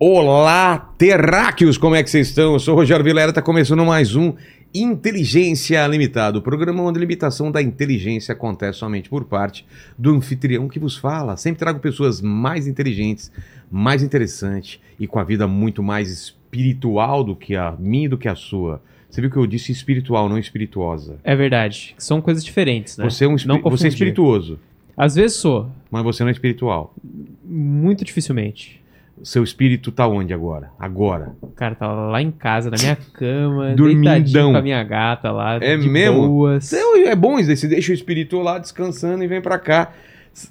Olá, terráqueos, como é que vocês estão? Eu sou o Rogério Vilera, tá começando mais um Inteligência Limitada, o programa onde a limitação da inteligência acontece somente por parte do anfitrião que vos fala. Sempre trago pessoas mais inteligentes, mais interessantes e com a vida muito mais espiritual do que a minha e do que a sua. Você viu que eu disse espiritual, não espirituosa. É verdade. São coisas diferentes, né? Você, é um você é espirituoso, Às vezes sou. mas você não é espiritual. Muito dificilmente. Seu espírito tá onde agora? Agora. O cara tá lá em casa, na minha cama, deitadinho com a minha gata lá, É mesmo? boas. Então, é bom isso, você deixa o espírito lá descansando e vem pra cá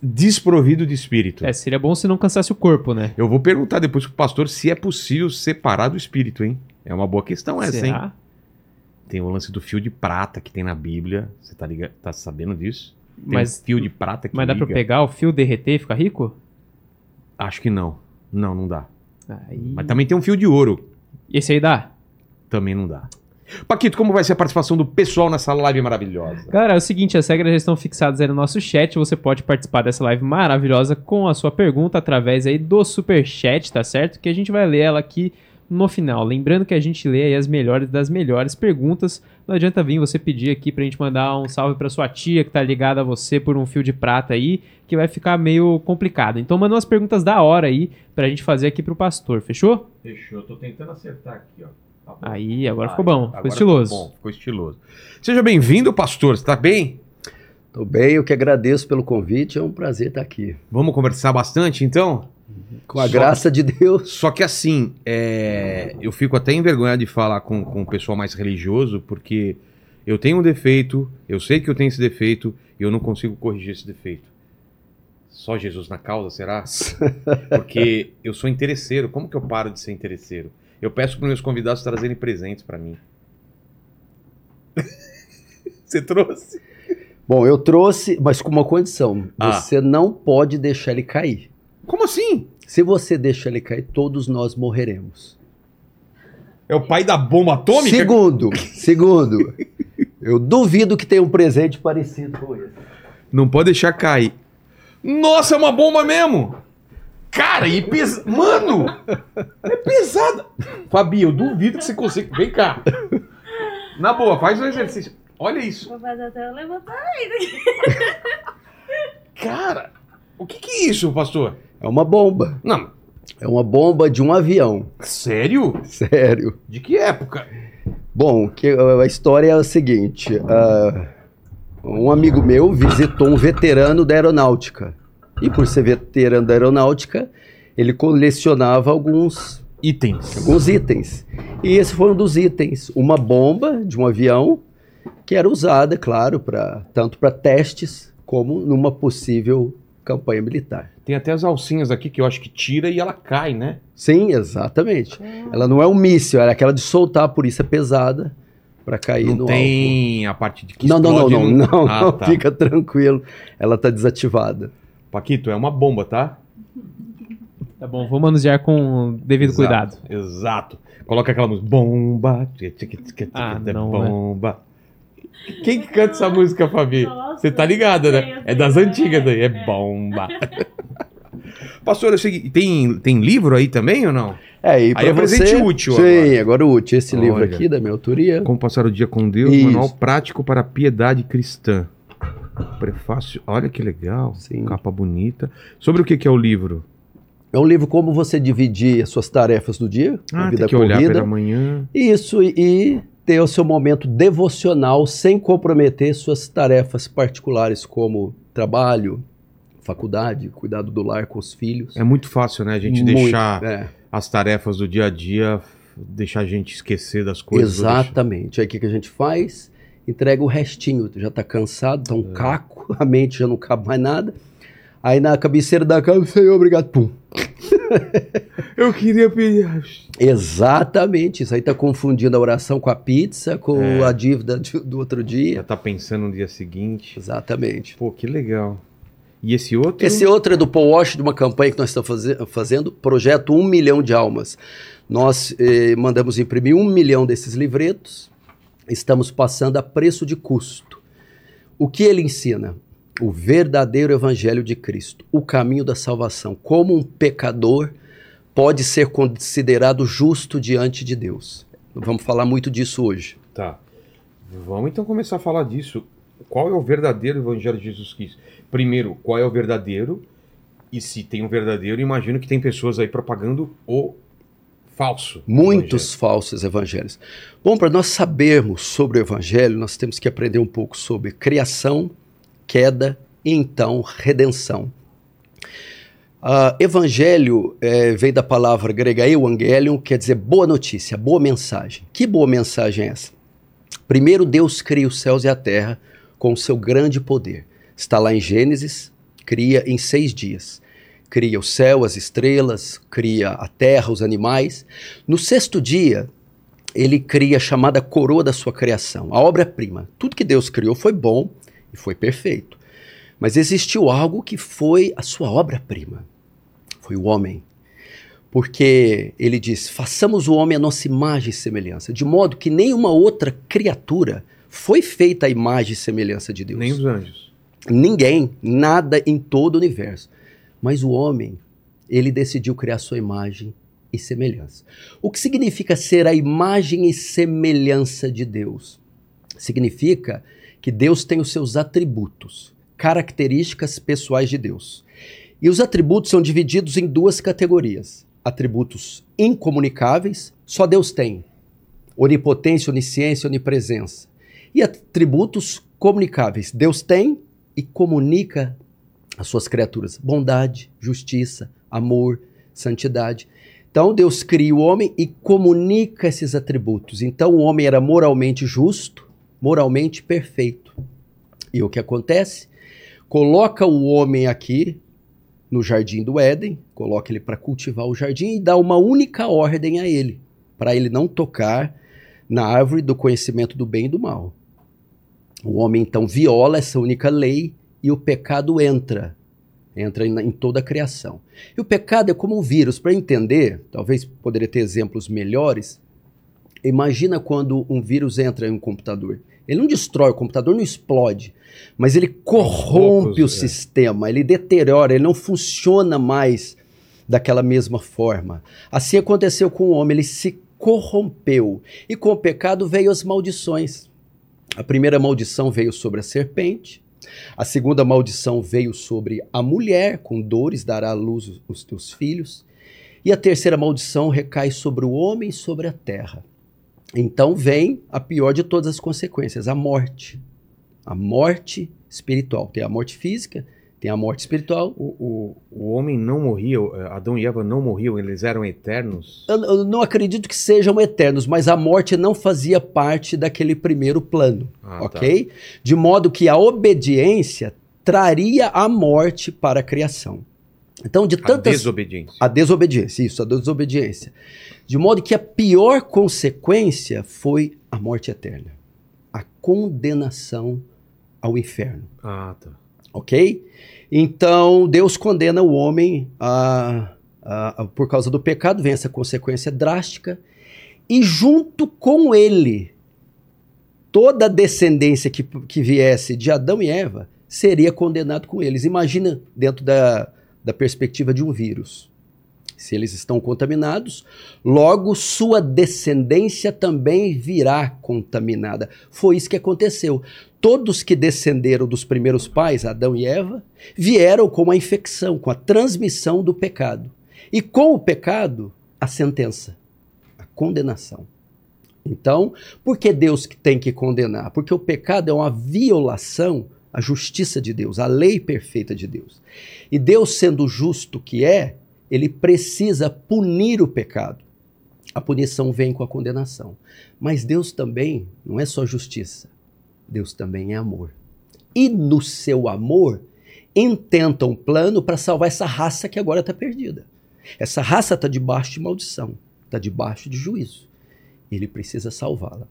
desprovido de espírito. É, seria bom se não cansasse o corpo, né? Eu vou perguntar depois pro pastor se é possível separar do espírito, hein? É uma boa questão essa, hein? Será? Tem o lance do fio de prata que tem na Bíblia. Você tá, liga... tá sabendo disso? Tem Mas- um fio de prata que Mas dá pra liga. pegar o fio, derreter e ficar rico? Acho que não. Não, não dá. Aí... Mas também tem um fio de ouro. Esse aí dá? Também não dá. Paquito, como vai ser a participação do pessoal nessa live maravilhosa? Galera, é o seguinte, as regras já estão fixadas aí no nosso chat. Você pode participar dessa live maravilhosa com a sua pergunta através aí do super chat, tá certo? Que a gente vai ler ela aqui no final. Lembrando que a gente lê aí as melhores das melhores perguntas. Não adianta vir você pedir aqui pra gente mandar um salve pra sua tia que tá ligada a você por um fio de prata aí, que vai ficar meio complicado. Então manda umas perguntas da hora aí pra gente fazer aqui pro pastor, fechou? Fechou, tô tentando acertar aqui, ó. Tá. Aí, agora Vai. ficou bom, Agora ficou estiloso. Ficou bom, ficou estiloso. Seja bem-vindo, pastor. Você tá bem? Tô bem, eu que agradeço pelo convite, é um prazer estar aqui. Vamos conversar bastante, então? Com a Só- graça de Deus. Só que assim, é, eu fico até envergonhado de falar com, com o pessoal mais religioso, porque eu tenho um defeito, eu sei que eu tenho esse defeito, e eu não consigo corrigir esse defeito. Só Jesus na causa, será? Porque eu sou interesseiro, como que eu paro de ser interesseiro? Eu peço para meus convidados trazerem presentes para mim. Você trouxe? Bom, eu trouxe, mas com uma condição: Ah. você não pode deixar ele cair. Como assim? Se você deixar ele cair, todos nós morreremos. É o pai da bomba atômica? Segundo, segundo, eu duvido que tenha um presente parecido com esse. Não pode deixar cair. Nossa, é uma bomba mesmo! Cara, e pesa... Mano! É pesada! Fabi, eu duvido que você consiga. Vem cá. Na boa, faz um exercício. Olha isso. Vou fazer até eu levantar. Cara, o que, que é isso, pastor? É uma bomba. Não, É uma bomba de um avião. sério? Sério. De que época? Bom, que, a história é a seguinte: ah, um amigo meu visitou um veterano da aeronáutica. E por ser veterano da aeronáutica, ele colecionava alguns, Itens. alguns itens. E esse foi um dos itens: uma bomba de um avião que era usada, claro, pra, tanto para testes como numa possível campanha militar. Tem até as alcinhas aqui que eu acho que tira e ela cai, né? Sim, exatamente. Ela não é um míssil, era aquela de soltar, por isso é pesada para cair Não no tem a parte de que Não, não, não, explode não, no- não, Ah, não, tá. fica tranquilo. Ela tá desativada. Paquito, é uma bomba, tá? Tá bom, vou manusear com devido Exato, cuidado. Exato. Coloca aquela música. Bomba. Ah, não, né? bomba. Quem que canta essa música, Fabi? Nossa, Você tá ligado, né? É das é. antigas daí. É bomba. Pastor, eu sei, tem, tem livro aí também ou não? É, e Aí é presente você... útil Sim, agora. agora. útil. Esse livro Olha. aqui, da minha autoria. Como passar o dia com Deus, Isso. manual prático para a piedade cristã. Prefácio, olha que legal. Sim. Capa bonita. Sobre o que, que é o livro? É um livro como você dividir as suas tarefas do dia, a Ah, vida tem que olhar corrida. pela manhã. Isso, e, e ter o seu momento devocional sem comprometer suas tarefas particulares, como trabalho, faculdade, cuidado do lar com os filhos. É muito fácil, né? A gente Muito, deixar é. as tarefas do dia a dia, deixar a gente esquecer das coisas. Exatamente. Aí o que, que a gente faz? Entrega o restinho. Já tá cansado, tá um É. caco, a mente já não cabe mais nada. Aí na cabeceira da cama, Senhor, obrigado. Pum. Eu queria pedir. Exatamente. Isso aí tá confundindo a oração com a pizza, com É. a dívida de- do outro Já dia. tá pensando no dia seguinte. Exatamente. Pô, que legal. E esse outro? Esse outro é do Paul Walsh, de uma campanha que nós estamos faze- fazendo, projeto Um Milhão de Almas. Nós eh, mandamos imprimir um milhão desses livretos, estamos passando a preço de custo. O que ele ensina? O verdadeiro Evangelho de Cristo, o caminho da salvação. Como um pecador pode ser considerado justo diante de Deus. Vamos falar muito disso hoje. Tá. Vamos então começar a falar disso. Qual é o verdadeiro Evangelho de Jesus Cristo? Primeiro, qual é o verdadeiro? E se tem um verdadeiro, imagino que tem pessoas aí propagando o falso. Muitos evangelho. falsos evangelhos. Bom, para nós sabermos sobre o evangelho, nós temos que aprender um pouco sobre criação, queda e então redenção. Uh, evangelho é, vem da palavra grega evangelion, quer dizer boa notícia, boa mensagem. Que boa mensagem é essa? Primeiro Deus cria os céus e a terra com o seu grande poder. Está lá em Gênesis, cria em seis dias. Cria o céu, as estrelas, cria a terra, os animais. No sexto dia, ele cria a chamada coroa da sua criação, a obra-prima. Tudo que Deus criou foi bom e foi perfeito. Mas existiu algo que foi a sua obra-prima. Foi o homem. Porque ele diz: façamos o homem a nossa imagem e semelhança, de modo que nenhuma outra criatura foi feita a imagem e semelhança de Deus. Nem os anjos. Ninguém, nada em todo o universo. Mas o homem, ele decidiu criar sua imagem e semelhança. O que significa ser a imagem e semelhança de Deus? Significa que Deus tem os seus atributos, características pessoais de Deus. E os atributos são divididos em duas categorias: atributos incomunicáveis, só Deus tem. Onipotência, onisciência, onipresença. E atributos comunicáveis, Deus tem e comunica às suas criaturas bondade, justiça, amor, santidade. Então Deus cria o homem e comunica esses atributos. Então o homem era moralmente justo, moralmente perfeito. E o que acontece? Coloca o homem aqui no jardim do Éden, coloca ele para cultivar o jardim e dá uma única ordem a ele, para ele não tocar na árvore do conhecimento do bem e do mal. O homem então viola essa única lei e o pecado entra, entra em, toda a criação. E o pecado é como um vírus, para entender, talvez poderia ter exemplos melhores. Imagina quando um vírus entra em um computador. Ele não destrói o computador, não explode, mas ele corrompe poucos, o é. sistema, ele deteriora, ele não funciona mais daquela mesma forma. Assim aconteceu com o homem, ele se corrompeu. E com o pecado veio as maldições. A primeira maldição veio sobre a serpente, a segunda maldição veio sobre a mulher, com dores dará à luz os teus filhos. E a terceira maldição recai sobre o homem e sobre a terra. Então vem a pior de todas as consequências, a morte. A morte espiritual. Tem a morte física, tem a morte espiritual. O, o, o homem não morria, Adão e Eva não morriam, eles eram eternos. Eu, eu não acredito que sejam eternos, mas a morte não fazia parte daquele primeiro plano, Ah, ok? De modo que a obediência traria a morte para a criação. Então, de A tantas desobediência. a desobediência, isso, a desobediência. De modo que a pior consequência foi a morte eterna, a condenação ao inferno, Ah, tá. ok? Então Deus condena o homem a, a- a- por causa do pecado, vem essa consequência drástica, e junto com ele, toda a descendência que, que viesse de Adão e Eva seria condenado com eles. Imagina dentro da, da perspectiva de um vírus. Se eles estão contaminados, logo sua descendência também virá contaminada. Foi isso que aconteceu. Todos que descenderam dos primeiros pais, Adão e Eva, vieram com a infecção, com a transmissão do pecado. E com o pecado, a sentença, a condenação. Então, por que Deus tem que condenar? Porque o pecado é uma violação à justiça de Deus, à lei perfeita de Deus. E Deus, sendo justo que é, ele precisa punir o pecado. A punição vem com a condenação. Mas Deus também não é só justiça, Deus também é amor. E no seu amor, intenta um plano para salvar essa raça que agora está perdida. Essa raça está debaixo de maldição, está debaixo de juízo. Ele precisa salvá-la.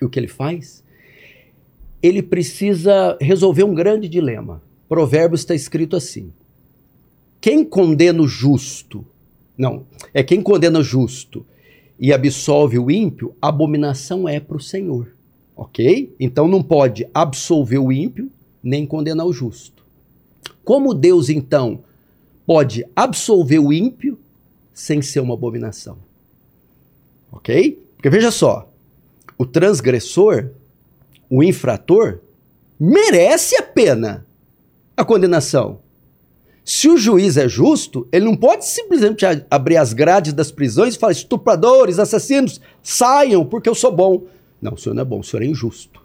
E o que ele faz? Ele precisa resolver um grande dilema. Provérbios está escrito assim: quem condena o justo, não, é quem condena o justo e absolve o ímpio, abominação é para o Senhor. Ok? Então não pode absolver o ímpio nem condenar o justo. Como Deus, então, pode absolver o ímpio sem ser uma abominação. Ok? Porque veja só, o transgressor, o infrator, merece a pena, a condenação. Se o juiz é justo, ele não pode simplesmente abrir as grades das prisões e falar: estupradores, assassinos, saiam porque eu sou bom. Não, o senhor não é bom, o senhor é injusto.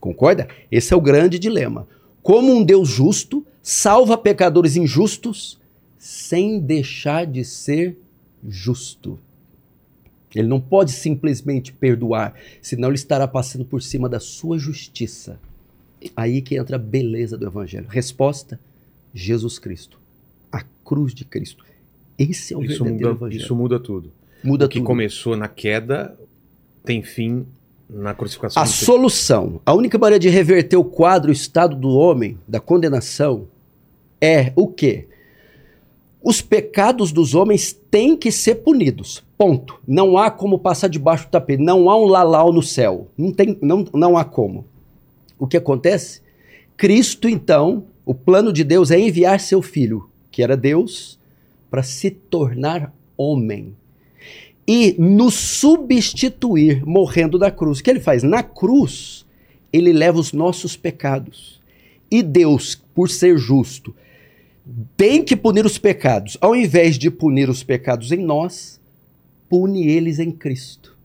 Concorda? Esse é o grande dilema. Como um Deus justo salva pecadores injustos sem deixar de ser justo. Ele não pode simplesmente perdoar, senão ele estará passando por cima da sua justiça. Aí que entra a beleza do Evangelho. Resposta: Jesus Cristo. A cruz de Cristo. Esse é o isso verdadeiro muda, Evangelho. Isso muda tudo. muda o que tudo. começou na queda tem fim na crucificação. A solução, a única maneira de reverter o quadro, o estado do homem, da condenação, é o quê? Os pecados dos homens têm que ser punidos. Ponto. Não há como passar debaixo do tapete. Não há um lalau no céu. Não, tem, não, não há como. O que acontece? Cristo, então, o plano de Deus é enviar seu filho, que era Deus, para se tornar homem e nos substituir morrendo da cruz. O que ele faz? Na cruz, ele leva os nossos pecados. E Deus, por ser justo, tem que punir os pecados. Ao invés de punir os pecados em nós, pune eles em Cristo.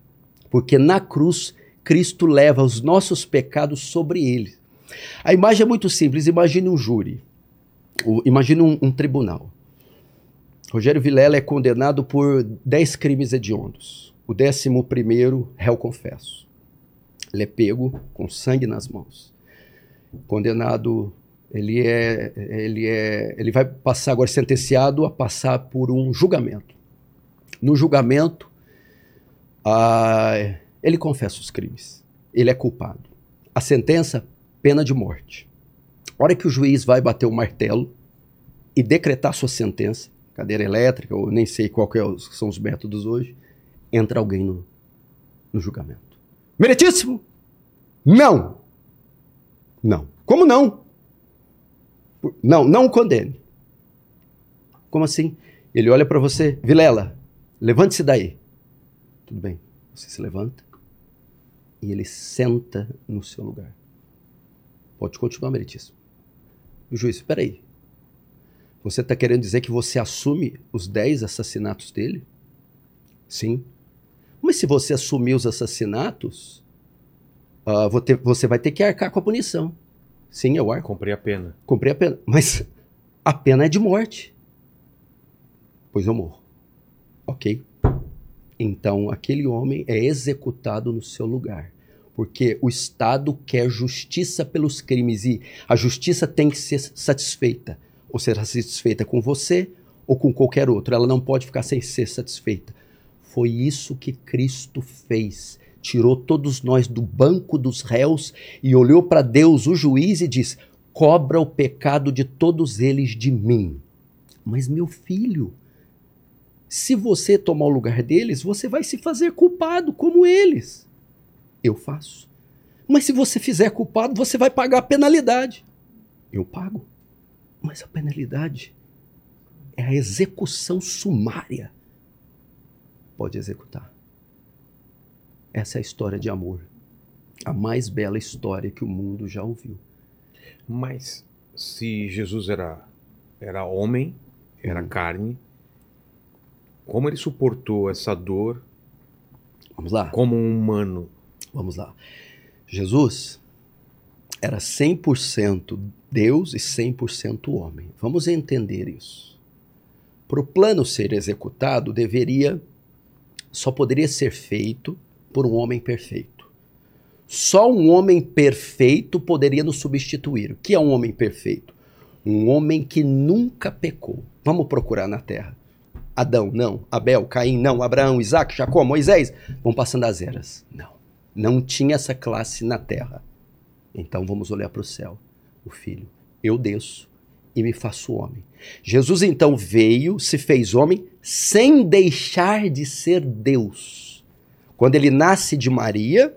Porque na cruz, Cristo leva os nossos pecados sobre ele. A imagem é muito simples. Imagine um júri. Imagine um- um tribunal. Rogério Vilela é condenado por 10 crimes hediondos. O décimo primeiro, réu confesso. Ele é pego com sangue nas mãos. Condenado, ele é, ele é, ele vai passar agora sentenciado a passar por um julgamento. No julgamento, ah, ele confessa os crimes. Ele é culpado. A sentença, pena de morte. A hora que o juiz vai bater o martelo e decretar sua sentença, cadeira elétrica, ou nem sei qual que é são os métodos hoje, entra alguém no, no julgamento. Meritíssimo! Não! Não. Como não? Não, não o condene. Como assim? Ele olha para você, Vilela, levante-se daí. Tudo bem. Você se levanta e ele senta no seu lugar. Pode continuar, meritíssimo. O juiz, espera aí. Você está querendo dizer que você assume os 10 assassinatos dele? Sim. Mas se você assumir os assassinatos, ter- você vai ter que arcar com a punição. Sim, eu arco. Comprei a pena. Comprei a pena. Mas a pena é de morte. Pois eu morro. Ok? Então aquele homem é executado no seu lugar. Porque o Estado quer justiça pelos crimes e a justiça tem que ser satisfeita. Ou será satisfeita com você ou com qualquer outro. Ela não pode ficar sem ser satisfeita. Foi isso que Cristo fez. Tirou todos nós do banco dos réus e olhou para Deus, o juiz, e diz: Cobra o pecado de todos eles de mim. Mas, meu filho, se você tomar o lugar deles, você vai se fazer culpado como eles. Eu faço. Mas se você fizer culpado, você vai pagar a penalidade. Eu pago. Mas a penalidade é a execução sumária. Pode executar. Essa é a história de amor. A mais bela história que o mundo já ouviu. Mas se Jesus era, era homem, era Uhum. carne, como ele suportou essa dor Vamos lá? como um humano? Vamos lá. Jesus era 100% Deus e 100% homem. Vamos entender isso. Para o plano ser executado, deveria só poderia ser feito por um homem perfeito. Só um homem perfeito poderia nos substituir. O que é um homem perfeito? Um homem que nunca pecou. Vamos procurar na terra. Adão, não. Abel, Caim, não. Abraão, Isaac, Jacó, Moisés. Vão passando as eras. Não. Não tinha essa classe na terra. Então vamos olhar para o céu. O filho. Eu desço e me faço homem. Jesus então veio, se fez homem, sem deixar de ser Deus. Quando ele nasce de Maria,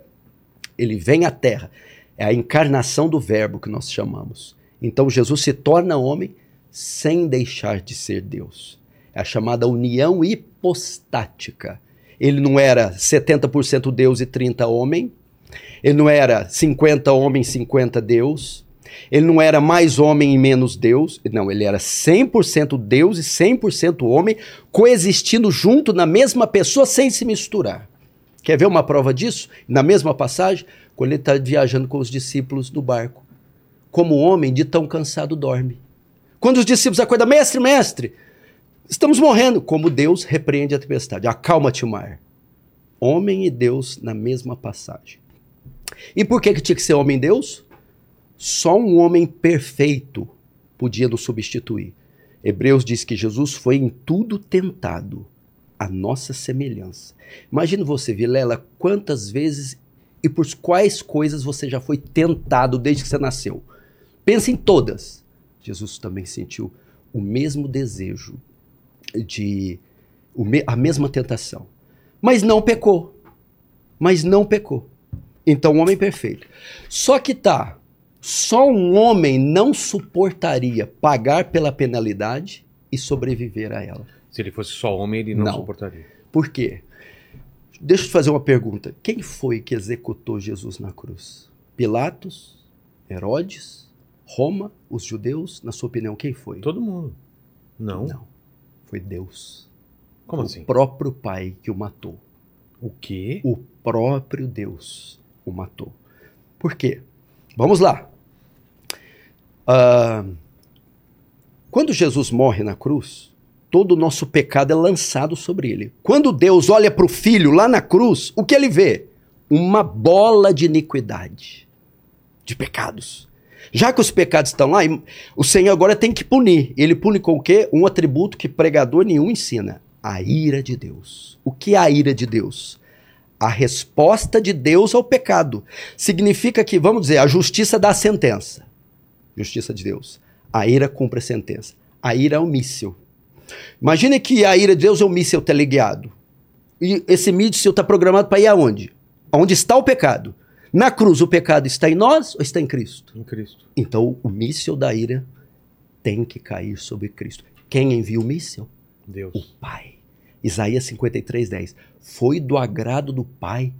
ele vem à terra. É a encarnação do Verbo que nós chamamos. Então Jesus se torna homem sem deixar de ser Deus. É a chamada união hipostática. Ele não era 70% Deus e 30 homem. Ele não era 50 homem, 50 Deus. Ele não era mais homem e menos Deus. Não, ele era 100% Deus e 100% homem, coexistindo junto na mesma pessoa sem se misturar. Quer ver uma prova disso? Na mesma passagem, quando ele está viajando com os discípulos no barco. Como homem de tão cansado dorme. Quando os discípulos acordam, mestre, mestre, estamos morrendo. Como Deus repreende a tempestade. Acalma-te, mar. Homem e Deus na mesma passagem. E por que, que tinha que ser homem e Deus? Só um homem perfeito podia nos substituir. Hebreus diz que Jesus foi em tudo tentado, a nossa semelhança. Imagina você, Vilela, quantas vezes e por quais coisas você já foi tentado desde que você nasceu. Pense em todas. Jesus também sentiu o mesmo desejo de a mesma tentação, mas não pecou. Mas não pecou. Então, um homem perfeito. Só que tá, só um homem não suportaria pagar pela penalidade e sobreviver a ela. Se ele fosse só homem, ele não, não. suportaria. Por quê? Deixa eu te fazer uma pergunta. Quem foi que executou Jesus na cruz? Pilatos? Herodes? Roma? Os judeus? Na sua opinião, quem foi? Todo mundo. Não. Não. Foi Deus. Como o assim? O próprio Pai que o matou. O quê? O próprio Deus o matou. Por quê? Vamos lá. Uh, quando Jesus morre na cruz, todo o nosso pecado é lançado sobre ele. Quando Deus olha para o filho lá na cruz, o que ele vê? Uma bola de iniquidade, de pecados. Já que os pecados estão lá, o Senhor agora tem que punir. Ele pune com o quê? Um atributo que pregador nenhum ensina: a ira de Deus. O que é a ira de Deus? A resposta de Deus ao pecado. Significa que, vamos dizer, a justiça dá a sentença. Justiça de Deus. A ira cumpre a sentença. A ira é um míssil. Imagine que a ira de Deus é um míssil teleguiado. E esse míssil está programado para ir aonde? Onde está o pecado? Na cruz, o pecado está em nós ou está em Cristo? Em Cristo. Então, o míssil da ira tem que cair sobre Cristo. Quem envia o míssil? Deus. O Pai. Isaías 53, 10. Foi do agrado do Pai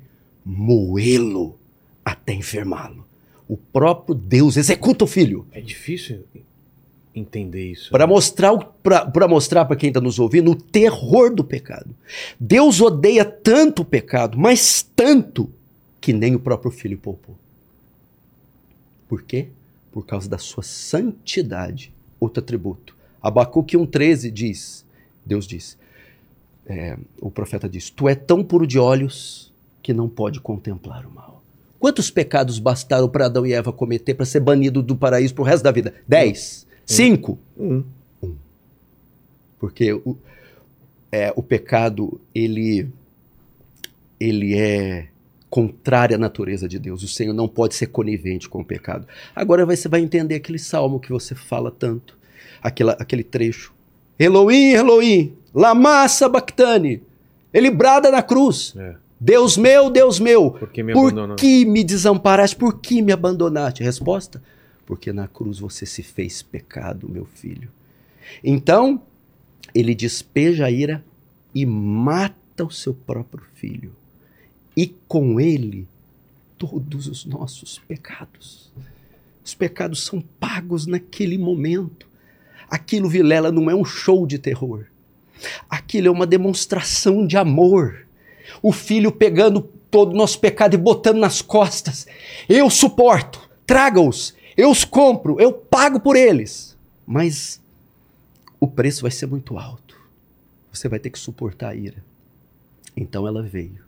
moê-lo até enfermá-lo. O próprio Deus executa o filho. É difícil entender isso. Para mostrar para mostrar para quem está nos ouvindo o terror do pecado. Deus odeia tanto o pecado, mas tanto que nem o próprio filho poupou. Por quê? Por causa da sua santidade, outro atributo. Abacuque 1,13 diz, Deus diz, é, o profeta diz, tu é tão puro de olhos que não pode contemplar o mal. Quantos pecados bastaram para Adão e Eva cometer para ser banido do paraíso pro resto da vida? Dez. Cinco. Um. um. Porque o, é, o pecado, ele, ele é contrária à natureza de Deus. O Senhor não pode ser conivente com o pecado. Agora você vai entender aquele salmo que você fala tanto, aquela, aquele trecho. Elohim, Elohim, lama sabachthani. Ele brada na cruz. É. Deus meu, Deus meu, por que me, por que me desamparaste? Por que me abandonaste? Resposta: porque na cruz você se fez pecado, meu filho. Então, ele despeja a ira e mata o seu próprio filho e com ele todos os nossos pecados. Os pecados são pagos naquele momento. Aquilo, Vilela, não é um show de terror. Aquilo é uma demonstração de amor. O filho pegando todo o nosso pecado e botando nas costas. Eu suporto, traga-os, eu os compro, eu pago por eles. Mas o preço vai ser muito alto. Você vai ter que suportar a ira. Então ela veio.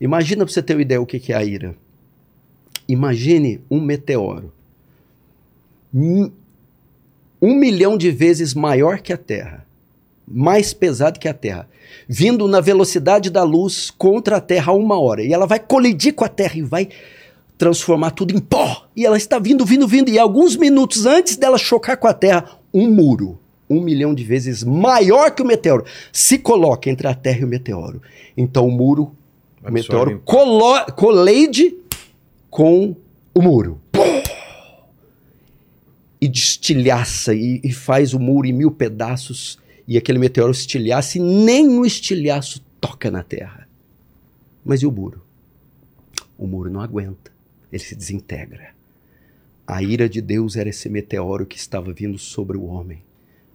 Imagina para você ter uma ideia o que é a ira. Imagine um meteoro. Um, um milhão de vezes maior que a Terra. Mais pesado que a Terra. Vindo na velocidade da luz contra a Terra a uma hora. E ela vai colidir com a Terra e vai transformar tudo em pó. E ela está vindo, vindo, vindo. E alguns minutos antes dela chocar com a Terra, um muro, um milhão de vezes maior que o meteoro, se coloca entre a Terra e o meteoro. Então o muro o meteoro colo, colide com o muro. E destilhaça e, e faz o muro em mil pedaços e aquele meteoro estilhaço, e nem o estilhaço toca na terra. Mas e o muro? O muro não aguenta, ele se desintegra. A ira de Deus era esse meteoro que estava vindo sobre o homem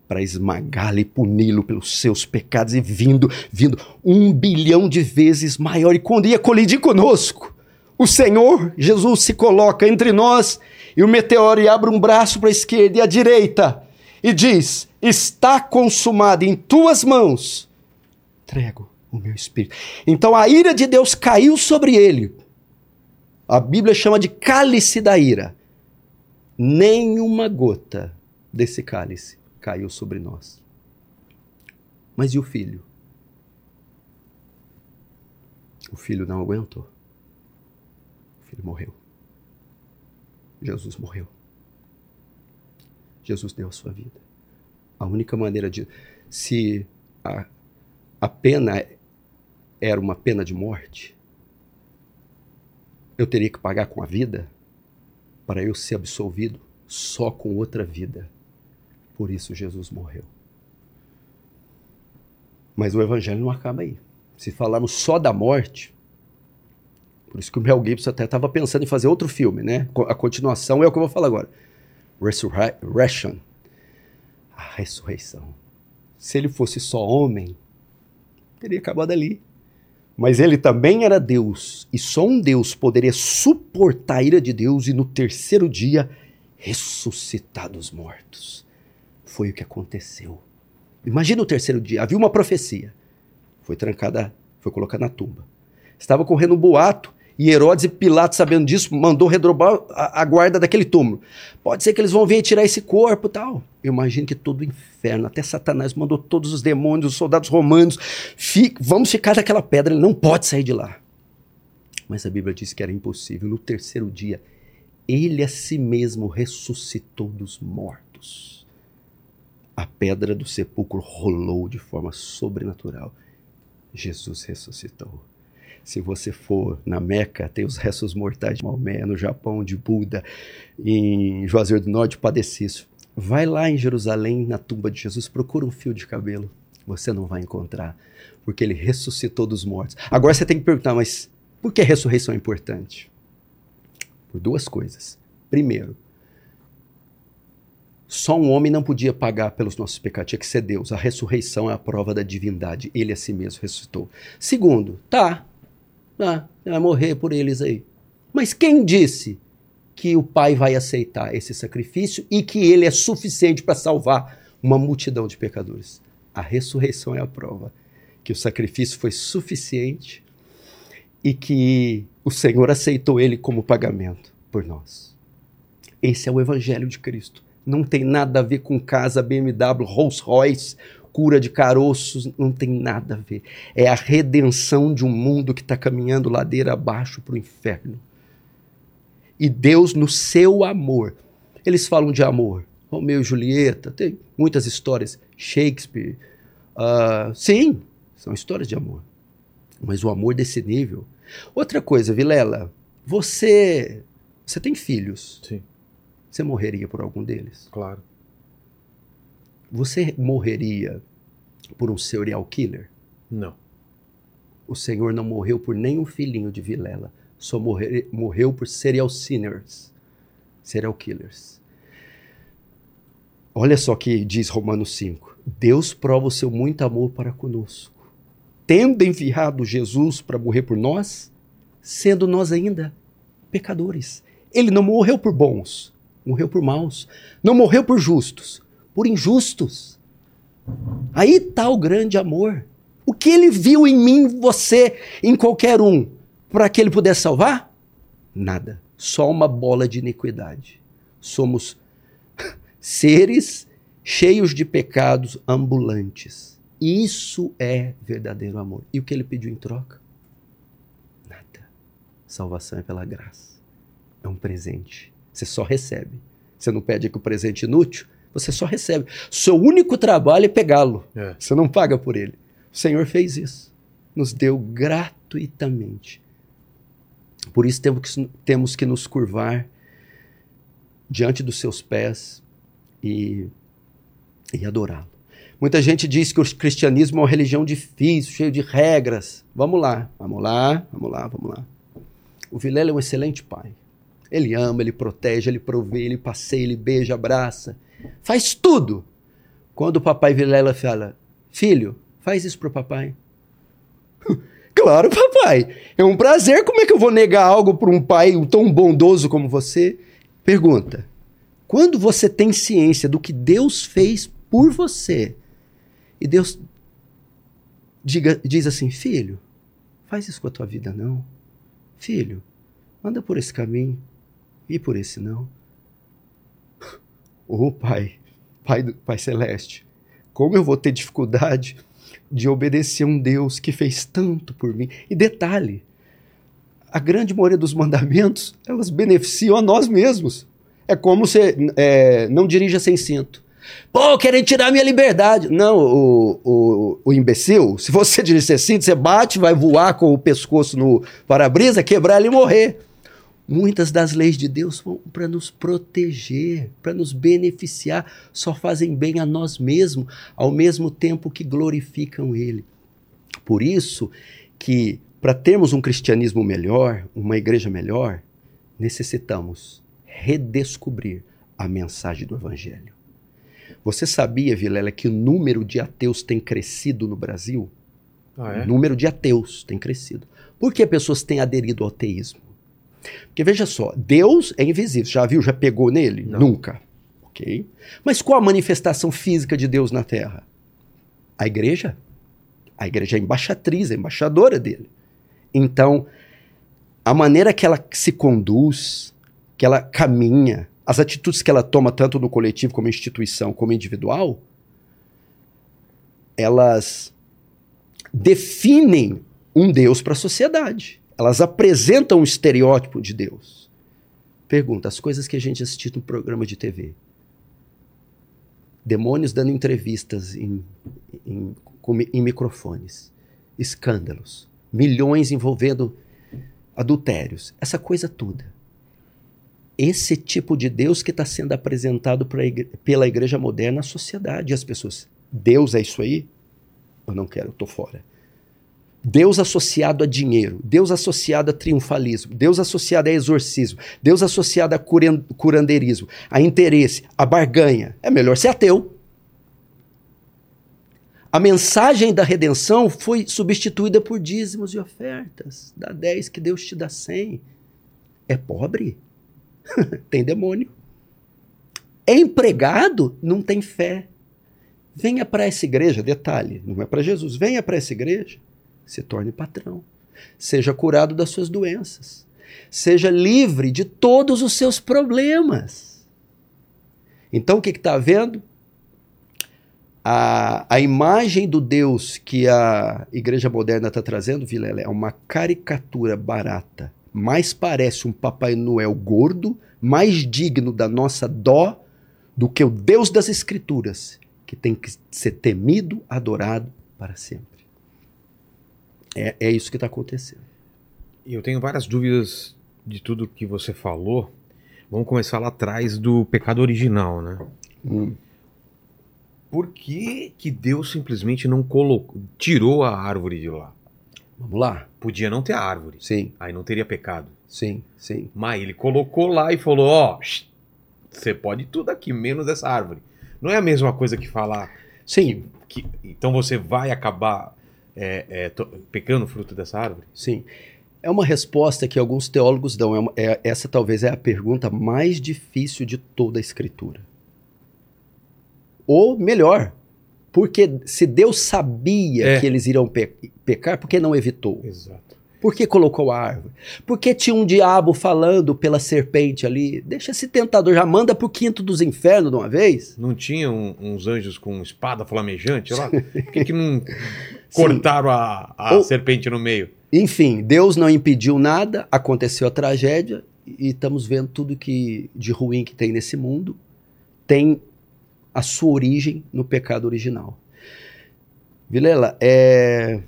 para esmagá-lo e puni-lo pelos seus pecados e vindo, vindo um bilhão de vezes maior. E quando ia colidir conosco, o Senhor Jesus se coloca entre nós e o meteoro abre um braço para a esquerda e a direita e diz: Está consumado em tuas mãos, entrego o meu espírito. Então a ira de Deus caiu sobre ele. A Bíblia chama de cálice da ira. Nenhuma gota desse cálice caiu sobre nós. Mas e o filho? O filho não aguentou. O filho morreu. Jesus morreu. Jesus deu a sua vida. A única maneira de. Se a, a pena era uma pena de morte, eu teria que pagar com a vida para eu ser absolvido só com outra vida. Por isso Jesus morreu. Mas o evangelho não acaba aí. Se falarmos só da morte, por isso que o Mel Gibson até estava pensando em fazer outro filme, né? A continuação é o que eu vou falar agora. Resurrection. A ressurreição. Se ele fosse só homem, teria acabado ali. Mas ele também era Deus, e só um Deus poderia suportar a ira de Deus e no terceiro dia ressuscitar dos mortos foi o que aconteceu. Imagina o terceiro dia. Havia uma profecia. Foi trancada, foi colocada na tumba. Estava correndo um boato e Herodes e Pilatos, sabendo disso, mandou redobrar a, a, guarda daquele túmulo. Pode ser que eles vão vir tirar esse corpo tal. Eu imagino que todo o inferno, até Satanás mandou todos os demônios, os soldados romanos, vamos ficar daquela pedra, ele não pode sair de lá. Mas a Bíblia diz que era impossível. No terceiro dia, ele a si mesmo ressuscitou dos mortos a pedra do sepulcro rolou de forma sobrenatural. Jesus ressuscitou. Se você for na Meca, tem os restos mortais de Maomé, no Japão, de Buda, em Juazeiro do Norte, Padecício. Vai lá em Jerusalém, na tumba de Jesus, procura um fio de cabelo. Você não vai encontrar, porque ele ressuscitou dos mortos. Agora você tem que perguntar, mas por que a ressurreição é importante? Por duas coisas. Primeiro, só um homem não podia pagar pelos nossos pecados, tinha que ser Deus. A ressurreição é a prova da divindade. Ele a si mesmo ressuscitou. Segundo, tá, tá, vai morrer por eles aí. Mas quem disse que o Pai vai aceitar esse sacrifício e que ele é suficiente para salvar uma multidão de pecadores? A ressurreição é a prova que o sacrifício foi suficiente e que o Senhor aceitou ele como pagamento por nós. Esse é o evangelho de Cristo não tem nada a ver com casa, BMW, Rolls Royce, cura de caroços, não tem nada a ver. É a redenção de um mundo que está caminhando ladeira abaixo para o inferno. E Deus, no seu amor, eles falam de amor. Romeu e Julieta, tem muitas histórias. Shakespeare. Uh, sim, são histórias de amor. Mas o amor desse nível. Outra coisa, Vilela, você, você tem filhos. Sim. Você morreria por algum deles? Claro. Você morreria por um serial killer? Não. O Senhor não morreu por nenhum filhinho de Vilela. Só morre, morreu por serial sinners. Serial killers. Olha só que diz Romanos 5. Deus prova o seu muito amor para conosco, tendo enviado Jesus para morrer por nós, sendo nós ainda pecadores. Ele não morreu por bons, morreu por maus. Não morreu por justos, por injustos. Aí está o grande amor. O que ele viu em mim, você, em qualquer um, para que ele pudesse salvar? Nada. Só uma bola de iniquidade. Somos seres cheios de pecados ambulantes. Isso é verdadeiro amor. E o que ele pediu em troca? Nada. Salvação é pela graça. É um presente. Você só recebe. Você não pede aqui o presente inútil, você só recebe. Seu único trabalho é pegá-lo. É. Você não paga por ele. O Senhor fez isso. Nos deu gratuitamente. Por isso temos que, temos que nos curvar diante dos seus pés e, e adorá-lo. Muita gente diz que o cristianismo é uma religião difícil, cheio de regras. Vamos lá, vamos lá, vamos lá, vamos lá. O Vilela é um excelente pai. Ele ama, ele protege, ele provê, ele passeia, ele beija, abraça. Faz tudo. Quando o papai Vilela fala, filho, faz isso pro papai. claro, papai. É um prazer. Como é que eu vou negar algo para um pai tão bondoso como você? Pergunta. Quando você tem ciência do que Deus fez por você, e Deus diga, diz assim: Filho, faz isso com a tua vida, não. Filho, anda por esse caminho e por esse não. Ô oh, Pai, Pai, do, Pai Celeste, como eu vou ter dificuldade de obedecer um Deus que fez tanto por mim? E detalhe, a grande maioria dos mandamentos, elas beneficiam a nós mesmos. É como você é, não dirija sem cinto. Pô, querem tirar minha liberdade. Não, o, o, o imbecil, se você dirigir cinto, você bate, vai voar com o pescoço no para-brisa, quebrar ele e morrer. Muitas das leis de Deus vão para nos proteger, para nos beneficiar, só fazem bem a nós mesmos, ao mesmo tempo que glorificam Ele. Por isso que, para termos um cristianismo melhor, uma igreja melhor, necessitamos redescobrir a mensagem do Evangelho. Você sabia, Vilela, que o número de ateus tem crescido no Brasil? Ah, é? O número de ateus tem crescido. Por que pessoas têm aderido ao ateísmo? Porque veja só, Deus é invisível. Já viu? Já pegou nele? Não. Nunca. Ok? Mas qual a manifestação física de Deus na Terra? A igreja. A igreja é a embaixatriz, a embaixadora dele. Então, a maneira que ela se conduz, que ela caminha, as atitudes que ela toma, tanto no coletivo como instituição, como individual, elas definem um Deus para a sociedade. Elas apresentam um estereótipo de Deus. Pergunta: as coisas que a gente assistiu no programa de TV. Demônios dando entrevistas em, em, em microfones. Escândalos. Milhões envolvendo adultérios. Essa coisa toda esse tipo de Deus que está sendo apresentado igre pela igreja moderna à sociedade. E as pessoas, Deus é isso aí? Eu não quero, eu estou fora. Deus associado a dinheiro, Deus associado a triunfalismo, Deus associado a exorcismo, Deus associado a curandeirismo, a interesse, a barganha. É melhor ser ateu. A mensagem da redenção foi substituída por dízimos e ofertas. Dá 10 que Deus te dá 100. É pobre? tem demônio. É empregado, não tem fé. Venha para essa igreja, detalhe, não é para Jesus. Venha para essa igreja, se torne patrão. Seja curado das suas doenças. Seja livre de todos os seus problemas. Então o que está havendo? A, a imagem do Deus que a igreja moderna está trazendo, Vilela, é uma caricatura barata mais parece um Papai Noel gordo, mais digno da nossa dó do que o Deus das Escrituras, que tem que ser temido, adorado para sempre. É, é isso que está acontecendo. Eu tenho várias dúvidas de tudo que você falou. Vamos começar lá atrás do pecado original, né? Hum. Por que, que Deus simplesmente não colocou, tirou a árvore de lá? Vamos lá. Podia não ter árvore. Sim, Aí não teria pecado. sim, sim. Mas ele colocou lá e falou: Ó, shh, você pode tudo aqui, menos essa árvore. Não é a mesma coisa que falar Sim, que então você vai acabar é, é, fruto dessa árvore? sim. É uma resposta que alguns teólogos dão. É uma- é- essa talvez é a pergunta mais difícil de toda a Escritura. Ou melhor, porque se Deus sabia É. que eles iriam pe- pecar, por que não evitou? Exato. Por que colocou a árvore? Por que tinha um diabo falando pela serpente ali? Deixa esse tentador, já manda pro quinto dos infernos de uma vez. Não tinha um- uns anjos com espada flamejante lá? Por que, que não cortaram a, a Ou- serpente no meio? Enfim, Deus não impediu nada, aconteceu a tragédia e estamos vendo tudo que de ruim que tem nesse mundo tem a sua origem no pecado original. Vilela, é,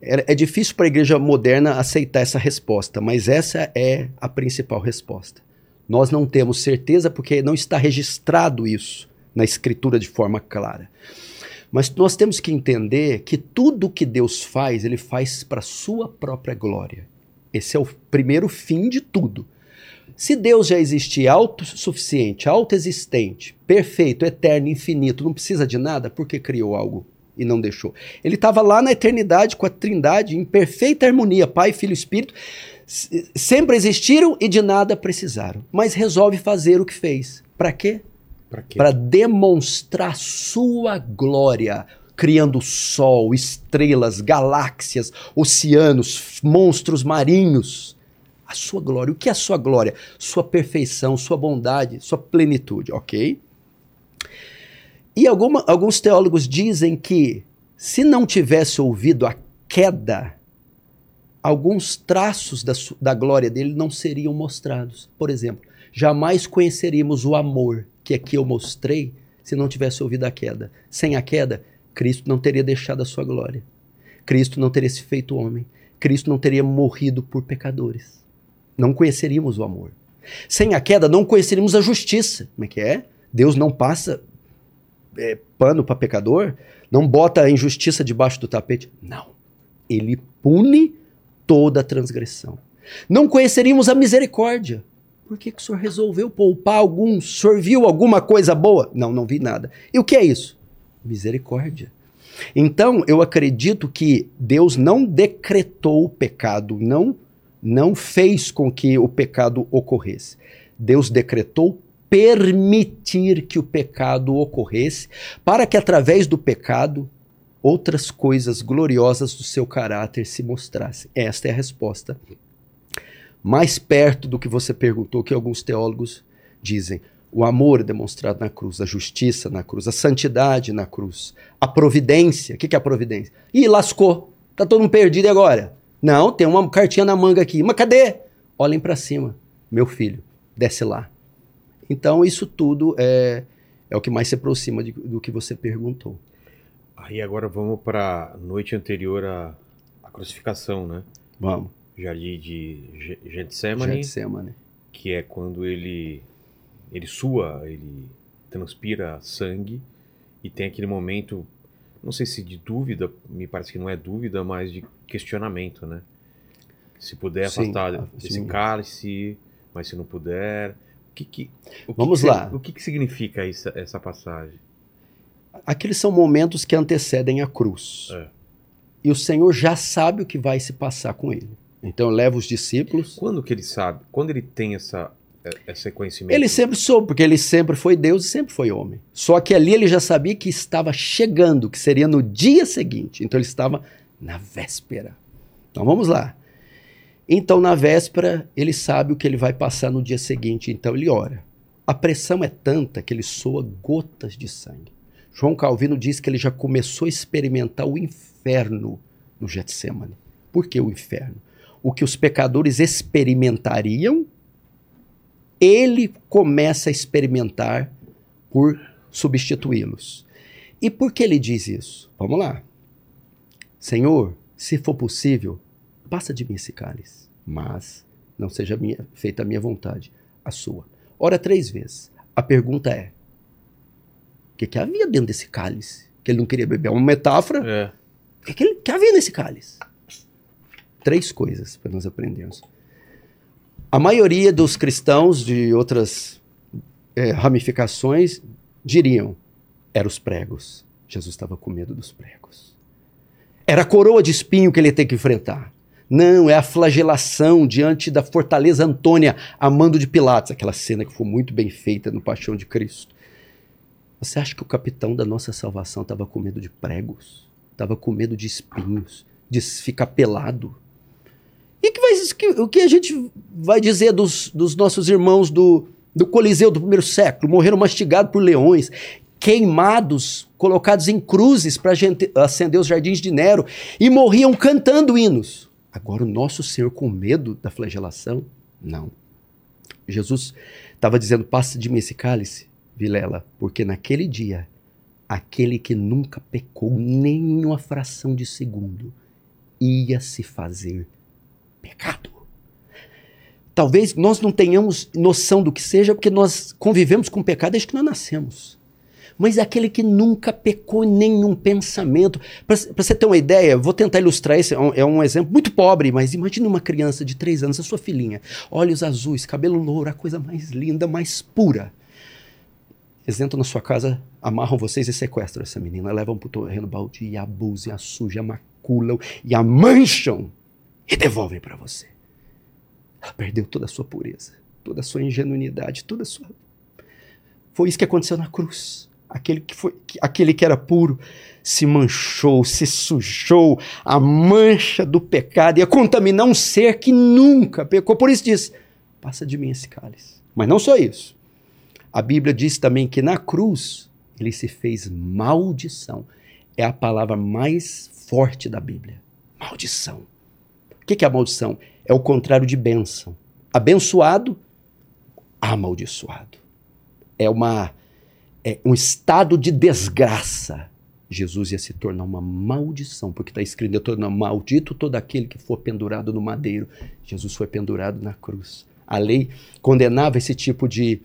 é, é difícil para a igreja moderna aceitar essa resposta, mas essa é a principal resposta. Nós não temos certeza porque não está registrado isso na escritura de forma clara. Mas nós temos que entender que tudo que Deus faz, ele faz para sua própria glória. Esse é o primeiro fim de tudo. Se Deus já existia autossuficiente, autoexistente, perfeito, eterno, infinito, não precisa de nada, por que criou algo e não deixou? Ele estava lá na eternidade com a Trindade em perfeita harmonia, Pai, Filho e Espírito, sempre existiram e de nada precisaram, mas resolve fazer o que fez. Para quê? Para demonstrar sua glória, criando sol, estrelas, galáxias, oceanos, monstros marinhos. A sua glória. O que é a sua glória? Sua perfeição, sua bondade, sua plenitude, ok? E alguma, alguns teólogos dizem que se não tivesse ouvido a queda, alguns traços da, da glória dele não seriam mostrados. Por exemplo, jamais conheceríamos o amor que aqui eu mostrei se não tivesse ouvido a queda. Sem a queda, Cristo não teria deixado a sua glória. Cristo não teria se feito homem. Cristo não teria morrido por pecadores. Não conheceríamos o amor. Sem a queda, não conheceríamos a justiça. Como é que é? Deus não passa é, pano para pecador, não bota a injustiça debaixo do tapete. Não. Ele pune toda transgressão. Não conheceríamos a misericórdia. Por que, que o senhor resolveu poupar alguns? O senhor viu alguma coisa boa? Não, não vi nada. E o que é isso? Misericórdia. Então, eu acredito que Deus não decretou o pecado, não, não fez com que o pecado ocorresse. Deus decretou permitir que o pecado ocorresse, para que através do pecado outras coisas gloriosas do seu caráter se mostrassem. Esta é a resposta mais perto do que você perguntou, que alguns teólogos dizem. O amor demonstrado na cruz, a justiça na cruz, a santidade na cruz, a providência. O que é a providência? Ih, lascou. Tá todo mundo perdido agora. Não, tem uma cartinha na manga aqui. Mas cadê? Olhem para cima. Meu filho, desce lá. Então, isso tudo é, é o que mais se aproxima de, do que você perguntou. Aí agora vamos para a noite anterior à, à crucificação, né? Vamos jardim de Getsemane, Getsemane, que é quando ele ele sua, ele transpira sangue e tem aquele momento, não sei se de dúvida, me parece que não é dúvida, mas de questionamento, né? Se puder afastar sim, ah, esse sim. cálice, mas se não puder, o que que, o Vamos que lá. o que, que significa essa, essa passagem? Aqueles são momentos que antecedem a cruz. É. E o Senhor já sabe o que vai se passar com ele. Então leva os discípulos. Quando que ele sabe? Quando ele tem essa, é, esse conhecimento? Ele sempre soube, porque ele sempre foi Deus e sempre foi homem. Só que ali ele já sabia que estava chegando, que seria no dia seguinte. Então ele estava na véspera. Então vamos lá. Então na véspera ele sabe o que ele vai passar no dia seguinte, então ele ora. A pressão é tanta que ele soa gotas de sangue. João Calvino diz que ele já começou a experimentar o inferno no Getsemane. Por que o inferno? O que os pecadores experimentariam, ele começa a experimentar por substituí-los. E por que ele diz isso? Vamos lá. Senhor, se for possível, passa de mim esse cálice, mas não seja minha, feita a minha vontade, a sua. Ora três vezes. A pergunta é: o que, que havia dentro desse cálice? Que ele não queria beber? É uma metáfora? É. O que, que, ele, que havia nesse cálice? Três coisas para nós aprendermos. A maioria dos cristãos de outras é, ramificações diriam: eram os pregos. Jesus estava com medo dos pregos. Era a coroa de espinho que ele tem que enfrentar. Não, é a flagelação diante da fortaleza Antônia, amando de Pilatos, aquela cena que foi muito bem feita no Paixão de Cristo. Você acha que o capitão da nossa salvação estava com medo de pregos? Estava com medo de espinhos, de ficar pelado? E que vai, que, o que a gente vai dizer dos, dos nossos irmãos do, do Coliseu do primeiro século? Morreram mastigados por leões, queimados, colocados em cruzes para acender os jardins de Nero e morriam cantando hinos. Agora, o nosso Senhor, com medo da flagelação? Não. Jesus estava dizendo: passa de mim esse cálice, Vilela, porque naquele dia, aquele que nunca pecou nem uma fração de segundo ia se fazer pecado. Talvez nós não tenhamos noção do que seja porque nós convivemos com pecado desde que nós nascemos. mas é aquele que nunca pecou nenhum pensamento. Para você ter uma ideia, vou tentar ilustrar isso, é um, é um, exemplo muito pobre, mas imagine uma criança de três anos, a sua filhinha, olhos azuis, cabelo louro, a coisa mais linda, mais pura. Eles entram na sua casa, amarram vocês e sequestram essa menina, levam para o terreno baldio e abusam, a sujam, a maculam e a mancham e devolvem para você. Ela perdeu toda a sua pureza, toda a sua ingenuidade, toda a sua. Foi isso que aconteceu na cruz. Aquele que, foi, aquele que era puro se manchou, se sujou, a mancha do pecado ia contaminar um ser que nunca pecou. Por isso diz: passa de mim esse cálice. Mas não só isso. A Bíblia diz também que na cruz ele se fez maldição. É a palavra mais forte da Bíblia. Maldição. O que é a maldição? É o contrário de bênção. Abençoado, amaldiçoado. É uma é um estado de desgraça. Jesus ia se tornar uma maldição, porque está escrito: tornar maldito todo aquele que for pendurado no madeiro. Jesus foi pendurado na cruz. A lei condenava esse tipo de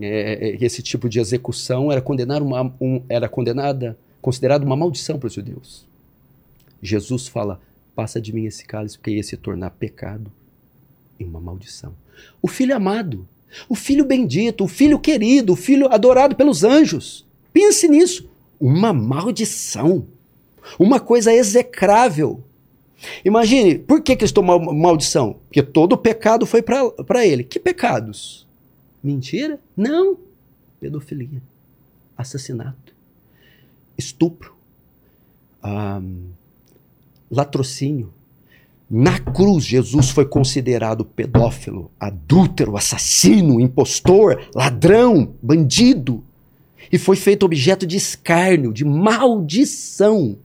é, é, esse tipo de execução era condenar uma, um, era condenada, considerada uma maldição para os judeus. Jesus fala: passa de mim esse cálice, porque ia se tornar pecado e uma maldição. O filho amado, o filho bendito, o filho querido, o filho adorado pelos anjos. Pense nisso. Uma maldição. Uma coisa execrável. Imagine, por que, estou mal, maldição? Porque todo pecado foi para ele. Que pecados? Mentira? Não. Pedofilia, assassinato, estupro, um, latrocínio. Na cruz, Jesus foi considerado pedófilo, adúltero, assassino, impostor, ladrão, bandido. E foi feito objeto de escárnio, de maldição.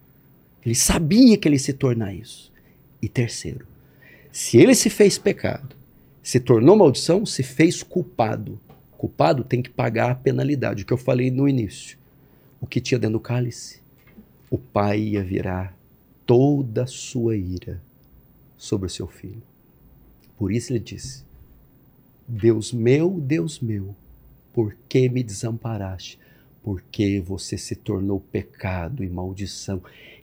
Ele sabia que ele se tornar isso. E terceiro, se ele se fez pecado, se tornou maldição, se fez culpado. Culpado tem que pagar a penalidade, o que eu falei no início. O que tinha dentro do cálice? O pai ia virar toda a sua ira sobre o seu filho. Por isso ele disse: Deus meu, Deus meu, por que me desamparaste? Porque você se tornou pecado e maldição,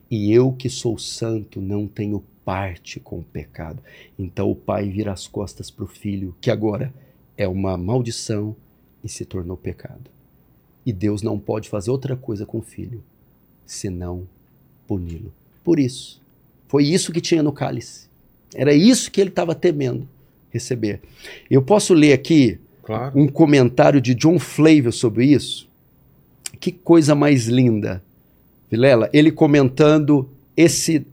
e eu que sou santo não tenho parte com o pecado. Então o pai vira as costas para o filho, que agora é uma maldição e se tornou pecado. E Deus não pode fazer outra coisa com o filho senão puni-lo. Por isso, foi isso que tinha no cálice. Era isso que ele estava temendo receber. Eu posso ler aqui claro. um comentário de John Flavio sobre isso. Que coisa mais linda. Vilela, ele comentando esse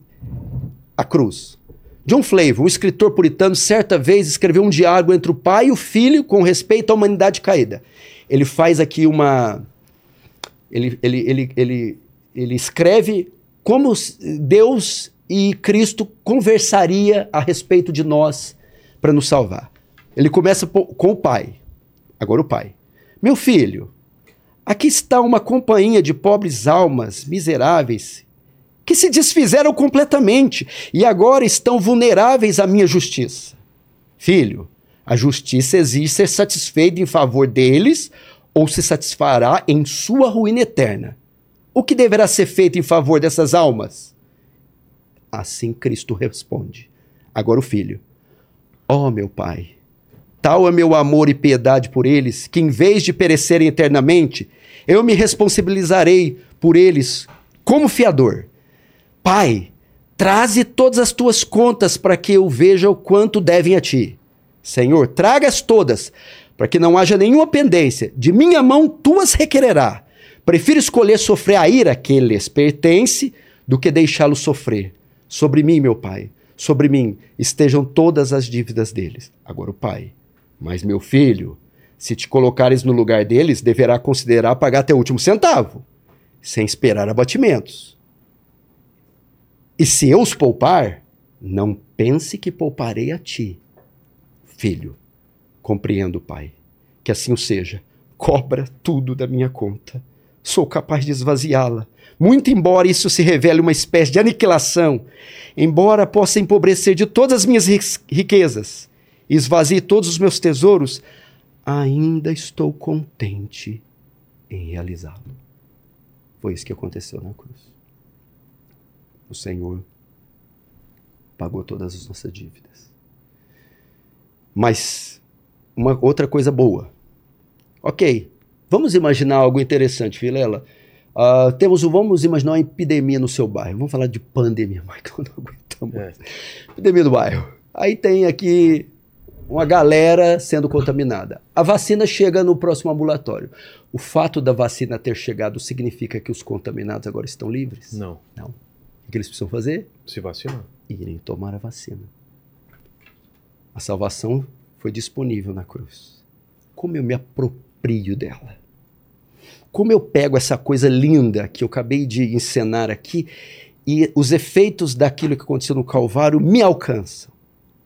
a cruz. John Flavor, um escritor puritano, certa vez escreveu um diálogo entre o pai e o filho com respeito à humanidade caída. Ele faz aqui uma. Ele, ele, ele, ele, ele escreve como Deus e Cristo conversaria a respeito de nós para nos salvar. Ele começa com o pai. Agora o pai. Meu filho, aqui está uma companhia de pobres almas miseráveis que se desfizeram completamente e agora estão vulneráveis à minha justiça. Filho, a justiça exige ser satisfeita em favor deles ou se satisfará em sua ruína eterna. O que deverá ser feito em favor dessas almas? Assim Cristo responde. Agora o filho. Ó oh, meu Pai, tal é meu amor e piedade por eles, que em vez de perecerem eternamente, eu me responsabilizarei por eles como fiador Pai, traze todas as tuas contas para que eu veja o quanto devem a ti. Senhor, traga-as todas, para que não haja nenhuma pendência. De minha mão tuas requererá. Prefiro escolher sofrer a ira que lhes pertence do que deixá-los sofrer. Sobre mim, meu pai, sobre mim estejam todas as dívidas deles. Agora o pai. Mas meu filho, se te colocares no lugar deles, deverá considerar pagar até o último centavo, sem esperar abatimentos. E se eu os poupar, não pense que pouparei a ti, filho. Compreendo, pai. Que assim o seja. Cobra tudo da minha conta. Sou capaz de esvaziá-la. Muito embora isso se revele uma espécie de aniquilação, embora possa empobrecer de todas as minhas riquezas, esvazie todos os meus tesouros, ainda estou contente em realizá-lo. Foi isso que aconteceu na cruz. O Senhor pagou todas as nossas dívidas. Mas uma outra coisa boa. Ok, vamos imaginar algo interessante, Vilela. Uh, temos, vamos imaginar uma epidemia no seu bairro. Vamos falar de pandemia, Michael, não aguentamos. É. Epidemia do bairro. Aí tem aqui uma galera sendo contaminada. A vacina chega no próximo ambulatório. O fato da vacina ter chegado significa que os contaminados agora estão livres? Não. Não. O que eles precisam fazer? Se vacinar. Irem tomar a vacina. A salvação foi disponível na cruz. Como eu me aproprio dela? Como eu pego essa coisa linda que eu acabei de encenar aqui e os efeitos daquilo que aconteceu no Calvário me alcançam?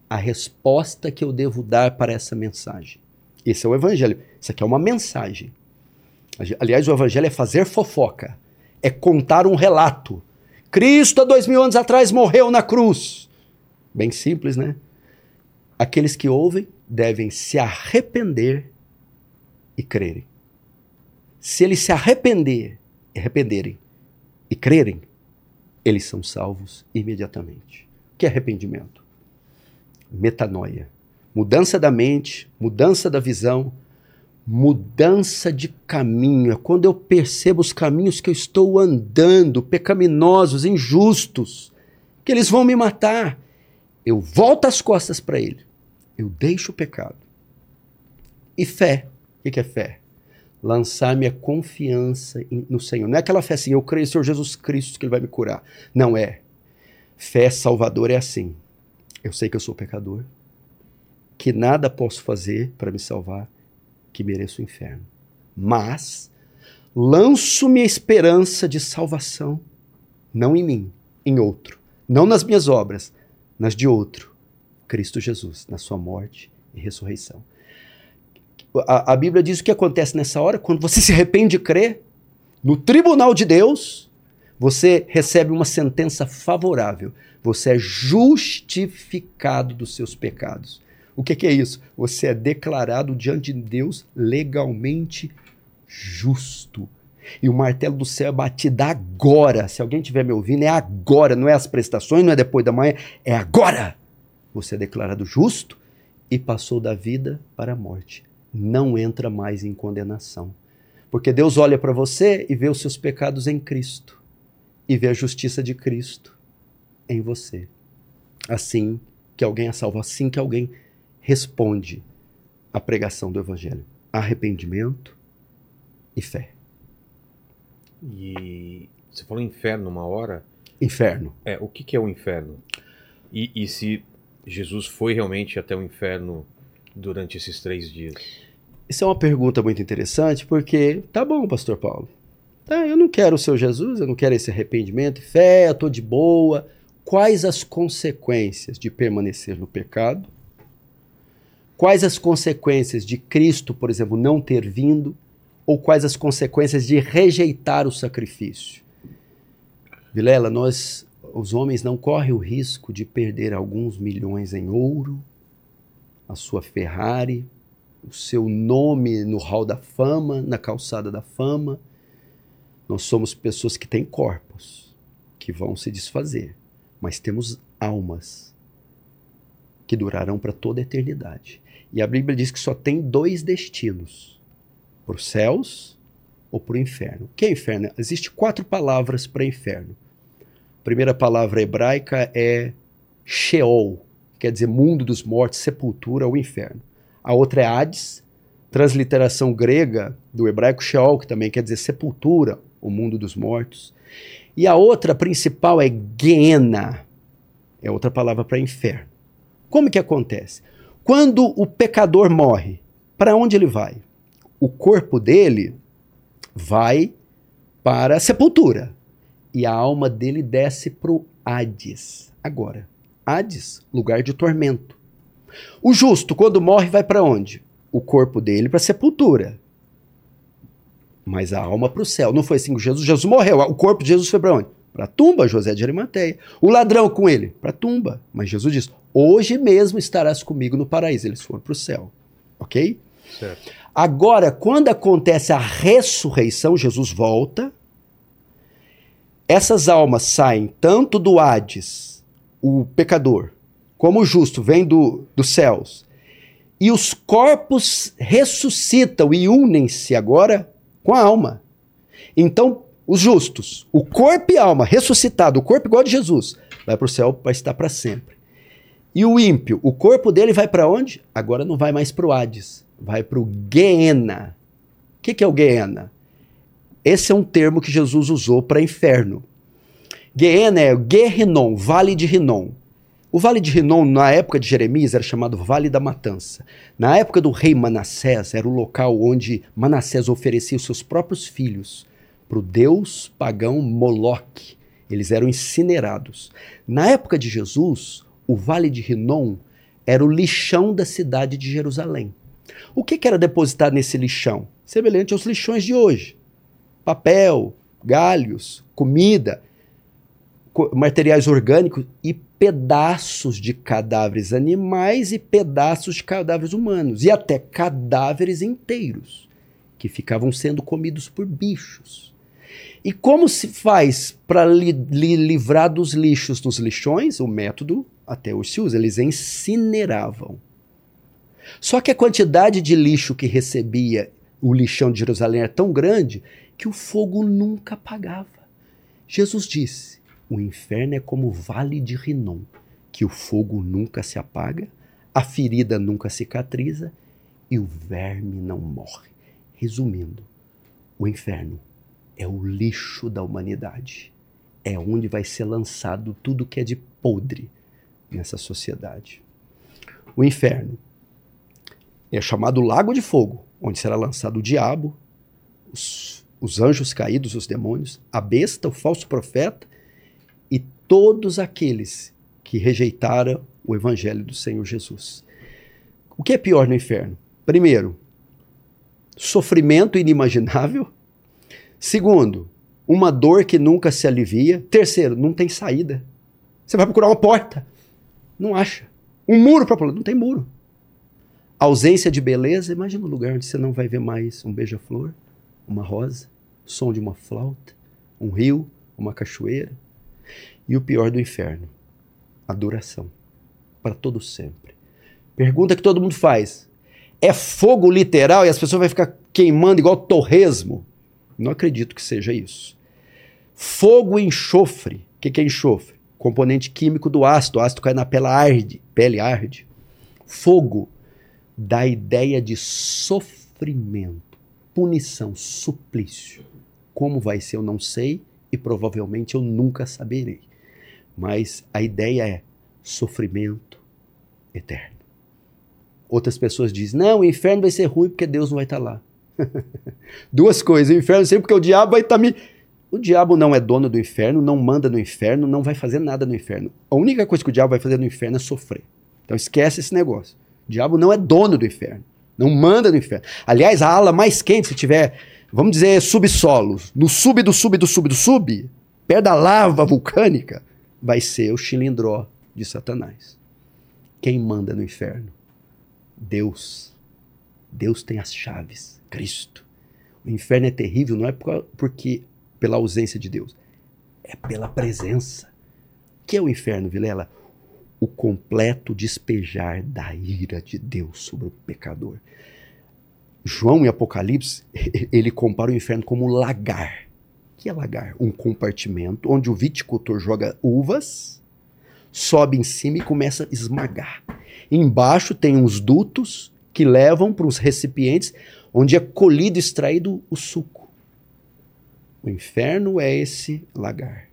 A resposta que eu devo dar para essa mensagem. Esse é o Evangelho. Isso aqui é uma mensagem. Aliás, o Evangelho é fazer fofoca, é contar um relato. Cristo, há dois mil anos atrás, morreu na cruz. Bem simples, né? Aqueles que ouvem devem se arrepender e crerem. Se eles se arrepender, arrependerem e crerem, eles são salvos imediatamente. O que é arrependimento? Metanoia. Mudança da mente, mudança da visão, mudança de caminho. É quando eu percebo os caminhos que eu estou andando, pecaminosos, injustos, que eles vão me matar. Eu volto as costas para ele. Eu deixo o pecado. E fé. O que é fé? Lançar minha confiança no Senhor. Não é aquela fé assim, eu creio em Senhor Jesus Cristo que Ele vai me curar. Não é. Fé salvadora é assim. Eu sei que eu sou pecador, que nada posso fazer para me salvar, que mereço o inferno. Mas lanço minha esperança de salvação, não em mim, em outro. Não nas minhas obras, nas de outro. Cristo Jesus, na sua morte e ressurreição. A, a Bíblia diz o que acontece nessa hora, quando você se arrepende e crê, no tribunal de Deus, você recebe uma sentença favorável. Você é justificado dos seus pecados. O que, que é isso? Você é declarado diante de Deus legalmente justo. E o martelo do céu é batido agora. Se alguém estiver me ouvindo, é agora. Não é as prestações, não é depois da manhã, é agora. Você é declarado justo e passou da vida para a morte. Não entra mais em condenação. Porque Deus olha para você e vê os seus pecados em Cristo. E vê a justiça de Cristo em você. Assim que alguém é salvo, assim que alguém responde à pregação do Evangelho: arrependimento e fé. E você falou inferno uma hora. Inferno. É, o que, que é o inferno? E, e se Jesus foi realmente até o inferno durante esses três dias? Isso é uma pergunta muito interessante, porque tá bom, Pastor Paulo. Tá, eu não quero o seu Jesus, eu não quero esse arrependimento, fé, eu tô de boa. Quais as consequências de permanecer no pecado? Quais as consequências de Cristo, por exemplo, não ter vindo? Ou quais as consequências de rejeitar o sacrifício? Vilela, nós, os homens, não correm o risco de perder alguns milhões em ouro, a sua Ferrari, o seu nome no hall da fama, na calçada da fama. Nós somos pessoas que têm corpos, que vão se desfazer, mas temos almas que durarão para toda a eternidade. E a Bíblia diz que só tem dois destinos: para os céus ou para o inferno. O que é inferno? Existem quatro palavras para inferno. A primeira palavra hebraica é Sheol, quer dizer mundo dos mortos, sepultura ou inferno. A outra é Hades, transliteração grega do hebraico Sheol, que também quer dizer sepultura, o mundo dos mortos. E a outra principal é Geena, é outra palavra para inferno. Como que acontece? Quando o pecador morre, para onde ele vai? O corpo dele vai para a sepultura e a alma dele desce para o Hades. Agora, Hades, lugar de tormento. O justo, quando morre, vai para onde? O corpo dele para a sepultura. Mas a alma para o céu. Não foi assim com Jesus? Jesus morreu. O corpo de Jesus foi para onde? Para a tumba, José de Arimateia. O ladrão com ele? Para a tumba. Mas Jesus diz: Hoje mesmo estarás comigo no paraíso. Eles foram para o céu. Ok? Certo. Agora, quando acontece a ressurreição, Jesus volta essas almas saem tanto do Hades, o pecador, como o justo, vem do, dos céus, e os corpos ressuscitam e unem-se agora com a alma. Então, os justos, o corpo e a alma ressuscitado, o corpo igual de Jesus, vai para o céu para estar para sempre. E o ímpio, o corpo dele vai para onde? Agora não vai mais para o Hades, vai para o Geena. O que, que é o Geena? Esse é um termo que Jesus usou para inferno. Geena é Gehenon, Vale de Rinom. O Vale de Rinom, na época de Jeremias, era chamado Vale da Matança. Na época do rei Manassés, era o local onde Manassés oferecia os seus próprios filhos para o deus pagão Moloque. Eles eram incinerados. Na época de Jesus, o Vale de Rinom era o lixão da cidade de Jerusalém. O que, que era depositado nesse lixão? Semelhante aos lixões de hoje: papel, galhos, comida, materiais orgânicos e pedaços de cadáveres animais e pedaços de cadáveres humanos, e até cadáveres inteiros que ficavam sendo comidos por bichos. E como se faz para li, li, livrar dos lixos dos lixões? O método até hoje se usa, eles incineravam. Só que a quantidade de lixo que recebia o lixão de Jerusalém era tão grande que o fogo nunca apagava. Jesus disse: o inferno é como o vale de Rinom, que o fogo nunca se apaga, a ferida nunca cicatriza e o verme não morre. Resumindo, o inferno é o lixo da humanidade. É onde vai ser lançado tudo que é de podre nessa sociedade. O inferno é chamado Lago de Fogo, onde será lançado o diabo, os, os anjos caídos, os demônios, a besta, o falso profeta todos aqueles que rejeitaram o evangelho do Senhor Jesus. O que é pior no inferno? Primeiro, sofrimento inimaginável. Segundo, uma dor que nunca se alivia. Terceiro, não tem saída. Você vai procurar uma porta, não acha. Um muro para pular, não tem muro. Ausência de beleza, imagina um lugar onde você não vai ver mais um beija-flor, uma rosa, som de uma flauta, um rio, uma cachoeira. E o pior do inferno, adoração, para todo sempre. Pergunta que todo mundo faz: é fogo literal e as pessoas vão ficar queimando igual torresmo? Não acredito que seja isso. Fogo e enxofre. O que, que é enxofre? Componente químico do ácido. O ácido cai na pele arde. Pele arde. Fogo dá a ideia de sofrimento, punição, suplício. Como vai ser, eu não sei e provavelmente eu nunca saberei. Mas a ideia é sofrimento eterno. Outras pessoas dizem: não, o inferno vai ser ruim porque Deus não vai estar lá. Duas coisas: o inferno sempre porque o diabo vai estar me. O diabo não é dono do inferno, não manda no inferno, não vai fazer nada no inferno. A única coisa que o diabo vai fazer no inferno é sofrer. Então esquece esse negócio. O diabo não é dono do inferno, não manda no inferno. Aliás, a ala mais quente, se tiver, vamos dizer, subsolos, no sub do sub do sub do sub, perto da lava vulcânica, vai ser o chilindró de Satanás. Quem manda no inferno? Deus. Deus tem as chaves. Cristo. O inferno é terrível não é porque pela ausência de Deus, é pela presença. O que é o inferno, Vilela? O completo despejar da ira de Deus sobre o pecador. João em Apocalipse, ele compara o inferno como lagar que é lagar? Um compartimento onde o viticultor joga uvas, sobe em cima e começa a esmagar. Embaixo tem uns dutos que levam para os recipientes onde é colhido, extraído o suco. O inferno é esse lagar.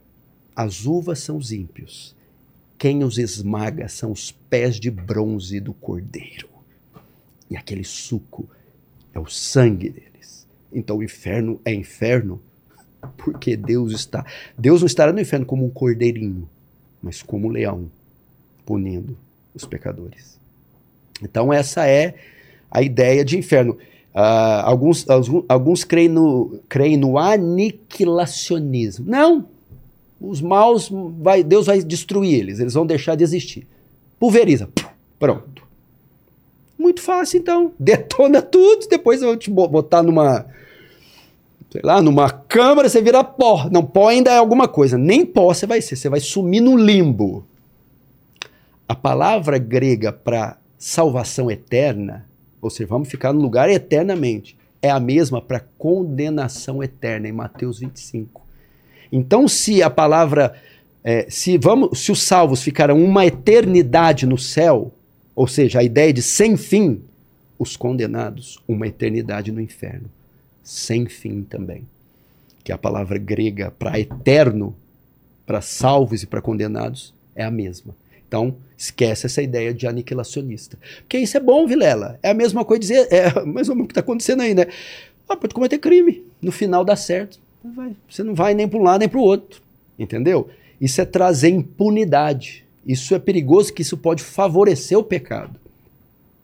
As uvas são os ímpios. Quem os esmaga são os pés de bronze do cordeiro. E aquele suco é o sangue deles. Então o inferno é inferno porque Deus está. Deus não estará no inferno como um cordeirinho, mas como um leão, punindo os pecadores. Então, essa é a ideia de inferno. Uh, alguns, alguns, alguns creem, no, creem no aniquilacionismo. Não! Os maus, vai, Deus vai destruir eles, eles vão deixar de existir. Pulveriza. Pronto. Muito fácil, então. Detona tudo, depois eu vou te botar numa sei lá, numa câmara você vira pó. Não, pó ainda é alguma coisa. Nem pó você vai ser, você vai sumir no limbo. A palavra grega para salvação eterna, ou seja, vamos ficar no lugar eternamente, é a mesma para condenação eterna, em Mateus 25. Então, se a palavra, é, se, vamos, se os salvos ficaram uma eternidade no céu, ou seja, a ideia de sem fim, os condenados, uma eternidade no inferno, sem fim também. Que a palavra grega para eterno, para salvos e para condenados, é a mesma. Então, esquece essa ideia de aniquilacionista. Porque isso é bom, Vilela. É a mesma coisa dizer, é mais ou menos o que está acontecendo aí, né? Ah, pode cometer crime. No final dá certo. Você não vai nem para um lado nem para o outro. Entendeu? Isso é trazer impunidade. Isso é perigoso, que isso pode favorecer o pecado.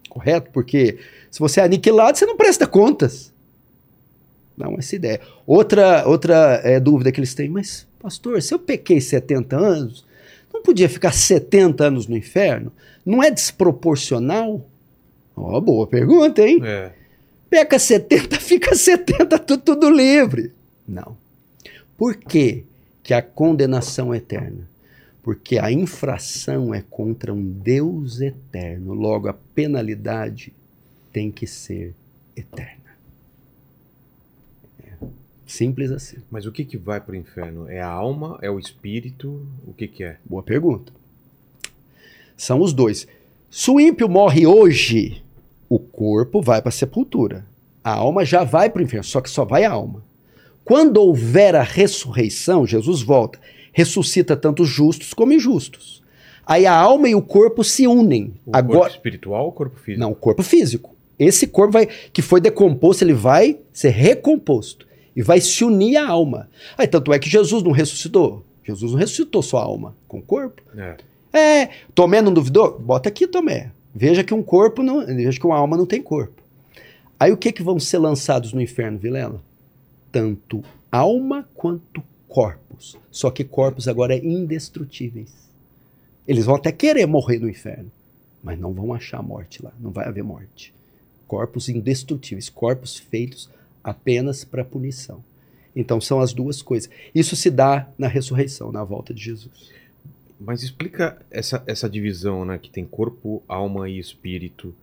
Correto? Porque se você é aniquilado, você não presta contas. Não, essa ideia. Outra, outra é, dúvida que eles têm, mas, pastor, se eu pequei 70 anos, não podia ficar 70 anos no inferno? Não é desproporcional? Ó, oh, boa pergunta, hein? É. Peca 70, fica 70, tudo, tudo livre. Não. Por quê que a condenação é eterna? Porque a infração é contra um Deus eterno, logo a penalidade tem que ser eterna. Simples assim. Mas o que, que vai para o inferno? É a alma? É o espírito? O que, que é? Boa pergunta. São os dois. Se o ímpio morre hoje, o corpo vai para a sepultura. A alma já vai para o inferno, só que só vai a alma. Quando houver a ressurreição, Jesus volta, ressuscita tanto justos como injustos. Aí a alma e o corpo se unem. O Agora, corpo espiritual ou o corpo físico? Não, o corpo físico. Esse corpo vai, que foi decomposto, ele vai ser recomposto e vai se unir à alma. Aí tanto é que Jesus não ressuscitou. Jesus não ressuscitou sua alma com o corpo. É. é. Tomé não duvidou? Bota aqui, Tomé. Veja que um corpo não, veja que uma alma não tem corpo. Aí o que que vão ser lançados no inferno, Vilela? tanto alma quanto corpos. Só que corpos agora indestrutíveis. Eles vão até querer morrer no inferno, mas não vão achar morte lá, não vai haver morte. Corpos indestrutíveis, corpos feitos apenas para punição. Então são as duas coisas. Isso se dá na ressurreição, na volta de Jesus. Mas explica essa, essa divisão, né, que tem corpo, alma e espírito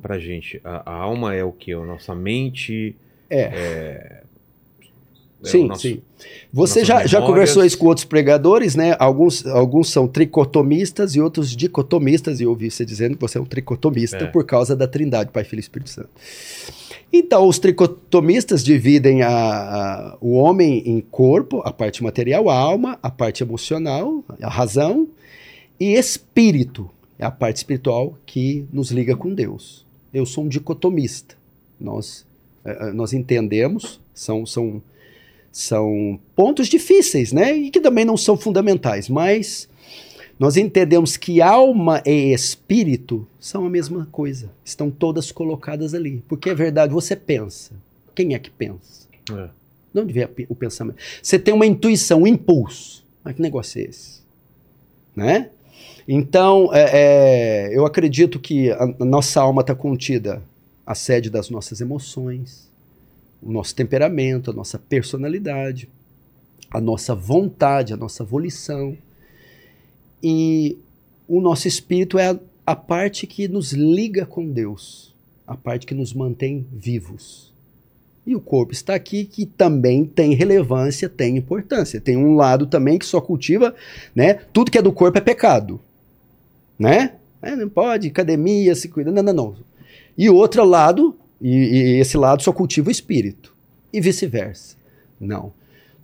pra gente. A, a alma é o que? A nossa mente, é. é é, sim, nosso, sim. Você já, já conversou isso com outros pregadores, né? Alguns, alguns são tricotomistas e outros dicotomistas, e eu ouvi você dizendo que você é um tricotomista é. por causa da Trindade, Pai, Filho e Espírito Santo. Então, os tricotomistas dividem a, a, o homem em corpo, a parte material, a alma, a parte emocional, a razão, e espírito, é a parte espiritual que nos liga com Deus. Eu sou um dicotomista. Nós, é, é, nós entendemos, são, são são pontos difíceis, né? E que também não são fundamentais, mas nós entendemos que alma e espírito são a mesma coisa. Estão todas colocadas ali. Porque é verdade, você pensa. Quem é que pensa? É. De onde vem o pensamento? Você tem uma intuição, um impulso. Mas que negócio é esse? Né? Então, é, é, eu acredito que a, a nossa alma está contida a sede das nossas emoções, o nosso temperamento, a nossa personalidade, a nossa vontade, a nossa volição. E o nosso espírito é a, a parte que nos liga com Deus, a parte que nos mantém vivos. E o corpo está aqui que também tem relevância, tem importância. Tem um lado também que só cultiva, né? Tudo que é do corpo é pecado, né? É, não pode, academia, se cuida. Não, não, não. E outro lado e, e esse lado só cultiva o espírito. E vice-versa. Não.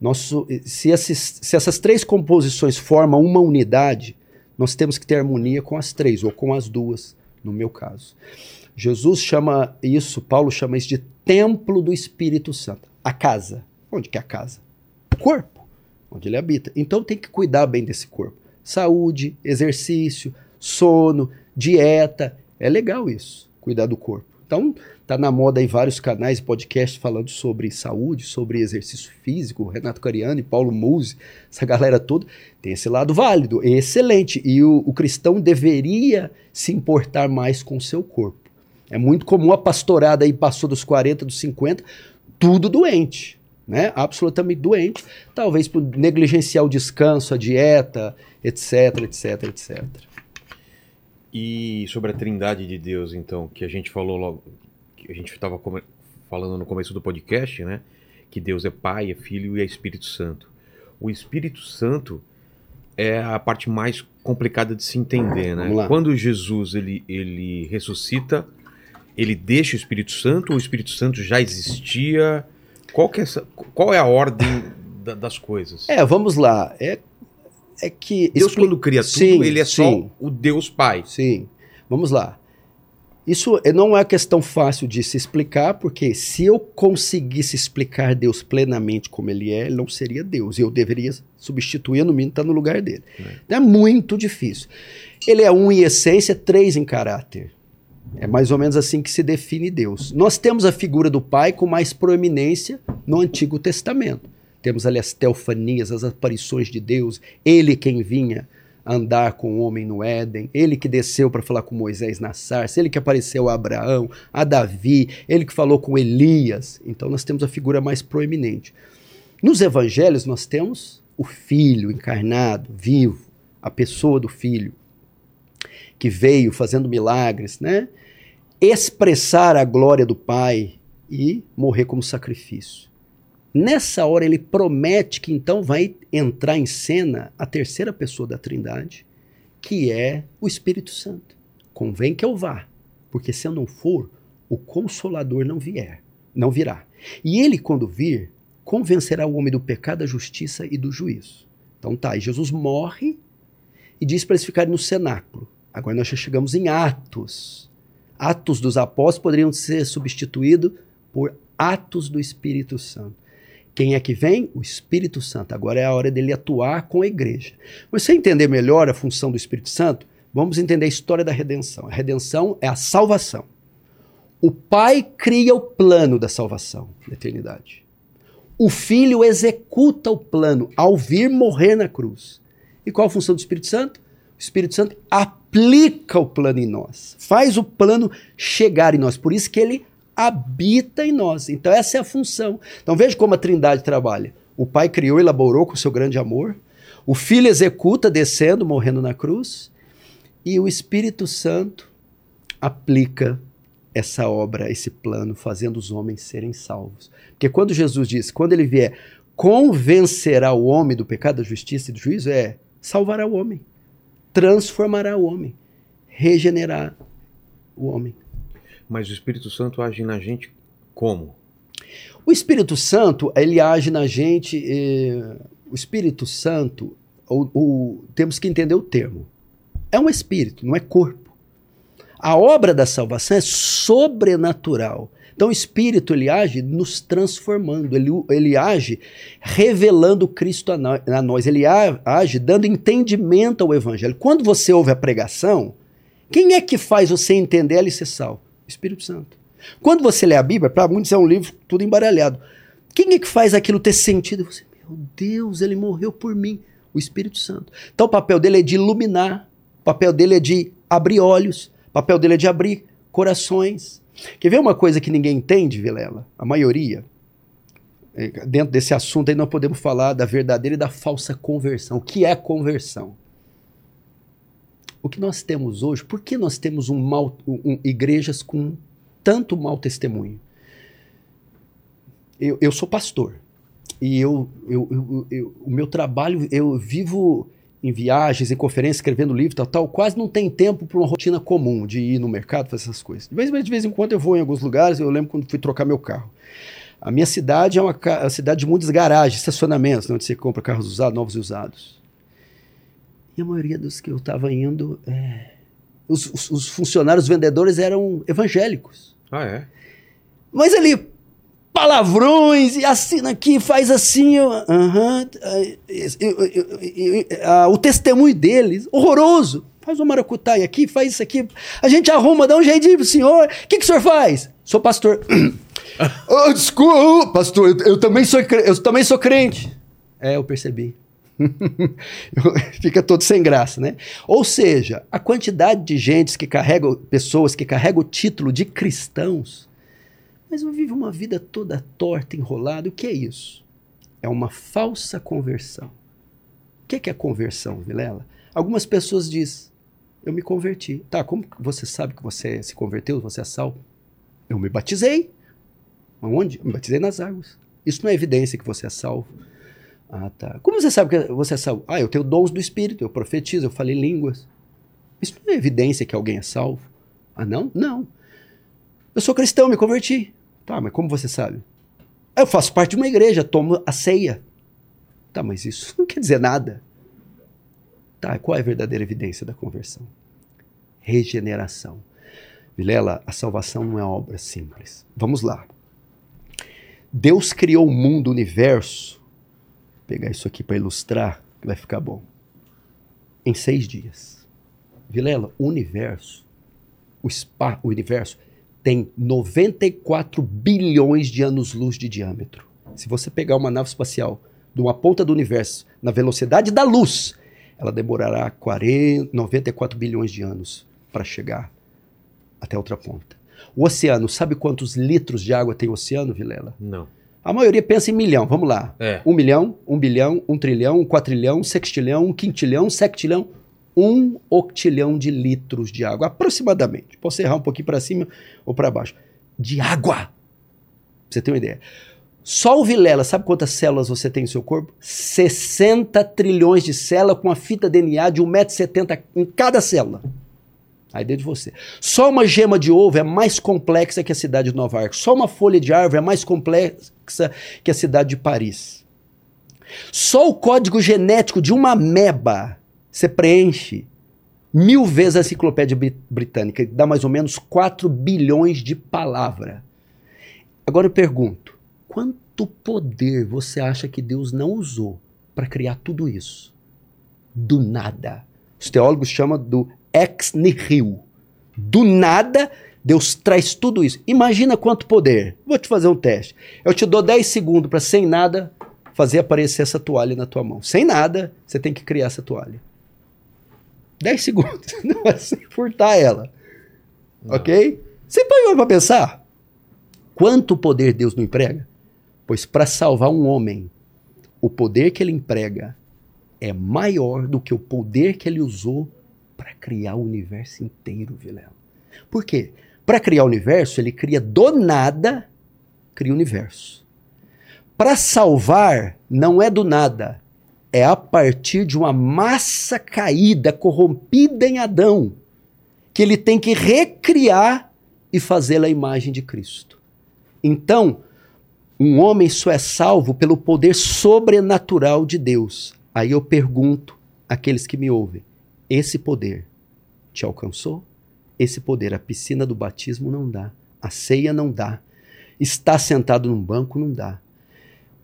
Nosso, se, esses, se essas três composições formam uma unidade, nós temos que ter harmonia com as três, ou com as duas, no meu caso. Jesus chama isso, Paulo chama isso de templo do Espírito Santo. A casa. Onde que é a casa? O corpo, onde ele habita. Então tem que cuidar bem desse corpo. Saúde, exercício, sono, dieta. É legal isso, cuidar do corpo. Então, Tá na moda aí vários canais e podcasts falando sobre saúde, sobre exercício físico, Renato Cariani, Paulo Musi, essa galera toda. Tem esse lado válido, excelente. E o, o cristão deveria se importar mais com o seu corpo. É muito comum a pastorada aí passou dos 40, dos 50, tudo doente. né? Absolutamente doente, talvez por negligenciar o descanso, a dieta, etc, etc, etc. E sobre a trindade de Deus, então, que a gente falou logo, que a gente estava falando no começo do podcast, né? Que Deus é Pai, é Filho e é Espírito Santo. O Espírito Santo é a parte mais complicada de se entender, né? Quando Jesus ele, ele ressuscita, ele deixa o Espírito Santo ou o Espírito Santo já existia? Qual, é, essa, qual é a ordem da, das coisas? É, vamos lá. É, é que. Deus, expli... quando cria tudo, sim, ele é sim. só o Deus Pai. Sim. Vamos lá. Isso não é questão fácil de se explicar, porque se eu conseguisse explicar Deus plenamente como ele é, ele não seria Deus. E eu deveria substituir, no mínimo, estar no lugar dele. É. é muito difícil. Ele é um em essência, três em caráter. É mais ou menos assim que se define Deus. Nós temos a figura do Pai com mais proeminência no Antigo Testamento. Temos ali as teofanias, as aparições de Deus, ele quem vinha andar com o homem no Éden, ele que desceu para falar com Moisés na sarça, ele que apareceu a Abraão, a Davi, ele que falou com Elias. Então nós temos a figura mais proeminente. Nos evangelhos nós temos o Filho encarnado, vivo, a pessoa do Filho, que veio fazendo milagres, né? expressar a glória do Pai e morrer como sacrifício. Nessa hora ele promete que então vai entrar em cena a terceira pessoa da Trindade, que é o Espírito Santo. Convém que eu vá, porque se eu não for, o consolador não vier, não virá. E ele quando vir, convencerá o homem do pecado, da justiça e do juízo. Então tá, e Jesus morre e diz para eles ficarem no cenáculo. Agora nós já chegamos em Atos. Atos dos Apóstolos poderiam ser substituídos por Atos do Espírito Santo. Quem é que vem? O Espírito Santo. Agora é a hora dele atuar com a igreja. Você entender melhor a função do Espírito Santo, vamos entender a história da redenção. A redenção é a salvação. O Pai cria o plano da salvação da eternidade. O Filho executa o plano ao vir morrer na cruz. E qual a função do Espírito Santo? O Espírito Santo aplica o plano em nós, faz o plano chegar em nós. Por isso que ele habita em nós. Então, essa é a função. Então, veja como a Trindade trabalha. O Pai criou, elaborou com seu grande amor. O Filho executa, descendo, morrendo na cruz. E o Espírito Santo aplica essa obra, esse plano, fazendo os homens serem salvos. Porque quando Jesus diz, quando ele vier, convencerá o homem do pecado, da justiça e do juízo, é salvará o homem, transformará o homem, regenerar o homem. Mas o Espírito Santo age na gente como? O Espírito Santo, ele age na gente. Eh, o Espírito Santo, o, o, temos que entender o termo. É um espírito, não é corpo. A obra da salvação é sobrenatural. Então o Espírito ele age nos transformando, ele, ele age revelando Cristo a, a nós, ele age dando entendimento ao Evangelho. Quando você ouve a pregação, quem é que faz você entender ela e ser salvo? Espírito Santo. Quando você lê a Bíblia, para muitos é um livro tudo embaralhado. Quem é que faz aquilo ter sentido? Você, meu Deus, ele morreu por mim. O Espírito Santo. Então o papel dele é de iluminar, o papel dele é de abrir olhos, o papel dele é de abrir corações. Quer ver uma coisa que ninguém entende, Vilela? A maioria. É, dentro desse assunto aí nós podemos falar da verdadeira e da falsa conversão. O que é conversão? O que nós temos hoje, por que nós temos um mal, um, igrejas com tanto mau testemunho? Eu, eu sou pastor e eu, eu, eu, o meu trabalho, eu vivo em viagens, em conferências, escrevendo livro, tal, tal, quase não tem tempo para uma rotina comum de ir no mercado, fazer essas coisas. De vez, de vez em quando eu vou em alguns lugares, eu lembro quando fui trocar meu carro. A minha cidade é uma, uma cidade de muitas garagens, estacionamentos, né, onde você compra carros usados, novos e usados. E a maioria dos que eu estava indo, é, os, os, os, funcionários, os vendedores eram evangélicos. Ah, é? Mas ali, palavrões, e assina aqui, faz assim. Eu, uh -huh, uh, o testemunho deles, horroroso. Faz uma maracutaia aqui, faz isso aqui. A gente arruma, dá um jeitinho pro senhor. O que, que o senhor faz? Sou pastor. oh, desculpa, pastor, eu, eu, também sou, eu também sou crente. É, eu percebi. Fica todo sem graça, né? Ou seja, a quantidade de gente que carrega, pessoas que carregam o título de cristãos, Mas eu vivo uma vida toda torta, enrolada. O que é isso? É uma falsa conversão. O que é, que é conversão, Vilela? Algumas pessoas dizem, eu me converti. Tá, como você sabe que você se converteu, você é salvo? Eu me batizei. Onde? Eu me batizei nas águas. Isso não é evidência que você é salvo. Ah, tá. Como você sabe que você é salvo? Ah, eu tenho dons do Espírito, eu profetizo, eu falei línguas. Isso não é evidência que alguém é salvo. Ah, não? Não. Eu sou cristão, me converti. Tá, mas como você sabe? Eu faço parte de uma igreja, tomo a ceia. Tá, mas isso não quer dizer nada. Tá, qual é a verdadeira evidência da conversão? Regeneração. Vilela, a salvação não é obra simples. Vamos lá. Deus criou o mundo, o universo. Pegar isso aqui para ilustrar, que vai ficar bom. Em seis dias. Vilela, o universo, o, spa, o universo tem 94 bilhões de anos-luz de diâmetro. Se você pegar uma nave espacial de uma ponta do universo na velocidade da luz, ela demorará 40, 94 bilhões de anos para chegar até outra ponta. O oceano, sabe quantos litros de água tem o oceano, Vilela? Não. A maioria pensa em milhão, vamos lá. É. Um milhão, um bilhão, um trilhão, um quatrilhão, um sextilhão, um quintilhão, um septilhão, um octilhão de litros de água, aproximadamente. Posso errar um pouquinho para cima ou para baixo. De água! Pra você ter uma ideia. Só o Vilela, sabe quantas células você tem no seu corpo? 60 trilhões de células com a fita DNA de 1,70m em cada célula. Aí dentro de você. Só uma gema de ovo é mais complexa que a cidade de Nova York. Só uma folha de árvore é mais complexa que a cidade de Paris. Só o código genético de uma ameba você preenche mil vezes a enciclopédia britânica, dá mais ou menos 4 bilhões de palavras. Agora eu pergunto: quanto poder você acha que Deus não usou para criar tudo isso? Do nada. Os teólogos chamam do ex nihil. Do nada, Deus traz tudo isso. Imagina quanto poder. Vou te fazer um teste. Eu te dou 10 segundos para, sem nada, fazer aparecer essa toalha na tua mão. Sem nada, você tem que criar essa toalha. 10 segundos. Não é sem furtar ela. Não. Ok? Você parou para pensar? Quanto poder Deus não emprega? Pois para salvar um homem, o poder que ele emprega é maior do que o poder que ele usou criar o universo inteiro, Vilela. Por quê? Para criar o universo, ele cria do nada, cria o universo. Para salvar, não é do nada, é a partir de uma massa caída, corrompida em Adão, que ele tem que recriar e fazê-la a imagem de Cristo. Então, um homem só é salvo pelo poder sobrenatural de Deus. Aí eu pergunto àqueles que me ouvem: esse poder te alcançou? Esse poder, a piscina do batismo não dá, a ceia não dá, estar sentado num banco não dá.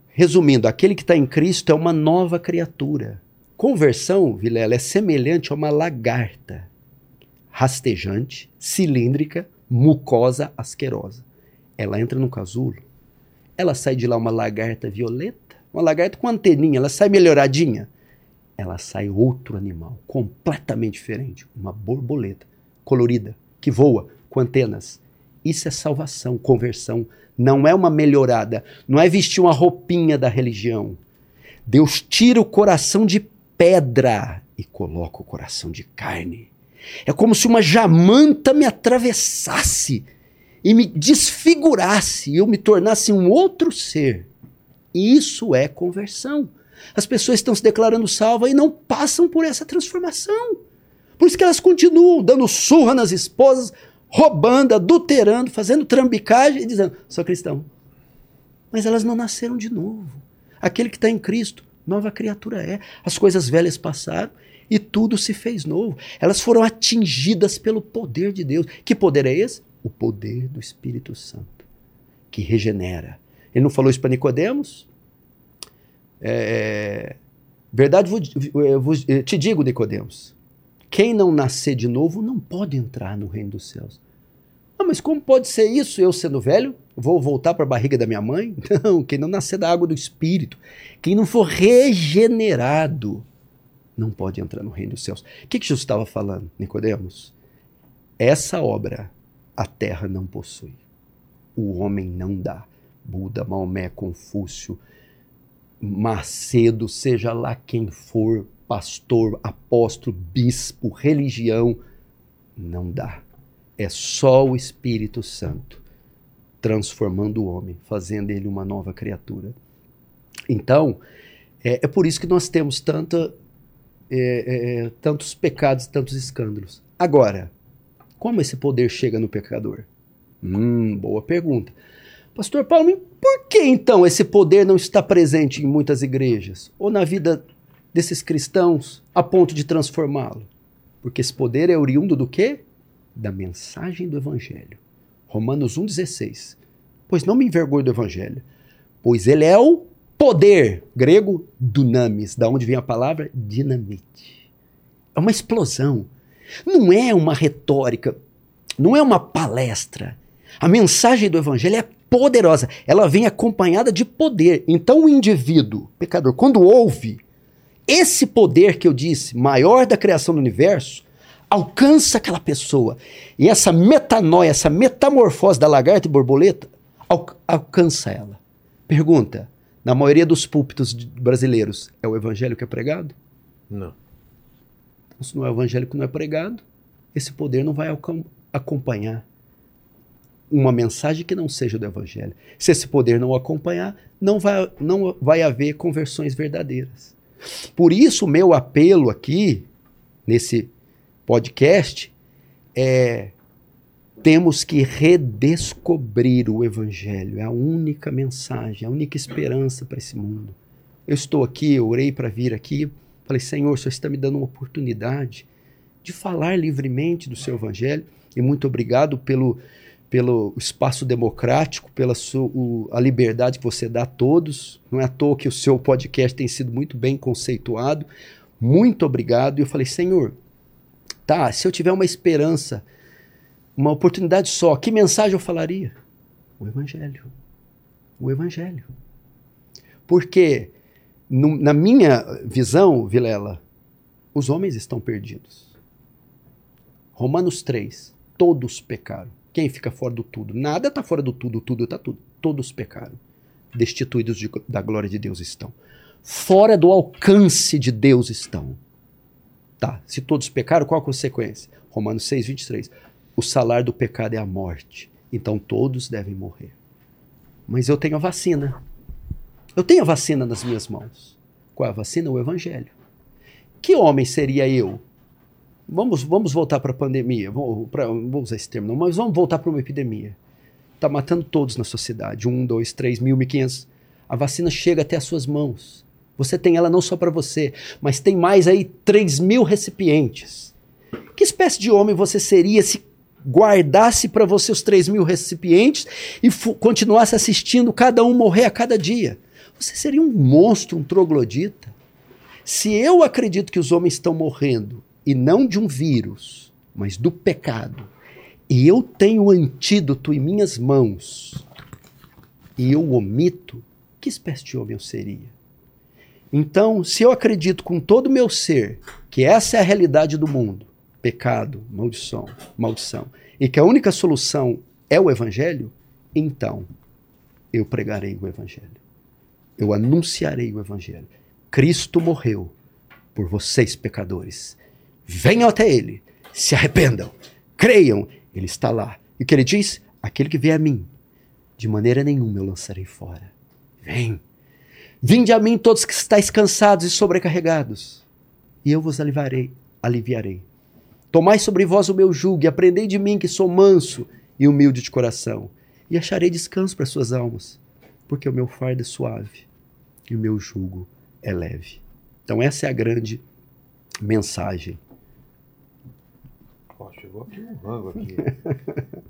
Resumindo, aquele que está em Cristo é uma nova criatura. Conversão, Vilela, é semelhante a uma lagarta rastejante, cilíndrica, mucosa, asquerosa. Ela entra no casulo, ela sai de lá uma lagarta violeta, uma lagarta com anteninha, ela sai melhoradinha ela sai outro animal, completamente diferente, uma borboleta colorida, que voa com antenas. Isso é salvação, conversão. Não é uma melhorada, não é vestir uma roupinha da religião. Deus tira o coração de pedra e coloca o coração de carne. É como se uma jamanta me atravessasse e me desfigurasse eu me tornasse um outro ser. Isso é conversão. As pessoas estão se declarando salvas e não passam por essa transformação. Por isso que elas continuam dando surra nas esposas, roubando, adulterando, fazendo trambicagem e dizendo: sou cristão. Mas elas não nasceram de novo. Aquele que está em Cristo, nova criatura é. As coisas velhas passaram e tudo se fez novo. Elas foram atingidas pelo poder de Deus. Que poder é esse? O poder do Espírito Santo, que regenera. Ele não falou isso para Nicodemos? É, verdade, eu, vos, te digo, Nicodemos, quem não nascer de novo não pode entrar no reino dos céus. Ah, mas como pode ser isso? Eu sendo velho, vou voltar para a barriga da minha mãe? Não, quem não nascer da água do Espírito, quem não for regenerado, não pode entrar no reino dos céus. O que, que Jesus estava falando, Nicodemos? Essa obra a terra não possui. O homem não dá. Buda, Maomé, Confúcio, Macedo, seja lá quem for, pastor, apóstolo, bispo, religião, não dá. É só o Espírito Santo transformando o homem, fazendo ele uma nova criatura. Então, é, é por isso que nós temos tanta, é, é, tantos pecados, tantos escândalos. Agora, como esse poder chega no pecador? Hum, boa pergunta. Pastor Paulo, por que então esse poder não está presente em muitas igrejas ou na vida desses cristãos a ponto de transformá-lo? Porque esse poder é oriundo do quê? Da mensagem do evangelho. Romanos 1:16. Pois não me envergonho do evangelho, pois ele é o poder, grego dunamis, da onde vem a palavra dinamite. É uma explosão. Não é uma retórica, não é uma palestra. A mensagem do evangelho é poderosa, ela vem acompanhada de poder. Então o indivíduo, pecador, quando ouve esse poder que eu disse, maior da criação do universo, alcança aquela pessoa. E essa metanoia, essa metamorfose da lagarta e borboleta, al alcança ela. Pergunta: na maioria dos púlpitos brasileiros, é o evangelho que é pregado? Não. Então, se não é o evangelho que não é pregado, esse poder não vai acompanhar uma mensagem que não seja do evangelho. Se esse poder não acompanhar, não vai, não vai haver conversões verdadeiras. Por isso, meu apelo aqui, nesse podcast, é temos que redescobrir o Evangelho. É a única mensagem, a única esperança para esse mundo. Eu estou aqui, eu orei para vir aqui, falei, Senhor, o Senhor está me dando uma oportunidade de falar livremente do seu Evangelho. E muito obrigado pelo, pelo espaço democrático, pela sua, o, a liberdade que você dá a todos. Não é à toa que o seu podcast tem sido muito bem conceituado. Muito obrigado. E eu falei, Senhor, tá, se eu tiver uma esperança uma oportunidade só, que mensagem eu falaria? O Evangelho. O Evangelho. Porque, no, na minha visão, Vilela, os homens estão perdidos. Romanos 3. Todos pecaram. Quem fica fora do tudo? Nada está fora do tudo, tudo está tudo. Todos pecaram. Destituídos de, da glória de Deus estão. Fora do alcance de Deus estão. Tá, se todos pecaram, qual a consequência? Romanos 6, 23 o salário do pecado é a morte. Então todos devem morrer. Mas eu tenho a vacina. Eu tenho a vacina nas minhas mãos. Qual é a vacina? O Evangelho. Que homem seria eu? Vamos, vamos voltar para a pandemia. Vou, pra, vou usar esse termo, não, mas vamos voltar para uma epidemia. Está matando todos na sociedade. Um, dois, três mil, mil quinhentos. A vacina chega até as suas mãos. Você tem ela não só para você, mas tem mais aí três mil recipientes. Que espécie de homem você seria se guardasse para você os 3 mil recipientes e continuasse assistindo cada um morrer a cada dia. Você seria um monstro, um troglodita. Se eu acredito que os homens estão morrendo, e não de um vírus, mas do pecado, e eu tenho o antídoto em minhas mãos, e eu omito, que espécie de homem eu seria? Então, se eu acredito com todo o meu ser que essa é a realidade do mundo, pecado, maldição, maldição, e que a única solução é o evangelho, então eu pregarei o evangelho. Eu anunciarei o evangelho. Cristo morreu por vocês pecadores. Venham até ele, se arrependam, creiam, ele está lá. E o que ele diz? Aquele que vier a mim, de maneira nenhuma eu lançarei fora. Vem. Vinde a mim todos que estáis cansados e sobrecarregados, e eu vos aliviarei, aliviarei. Tomai sobre vós o meu jugo e aprendei de mim que sou manso e humilde de coração, e acharei descanso para suas almas, porque o meu fardo é suave e o meu jugo é leve. Então essa é a grande mensagem. Chegou aqui um rango aqui.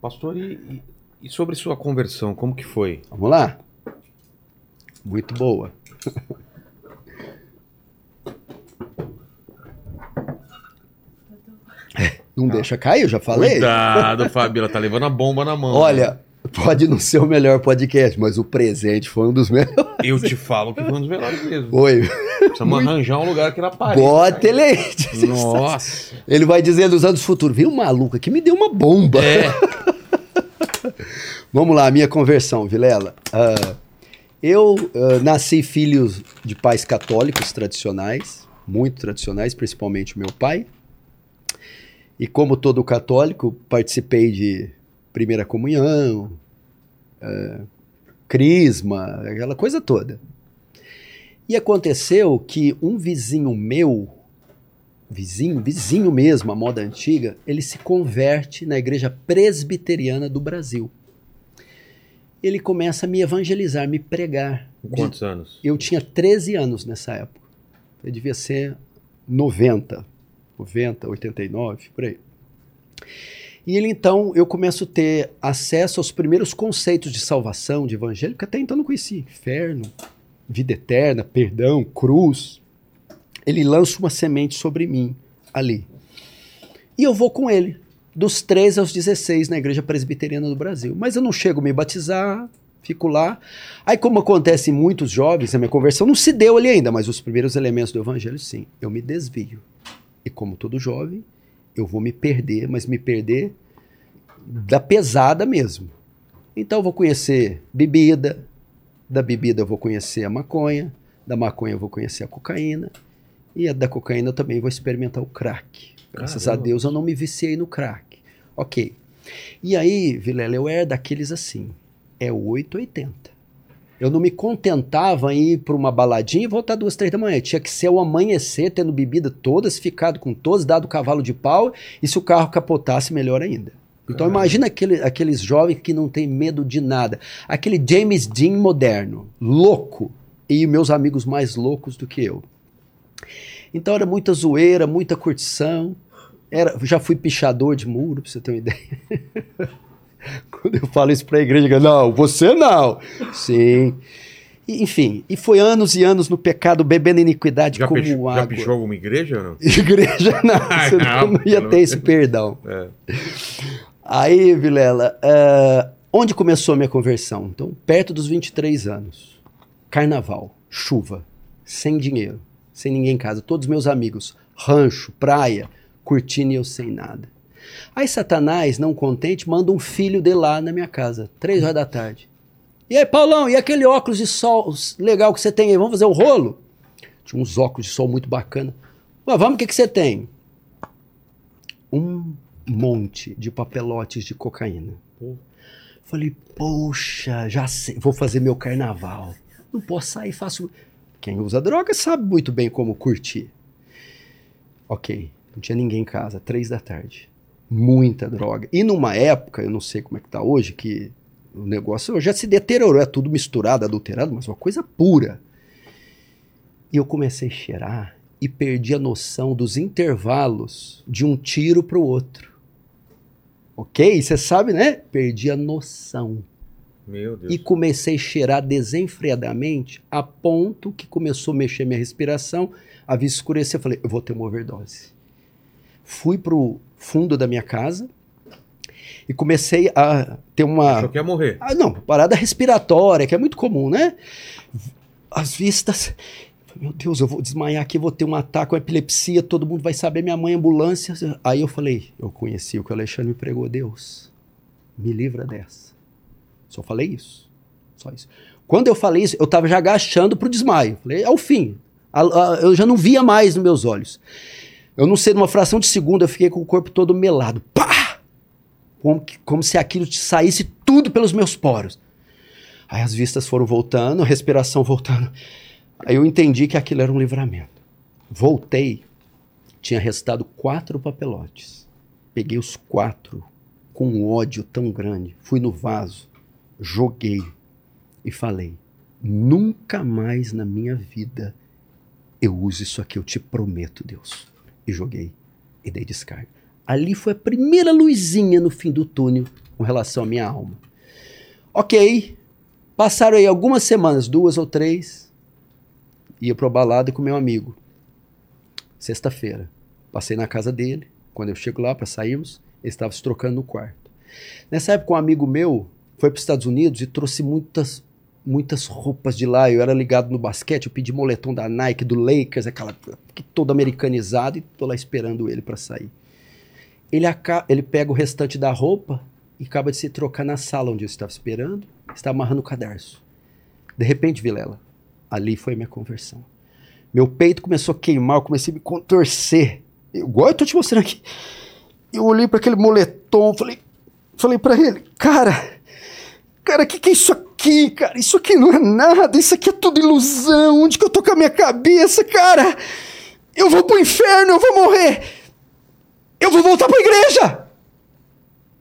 Pastor, e, e, e sobre sua conversão, como que foi? Vamos lá? Muito boa. Não ah. deixa cair, eu já falei. Cuidado, Fabíola, tá levando a bomba na mão. Olha, né? Pode não ser o melhor podcast, mas o presente foi um dos melhores. Eu te falo que foi um dos melhores mesmo. Foi. Precisamos Muito... arranjar um lugar aqui na parede. Bota ele aí. Nossa. Ele vai dizer nos anos futuros, veio um maluco aqui, me deu uma bomba. É. Vamos lá, minha conversão, Vilela. Ah, eu ah, nasci filho de pais católicos tradicionais, muito tradicionais, principalmente o meu pai. E como todo católico, participei de primeira comunhão, ah, crisma, aquela coisa toda. E aconteceu que um vizinho meu, vizinho, vizinho mesmo, a moda antiga, ele se converte na igreja presbiteriana do Brasil. Ele começa a me evangelizar, me pregar. Quantos anos? Eu tinha 13 anos nessa época. Eu devia ser 90, 90, 89, por aí. E ele então, eu começo a ter acesso aos primeiros conceitos de salvação, de evangelho, que até então não conhecia. Inferno, vida eterna, perdão, cruz. Ele lança uma semente sobre mim ali. E eu vou com ele, dos 13 aos 16, na Igreja Presbiteriana do Brasil. Mas eu não chego a me batizar, fico lá. Aí, como acontece em muitos jovens, a minha conversão não se deu ali ainda, mas os primeiros elementos do Evangelho, sim. Eu me desvio. E como todo jovem, eu vou me perder, mas me perder da pesada mesmo. Então, eu vou conhecer bebida, da bebida eu vou conhecer a maconha, da maconha eu vou conhecer a cocaína, e da cocaína eu também vou experimentar o crack. Graças Caramba. a Deus eu não me viciei no crack. Ok. E aí, Vilela, eu era daqueles assim, é 880. Eu não me contentava em ir para uma baladinha e voltar duas, três da manhã. Tinha que ser o amanhecer, tendo bebida todas, ficado com todas, dado cavalo de pau, e se o carro capotasse, melhor ainda. Então Caramba. imagina aquele, aqueles jovens que não tem medo de nada. Aquele James Dean moderno, louco, e meus amigos mais loucos do que eu. Então era muita zoeira, muita curtição. Era, já fui pichador de muro, pra você ter uma ideia. Quando eu falo isso pra igreja, eu digo, não, você não. Sim. E, enfim, e foi anos e anos no pecado, bebendo iniquidade Já, como pichou, água. já pichou alguma igreja ou não? Igreja não, você não, não, ia não. ter esse perdão. É. Aí, Vilela, ah, onde começou a minha conversão? Então, perto dos 23 anos. Carnaval, chuva, sem dinheiro, sem ninguém em casa, todos meus amigos, rancho, praia, curtindo e eu sem nada. Aí Satanás, não contente, manda um filho de lá na minha casa, três horas da tarde. E aí, Paulão, e aquele óculos de sol legal que você tem aí? Vamos fazer um rolo? Tinha uns óculos de sol muito bacana. Mas vamos, o que, que você tem? Um monte de papelotes de cocaína. Falei, poxa, já sei, vou fazer meu carnaval. Não posso sair fácil. Quem usa droga sabe muito bem como curtir. Ok, não tinha ninguém em casa, três da tarde. Muita droga. E numa época, eu não sei como é que tá hoje, que o negócio já se deteriorou, é tudo misturado, adulterado, mas uma coisa pura. E eu comecei a cheirar e perdi a noção dos intervalos de um tiro para o outro. Ok? Você sabe, né? Perdi a noção. Meu Deus. E comecei a cheirar desenfreadamente a ponto que começou a mexer minha respiração, a vista escurecer. Eu falei, eu vou ter uma overdose. Fui pro fundo da minha casa e comecei a ter uma. Achou que ia morrer. Ah, não, parada respiratória, que é muito comum, né? As vistas. Meu Deus, eu vou desmaiar aqui, vou ter um ataque, uma epilepsia, todo mundo vai saber, minha mãe, ambulância. Aí eu falei, eu conheci o que o Alexandre me pregou, Deus, me livra dessa. Só falei isso. Só isso. Quando eu falei isso, eu estava já agachando pro desmaio. Falei, é o fim. Eu já não via mais nos meus olhos. Eu não sei, numa fração de segundo, eu fiquei com o corpo todo melado. Pá! Como, que- como se aquilo te saísse tudo pelos meus poros. Aí as vistas foram voltando, a respiração voltando. Aí eu entendi que aquilo era um livramento. Voltei, tinha restado quatro papelotes. Peguei os quatro com um ódio tão grande, fui no vaso, joguei e falei: nunca mais na minha vida eu uso isso aqui, eu te prometo, Deus. E joguei e dei descarga. Ali foi a primeira luzinha no fim do túnel com relação à minha alma. Ok, passaram aí algumas semanas, duas ou três, ia pro balada com meu amigo. Sexta-feira, passei na casa dele. Quando eu chego lá para sairmos, ele estava se trocando no quarto. Nessa época, um amigo meu foi para os Estados Unidos e trouxe muitas, muitas roupas de lá. Eu era ligado no basquete, eu pedi moletom da Nike, do Lakers, aquela que todo americanizado, e tô lá esperando ele para sair. Ele, ele pega o restante da roupa e acaba de se trocar na sala onde eu estava esperando, está amarrando o cadarço. De repente, Vilela, ali foi minha conversão. Meu peito começou a queimar, eu comecei a me contorcer. Igual eu tô te mostrando aqui. Eu olhei para aquele moletom, falei, falei para ele, cara, cara, que, que é isso aqui, cara? Isso aqui não é nada, isso aqui é tudo ilusão. Onde que eu tô com a minha cabeça, cara? Eu vou pro inferno, eu vou morrer. Eu vou voltar pra igreja.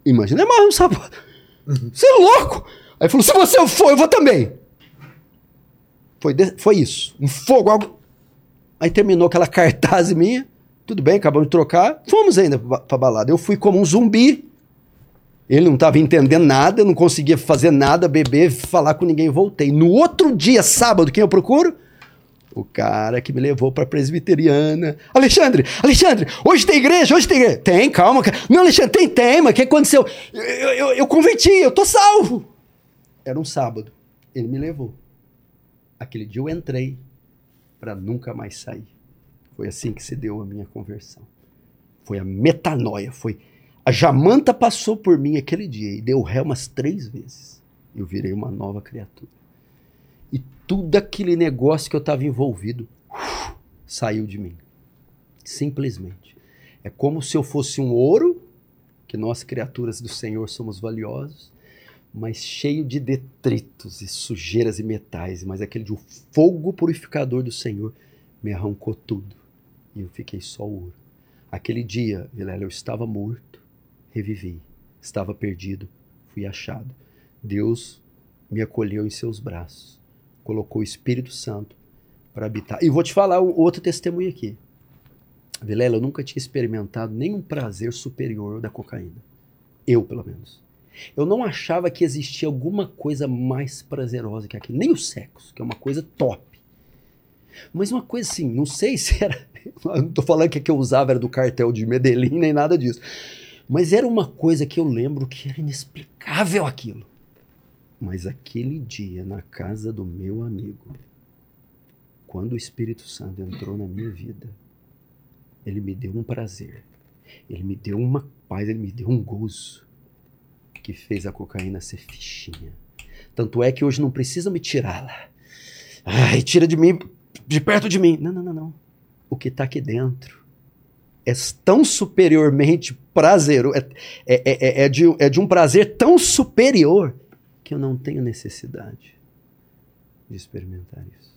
Imagina mais um sábado. Você é louco? Aí falou: se você for, eu vou também. Foi, de, foi isso. Um fogo, algo. Aí terminou aquela cartaz minha. Tudo bem, acabamos de trocar. Fomos ainda pra balada. Eu fui como um zumbi. Ele não estava entendendo nada, não conseguia fazer nada, beber, falar com ninguém. Voltei. No outro dia, sábado, quem eu procuro? O cara que me levou para presbiteriana. Alexandre, Alexandre, hoje tem igreja, hoje tem igreja. Tem, calma. Não, Alexandre, tem tema. O que aconteceu? Eu, eu, eu converti, eu tô salvo. Era um sábado. Ele me levou. Aquele dia eu entrei para nunca mais sair. Foi assim que se deu a minha conversão. Foi a metanoia. Foi a Jamanta passou por mim aquele dia e deu ré umas três vezes. Eu virei uma nova criatura tudo aquele negócio que eu estava envolvido uf, saiu de mim. Simplesmente. É como se eu fosse um ouro, que nós, criaturas do Senhor, somos valiosos, mas cheio de detritos e sujeiras e metais. Mas aquele de um fogo purificador do Senhor me arrancou tudo. E eu fiquei só ouro. Aquele dia, Vilela, eu estava morto, revivi. Estava perdido, fui achado. Deus me acolheu em seus braços colocou o Espírito Santo para habitar. E vou te falar outro testemunho aqui. Vilela, eu nunca tinha experimentado nenhum prazer superior da cocaína. Eu, pelo menos. Eu não achava que existia alguma coisa mais prazerosa que aquilo. Nem o sexo, que é uma coisa top. Mas uma coisa assim, não sei se era. Não estou falando que a que eu usava era do cartel de Medellín, nem nada disso. Mas era uma coisa que eu lembro que era inexplicável aquilo. Mas aquele dia, na casa do meu amigo, quando o Espírito Santo entrou na minha vida, ele me deu um prazer, ele me deu uma paz, ele me deu um gozo que fez a cocaína ser fichinha. Tanto é que hoje não precisa me tirá-la. Ai, tira de mim, de perto de mim. Não, não, não, não. O que está aqui dentro é tão superiormente prazeroso, é, é, é, é, de, é de um prazer tão superior que eu não tenho necessidade de experimentar isso.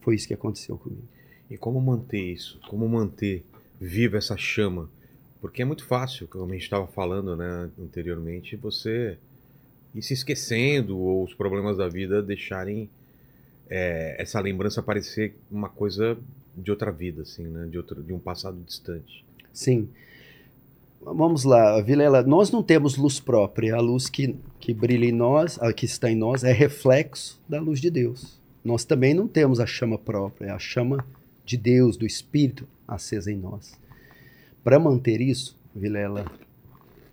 Foi isso que aconteceu comigo. E como manter isso? Como manter viva essa chama? Porque é muito fácil, como a gente estava falando né, anteriormente, você ir se esquecendo ou os problemas da vida deixarem é, essa lembrança parecer uma coisa de outra vida, assim, né? De, outro, de um passado distante. Sim. Vamos lá, Vilela, nós não temos luz própria. A luz que, que brilha em nós, a que está em nós, é reflexo da luz de Deus. Nós também não temos a chama própria, a chama de Deus, do Espírito acesa em nós. Para manter isso, Vilela,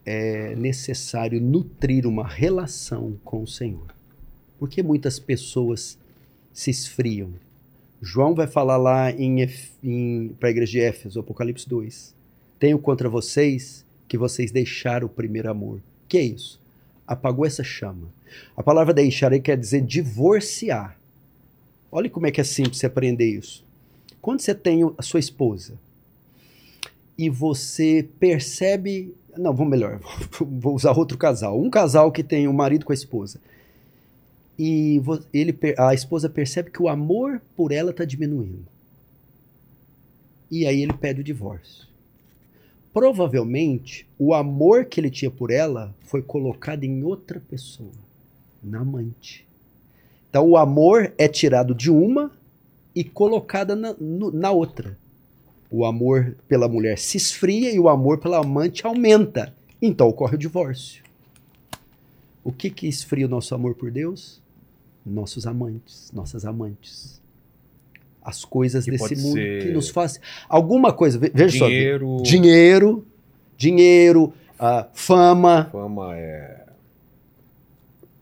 é necessário nutrir uma relação com o Senhor. Porque muitas pessoas se esfriam. João vai falar lá em, em para a igreja de Éfeso, Apocalipse 2 tenho contra vocês que vocês deixaram o primeiro amor. Que é isso? Apagou essa chama. A palavra deixar quer dizer divorciar. Olha como é que é simples você aprender isso. Quando você tem a sua esposa e você percebe. Não, vamos melhor, vou usar outro casal. Um casal que tem o um marido com a esposa. E ele, a esposa percebe que o amor por ela está diminuindo. E aí ele pede o divórcio provavelmente o amor que ele tinha por ela foi colocado em outra pessoa, na amante. Então o amor é tirado de uma e colocado na, na outra. O amor pela mulher se esfria e o amor pela amante aumenta. Então ocorre o divórcio. O que que esfria o nosso amor por Deus? Nossos amantes, nossas amantes as coisas que desse mundo que nos faz alguma coisa. Veja dinheiro, só. Dinheiro. Dinheiro, uh, fama. Fama é.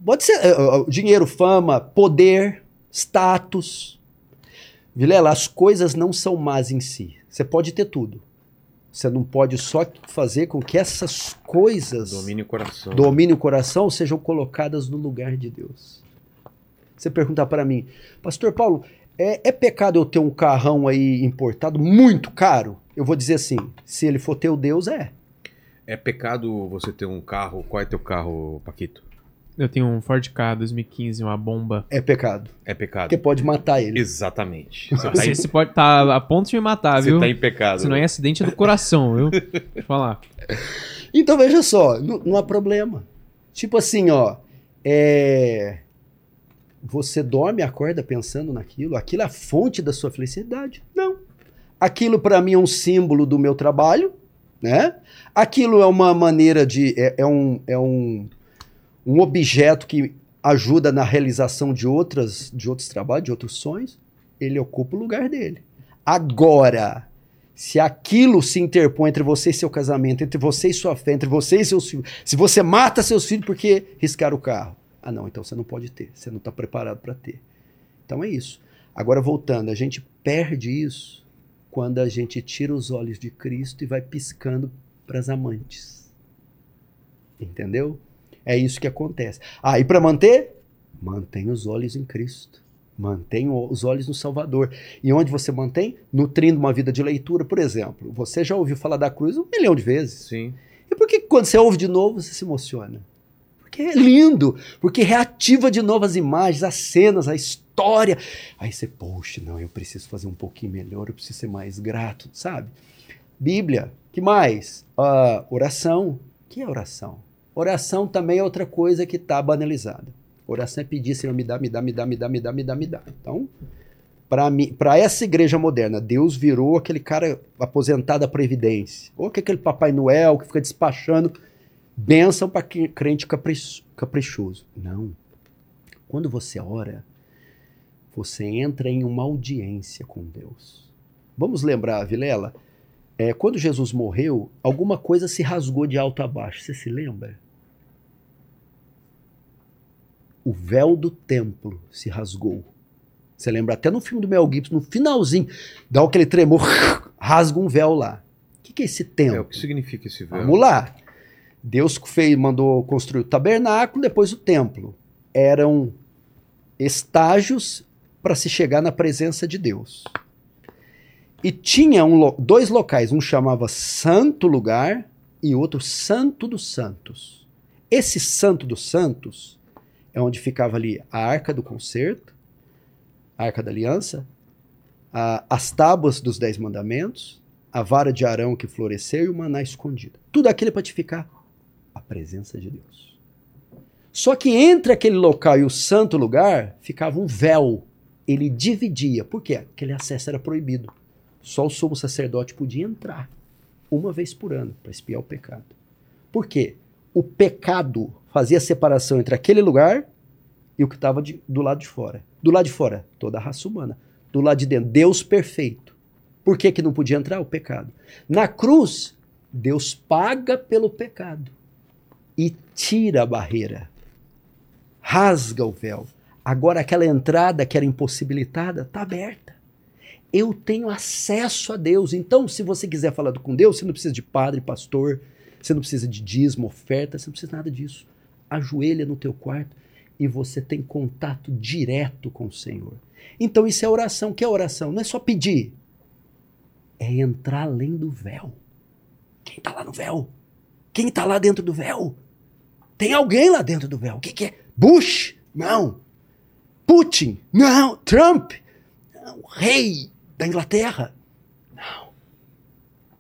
Pode ser uh, dinheiro, fama, poder, status. Vilela, as coisas não são más em si. Você pode ter tudo. Você não pode só fazer com que essas coisas Domine o coração. dominem o coração sejam colocadas no lugar de Deus. Você perguntar para mim, Pastor Paulo, é, é pecado eu ter um carrão aí importado muito caro? Eu vou dizer assim, se ele for teu Deus, é. É pecado você ter um carro. Qual é teu carro, Paquito? Eu tenho um Ford K 2015, uma bomba. É pecado. É pecado. Porque pode matar ele. Exatamente. Você tá, Você, em, você pode estar a ponto de me matar, você viu? tá em pecado. Se não é acidente do coração, viu? Deixa eu falar. Então veja só, não, não há problema. Tipo assim, ó, é... você dorme e acorda pensando naquilo, aquilo é a fonte da sua felicidade? Não. Aquilo para mim é um símbolo do meu trabalho, né? Aquilo é uma maneira de é, é um, é um, um objeto que ajuda na realização de outras de outros trabalhos, de outros sonhos. Ele ocupa o lugar dele. Agora, se aquilo se interpõe entre você e seu casamento, entre você e sua fé, entre você e seus filhos, se você mata seus filhos porque riscaram o carro, ah não, então você não pode ter, você não está preparado para ter. Então é isso. Agora voltando, a gente perde isso quando a gente tira os olhos de Cristo e vai piscando para as amantes. Entendeu? É isso que acontece. Ah, e para manter? Mantém os olhos em Cristo. Mantém os olhos no Salvador. E onde você mantém? Nutrindo uma vida de leitura, por exemplo. Você já ouviu falar da cruz um milhão de vezes. Sim. E por que quando você ouve de novo você se emociona? Porque é lindo, porque reativa de novo as imagens, as cenas, a história. Aí você, poxa, não, eu preciso fazer um pouquinho melhor, eu preciso ser mais grato, sabe? Bíblia, que mais? Ah, oração. O que é oração? Oração também é outra coisa que está banalizada. Oração é pedir, Senhor, me dá, me dá, me dá, me dá, me dá, me dá, me dá. Então, para essa igreja moderna, Deus virou aquele cara aposentado da Previdência. Ou que aquele Papai Noel que fica despachando bênção para crente capricho, caprichoso. Não. Quando você ora, você entra em uma audiência com Deus. Vamos lembrar, Vilela, é, quando Jesus morreu, alguma coisa se rasgou de alto a baixo. Você se lembra? O véu do templo se rasgou. Você lembra até no filme do Mel Gibson, no finalzinho, dá aquele tremor, rasga um véu lá. O que, que é esse templo? É, o que significa esse véu? Vamos lá. Deus fez, mandou construir o tabernáculo, depois o templo. Eram estágios para se chegar na presença de Deus. E tinha um, dois locais, um chamava Santo Lugar e outro Santo dos Santos. Esse Santo dos Santos é onde ficava ali a Arca do Concerto, a Arca da Aliança, a, as tábuas dos Dez Mandamentos, a vara de Arão que floresceu e o maná escondido. Tudo aquilo é para te ficar a presença de Deus. Só que entre aquele local e o santo lugar ficava um véu. Ele dividia. Por quê? Aquele acesso era proibido. Só o sumo sacerdote podia entrar uma vez por ano para espiar o pecado. Por quê? O pecado fazia separação entre aquele lugar e o que estava do lado de fora. Do lado de fora, toda a raça humana. Do lado de dentro, Deus perfeito. Por que, que não podia entrar? O pecado. Na cruz, Deus paga pelo pecado e tira a barreira. Rasga o véu. Agora aquela entrada que era impossibilitada está aberta. Eu tenho acesso a Deus. Então, se você quiser falar com Deus, você não precisa de padre, pastor, você não precisa de dízimo, oferta, você não precisa nada disso. Ajoelha no teu quarto e você tem contato direto com o Senhor. Então isso é oração. O que é oração? Não é só pedir. É entrar além do véu. Quem está lá no véu? Quem está lá dentro do véu? Tem alguém lá dentro do véu. O que, que é? Bush? Não. Putin? Não. Trump? Não. O rei da Inglaterra? Não.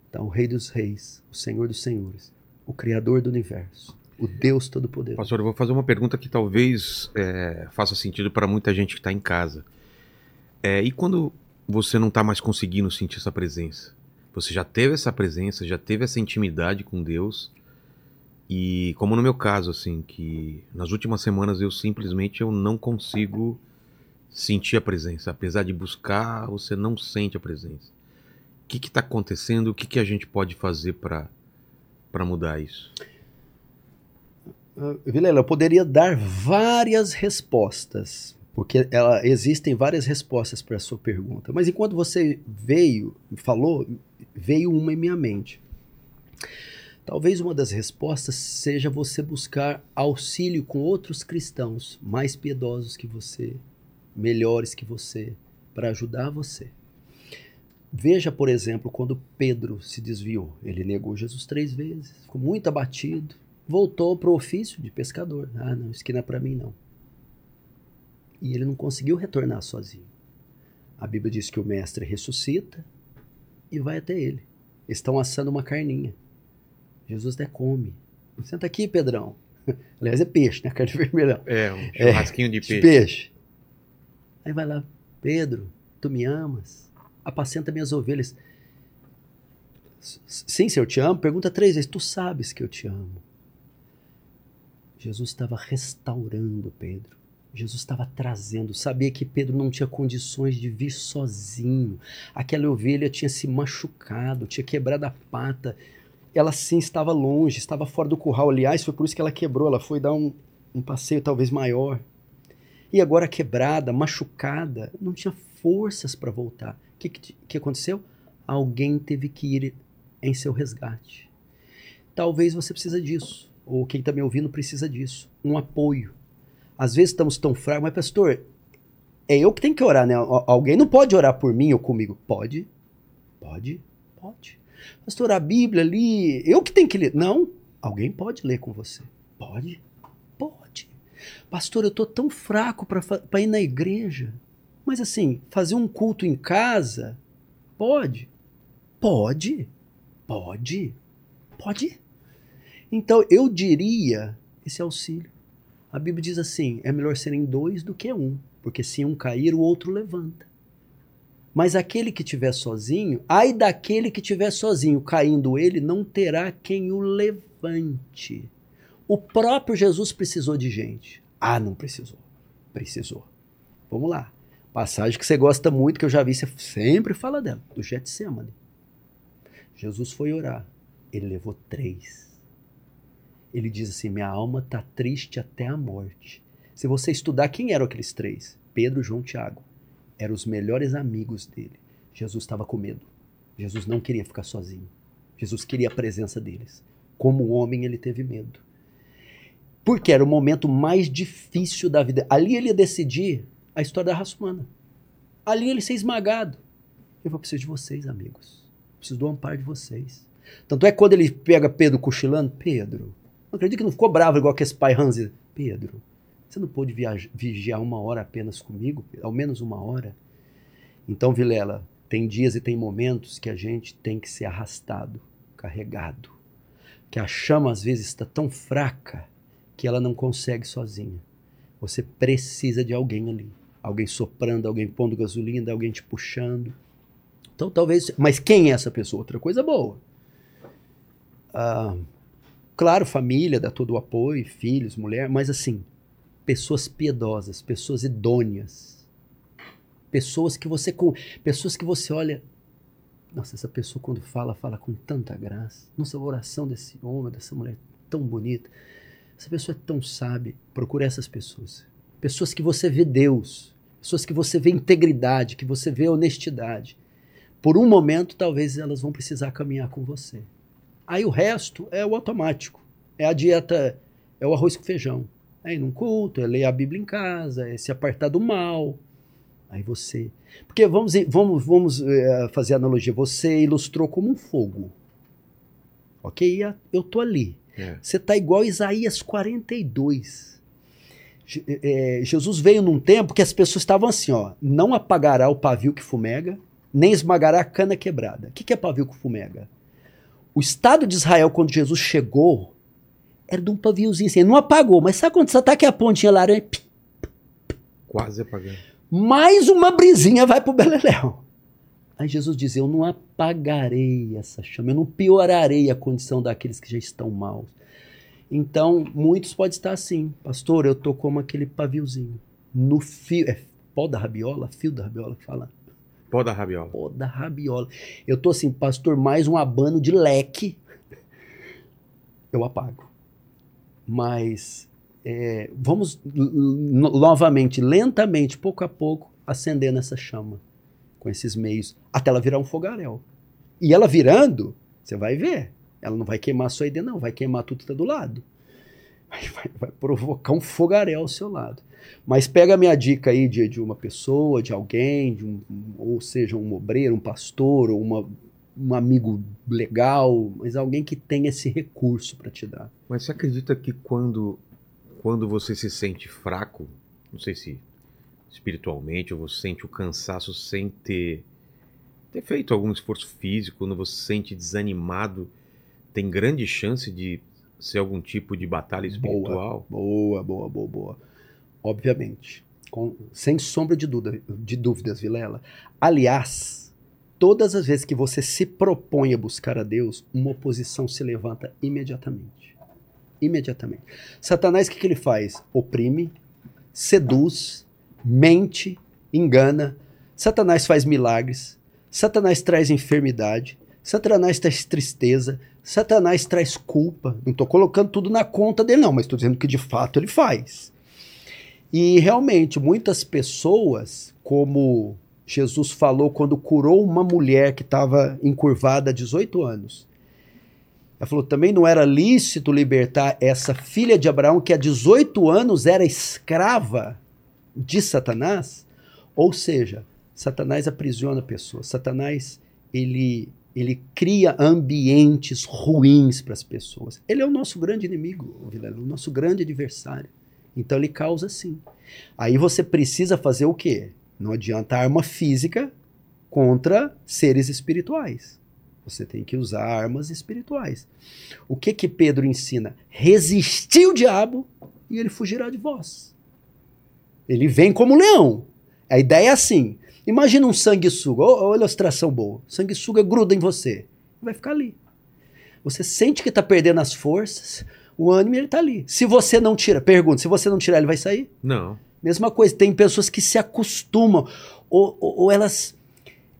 Então, o Rei dos Reis, o Senhor dos Senhores, o Criador do universo, o Deus Todo-Poderoso. Pastor, eu vou fazer uma pergunta que talvez é, faça sentido para muita gente que está em casa. É, e quando você não está mais conseguindo sentir essa presença? Você já teve essa presença, já teve essa intimidade com Deus, e como no meu caso, assim, que nas últimas semanas eu simplesmente eu não consigo sentir a presença. Apesar de buscar, você não sente a presença. O que está acontecendo? O que, que a gente pode fazer para mudar isso? Uh, Vilela, eu poderia dar várias respostas, porque ela, existem várias respostas para a sua pergunta. Mas enquanto você veio, falou, veio uma em minha mente. Talvez uma das respostas seja você buscar auxílio com outros cristãos mais piedosos que você, melhores que você, para ajudar você. Veja, por exemplo, quando Pedro se desviou. Ele negou Jesus três vezes, ficou muito abatido, voltou para o ofício de pescador. Ah, não, isso aqui não é para mim, não. E ele não conseguiu retornar sozinho. A Bíblia diz que o mestre ressuscita e vai até ele. Estão assando uma carninha. Jesus até come. Senta aqui, Pedrão. Aliás, é peixe, né? Carne vermelha. É, um churrasquinho é, de peixe. peixe. Aí vai lá, Pedro, tu me amas? Apacenta minhas ovelhas. Sim, se eu te amo, pergunta três vezes. Tu sabes que eu te amo. Jesus estava restaurando Pedro. Jesus estava trazendo, sabia que Pedro não tinha condições de vir sozinho. Aquela ovelha tinha se machucado, tinha quebrado a pata. Ela sim estava longe, estava fora do curral. Aliás, foi por isso que ela quebrou. Ela foi dar um, um passeio talvez maior. E agora quebrada, machucada, não tinha forças para voltar. O que, que, que aconteceu? Alguém teve que ir em seu resgate. Talvez você precisa disso, ou quem está me ouvindo precisa disso, um apoio às vezes estamos tão fracos, mas pastor, é eu que tenho que orar, né? Alguém não pode orar por mim ou comigo. Pode, pode, pode. Pastor, a Bíblia ali, eu que tenho que ler. Não, alguém pode ler com você. Pode, pode. Pastor, eu tô tão fraco para ir na igreja. Mas assim, fazer um culto em casa, pode? Pode, pode, pode. Então eu diria esse auxílio. A Bíblia diz assim: é melhor serem dois do que um, porque se um cair, o outro levanta. Mas aquele que estiver sozinho, ai daquele que estiver sozinho, caindo ele, não terá quem o levante. O próprio Jesus precisou de gente. Ah, não precisou. Precisou. Vamos lá. Passagem que você gosta muito, que eu já vi, você sempre fala dela, do Getsemane. Jesus foi orar. Ele levou três ele diz assim: Minha alma está triste até a morte. Se você estudar quem eram aqueles três, Pedro, João, Tiago, eram os melhores amigos dele. Jesus estava com medo. Jesus não queria ficar sozinho. Jesus queria a presença deles. Como homem, ele teve medo. Porque era o momento mais difícil da vida. Ali ele ia decidir a história da raça humana. Ali ele ser esmagado. Eu vou precisar de vocês, amigos. Preciso do amparo de vocês. Tanto é que quando ele pega Pedro cochilando, Pedro, não acredito que não ficou bravo igual que esse pai Hansi. Pedro, você não pôde vigiar uma hora apenas comigo? Ao menos uma hora? Então, Vilela, tem dias e tem momentos que a gente tem que ser arrastado, carregado. Que a chama às vezes está tão fraca que ela não consegue sozinha. Você precisa de alguém ali. Alguém soprando, alguém pondo gasolina, alguém te puxando. Então talvez. Mas quem é essa pessoa? Outra coisa boa. Ah, Claro, família dá todo o apoio, filhos, mulher, mas assim, pessoas piedosas, pessoas idôneas. Pessoas que você pessoas que você olha, nossa, essa pessoa quando fala, fala com tanta graça. Nossa, a oração desse homem, dessa mulher tão bonita. Essa pessoa é tão sábia. Procure essas pessoas. Pessoas que você vê Deus, pessoas que você vê integridade, que você vê honestidade. Por um momento, talvez elas vão precisar caminhar com você. Aí o resto é o automático. É a dieta, é o arroz com feijão. É ir num culto, é ler a Bíblia em casa, é se apartar do mal. Aí você. Porque vamos, vamos, vamos é, fazer analogia. Você ilustrou como um fogo. Ok? Eu tô ali. É. Você está igual Isaías 42. É, Jesus veio num tempo que as pessoas estavam assim, ó. Não apagará o pavio que fumega, nem esmagará a cana quebrada. O que, que é pavio que fumega? O Estado de Israel, quando Jesus chegou, era de um paviozinho assim. Não apagou, mas sabe quando você aqui a pontinha laranja? Quase apagando. Mais uma brisinha vai pro Beleléu. Aí Jesus diz: Eu não apagarei essa chama, eu não piorarei a condição daqueles que já estão maus. Então, muitos podem estar assim, pastor, eu tô como aquele paviozinho. No fio, é pó da rabiola, fio da rabiola que fala. Pó da rabiola. Pó da rabiola. Eu tô assim, pastor, mais um abano de leque. Eu apago. Mas é, vamos novamente, lentamente, pouco a pouco, acendendo essa chama com esses meios, até ela virar um fogaréu. E ela virando, você vai ver. Ela não vai queimar só ID, não, vai queimar tudo que tá do lado. Vai, vai, vai provocar um fogaréu ao seu lado. Mas pega a minha dica aí de, de uma pessoa, de alguém, de um, ou seja, um obreiro, um pastor, ou uma, um amigo legal, mas alguém que tem esse recurso para te dar. Mas você acredita que quando, quando você se sente fraco, não sei se espiritualmente, ou você sente o cansaço sem ter, ter feito algum esforço físico, quando você se sente desanimado, tem grande chance de ser algum tipo de batalha espiritual? Boa, boa, boa, boa. Obviamente. Com, sem sombra de, dúvida, de dúvidas, Vilela. Aliás, todas as vezes que você se propõe a buscar a Deus, uma oposição se levanta imediatamente. Imediatamente. Satanás, o que, que ele faz? Oprime, seduz, mente, engana. Satanás faz milagres. Satanás traz enfermidade. Satanás traz tristeza. Satanás traz culpa. Não estou colocando tudo na conta dele, não, mas estou dizendo que de fato ele faz. E realmente, muitas pessoas, como Jesus falou quando curou uma mulher que estava encurvada há 18 anos. Ela falou: também não era lícito libertar essa filha de Abraão que há 18 anos era escrava de Satanás. Ou seja, Satanás aprisiona pessoas. Satanás ele ele cria ambientes ruins para as pessoas. Ele é o nosso grande inimigo, o nosso grande adversário. Então ele causa sim. Aí você precisa fazer o quê? Não adianta arma física contra seres espirituais. Você tem que usar armas espirituais. O que que Pedro ensina? Resistir o diabo e ele fugirá de vós. Ele vem como leão. A ideia é assim: Imagina um sanguessuga, olha a ilustração boa. Sanguessuga gruda em você, vai ficar ali. Você sente que está perdendo as forças, o ânimo ele está ali. Se você não tira, pergunta, se você não tirar, ele vai sair? Não. Mesma coisa, tem pessoas que se acostumam, ou, ou, ou elas,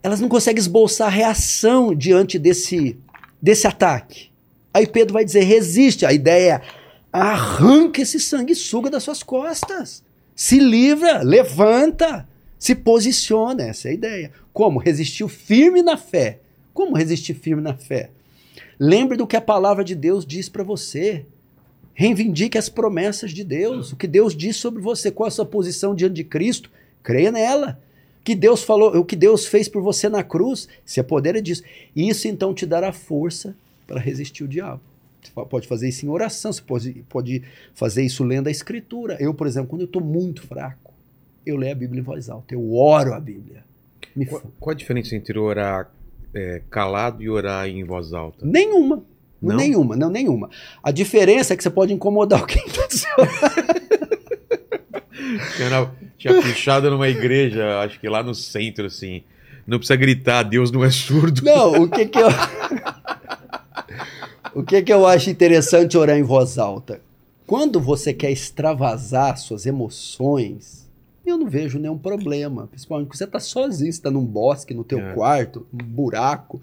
elas não conseguem esboçar reação diante desse, desse ataque. Aí Pedro vai dizer: resiste. A ideia é arranca esse sanguessuga das suas costas. Se livra, levanta. Se posiciona, essa é a ideia. Como? Resistiu firme na fé. Como resistir firme na fé? Lembre do que a palavra de Deus diz para você. Reivindique as promessas de Deus, o que Deus diz sobre você, qual a sua posição diante de Cristo. Creia nela. O que Deus falou, o que Deus fez por você na cruz, se é poder é disso. Isso então te dará força para resistir o diabo. Você pode fazer isso em oração, você pode, pode fazer isso lendo a escritura. Eu, por exemplo, quando eu estou muito fraco, eu leio a Bíblia em voz alta, eu oro a Bíblia. Me qual, qual a diferença entre orar é, calado e orar em voz alta? Nenhuma. Não? Nenhuma, não, nenhuma. A diferença é que você pode incomodar alguém do seu tinha, tinha pichado numa igreja, acho que lá no centro, assim. Não precisa gritar, Deus não é surdo. Não, o que que eu. o que que eu acho interessante orar em voz alta? Quando você quer extravasar suas emoções, eu não vejo nenhum problema. Principalmente porque você está sozinho, você está num bosque, no teu é. quarto, um buraco.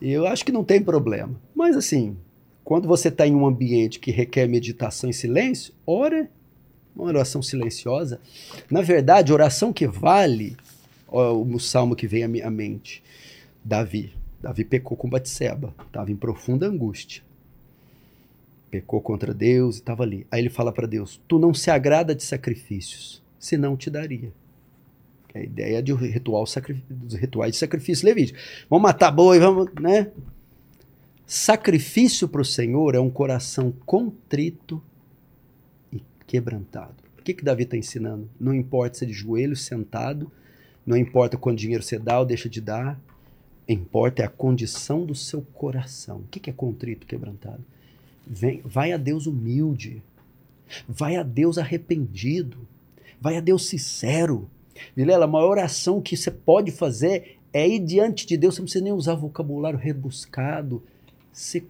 Eu acho que não tem problema. Mas assim, quando você está em um ambiente que requer meditação e silêncio, ora uma oração silenciosa. Na verdade, oração que vale, o salmo que vem à minha mente, Davi. Davi pecou com Batseba, estava em profunda angústia. Pecou contra Deus e estava ali. Aí ele fala para Deus: Tu não se agrada de sacrifícios senão te daria. É a ideia de ritual dos rituais de sacrifício levítico. Vamos matar boi, vamos, né? Sacrifício para o Senhor é um coração contrito e quebrantado. O que, que Davi está ensinando? Não importa se é de joelho, sentado, não importa quanto dinheiro você dá ou deixa de dar, importa é a condição do seu coração. O que, que é contrito, quebrantado? Vem, vai a Deus humilde, vai a Deus arrependido. Vai a Deus sincero. Vilela, a maior oração que você pode fazer é ir diante de Deus, você não precisa nem usar vocabulário rebuscado. Você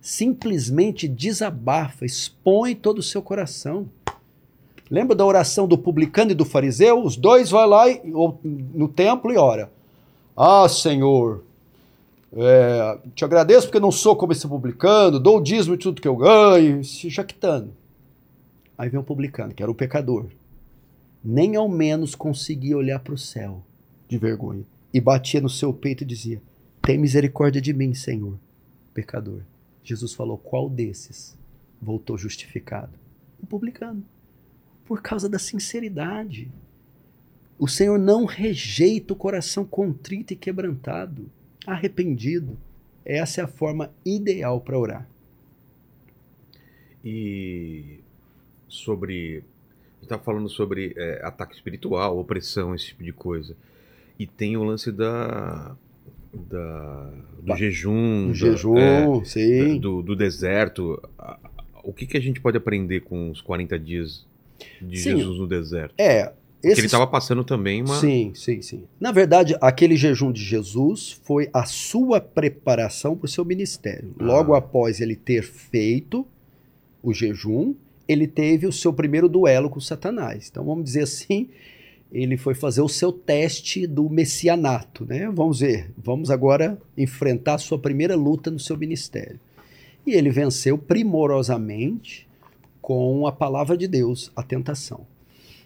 simplesmente desabafa, expõe todo o seu coração. Lembra da oração do publicano e do fariseu? Os dois vão lá e, ou, no templo e ora. Ah, Senhor, é, te agradeço porque não sou como esse publicano, dou o dízimo de tudo que eu ganho, se jactando. Aí vem o publicano, que era o pecador nem ao menos conseguia olhar para o céu de vergonha. E batia no seu peito e dizia: Tem misericórdia de mim, Senhor, pecador. Jesus falou: Qual desses voltou justificado? O publicano. Por causa da sinceridade. O Senhor não rejeita o coração contrito e quebrantado, arrependido. Essa é a forma ideal para orar. E sobre. Está falando sobre é, ataque espiritual, opressão, esse tipo de coisa. E tem o lance da. Da do jejum. O da- jejum, é, sim. do, do deserto. O que, que a gente pode aprender com os 40 dias de Sim. Jesus no deserto? É. Ele estava passando também uma. Sim, sim, sim. Na verdade, aquele jejum de Jesus foi a sua preparação para o seu ministério. Logo Ah. após ele ter feito o jejum, ele teve o seu primeiro duelo com Satanás. Então, vamos dizer assim, ele foi fazer o seu teste do messianato, né? Vamos ver, vamos agora enfrentar a sua primeira luta no seu ministério. E ele venceu primorosamente com a palavra de Deus, a tentação.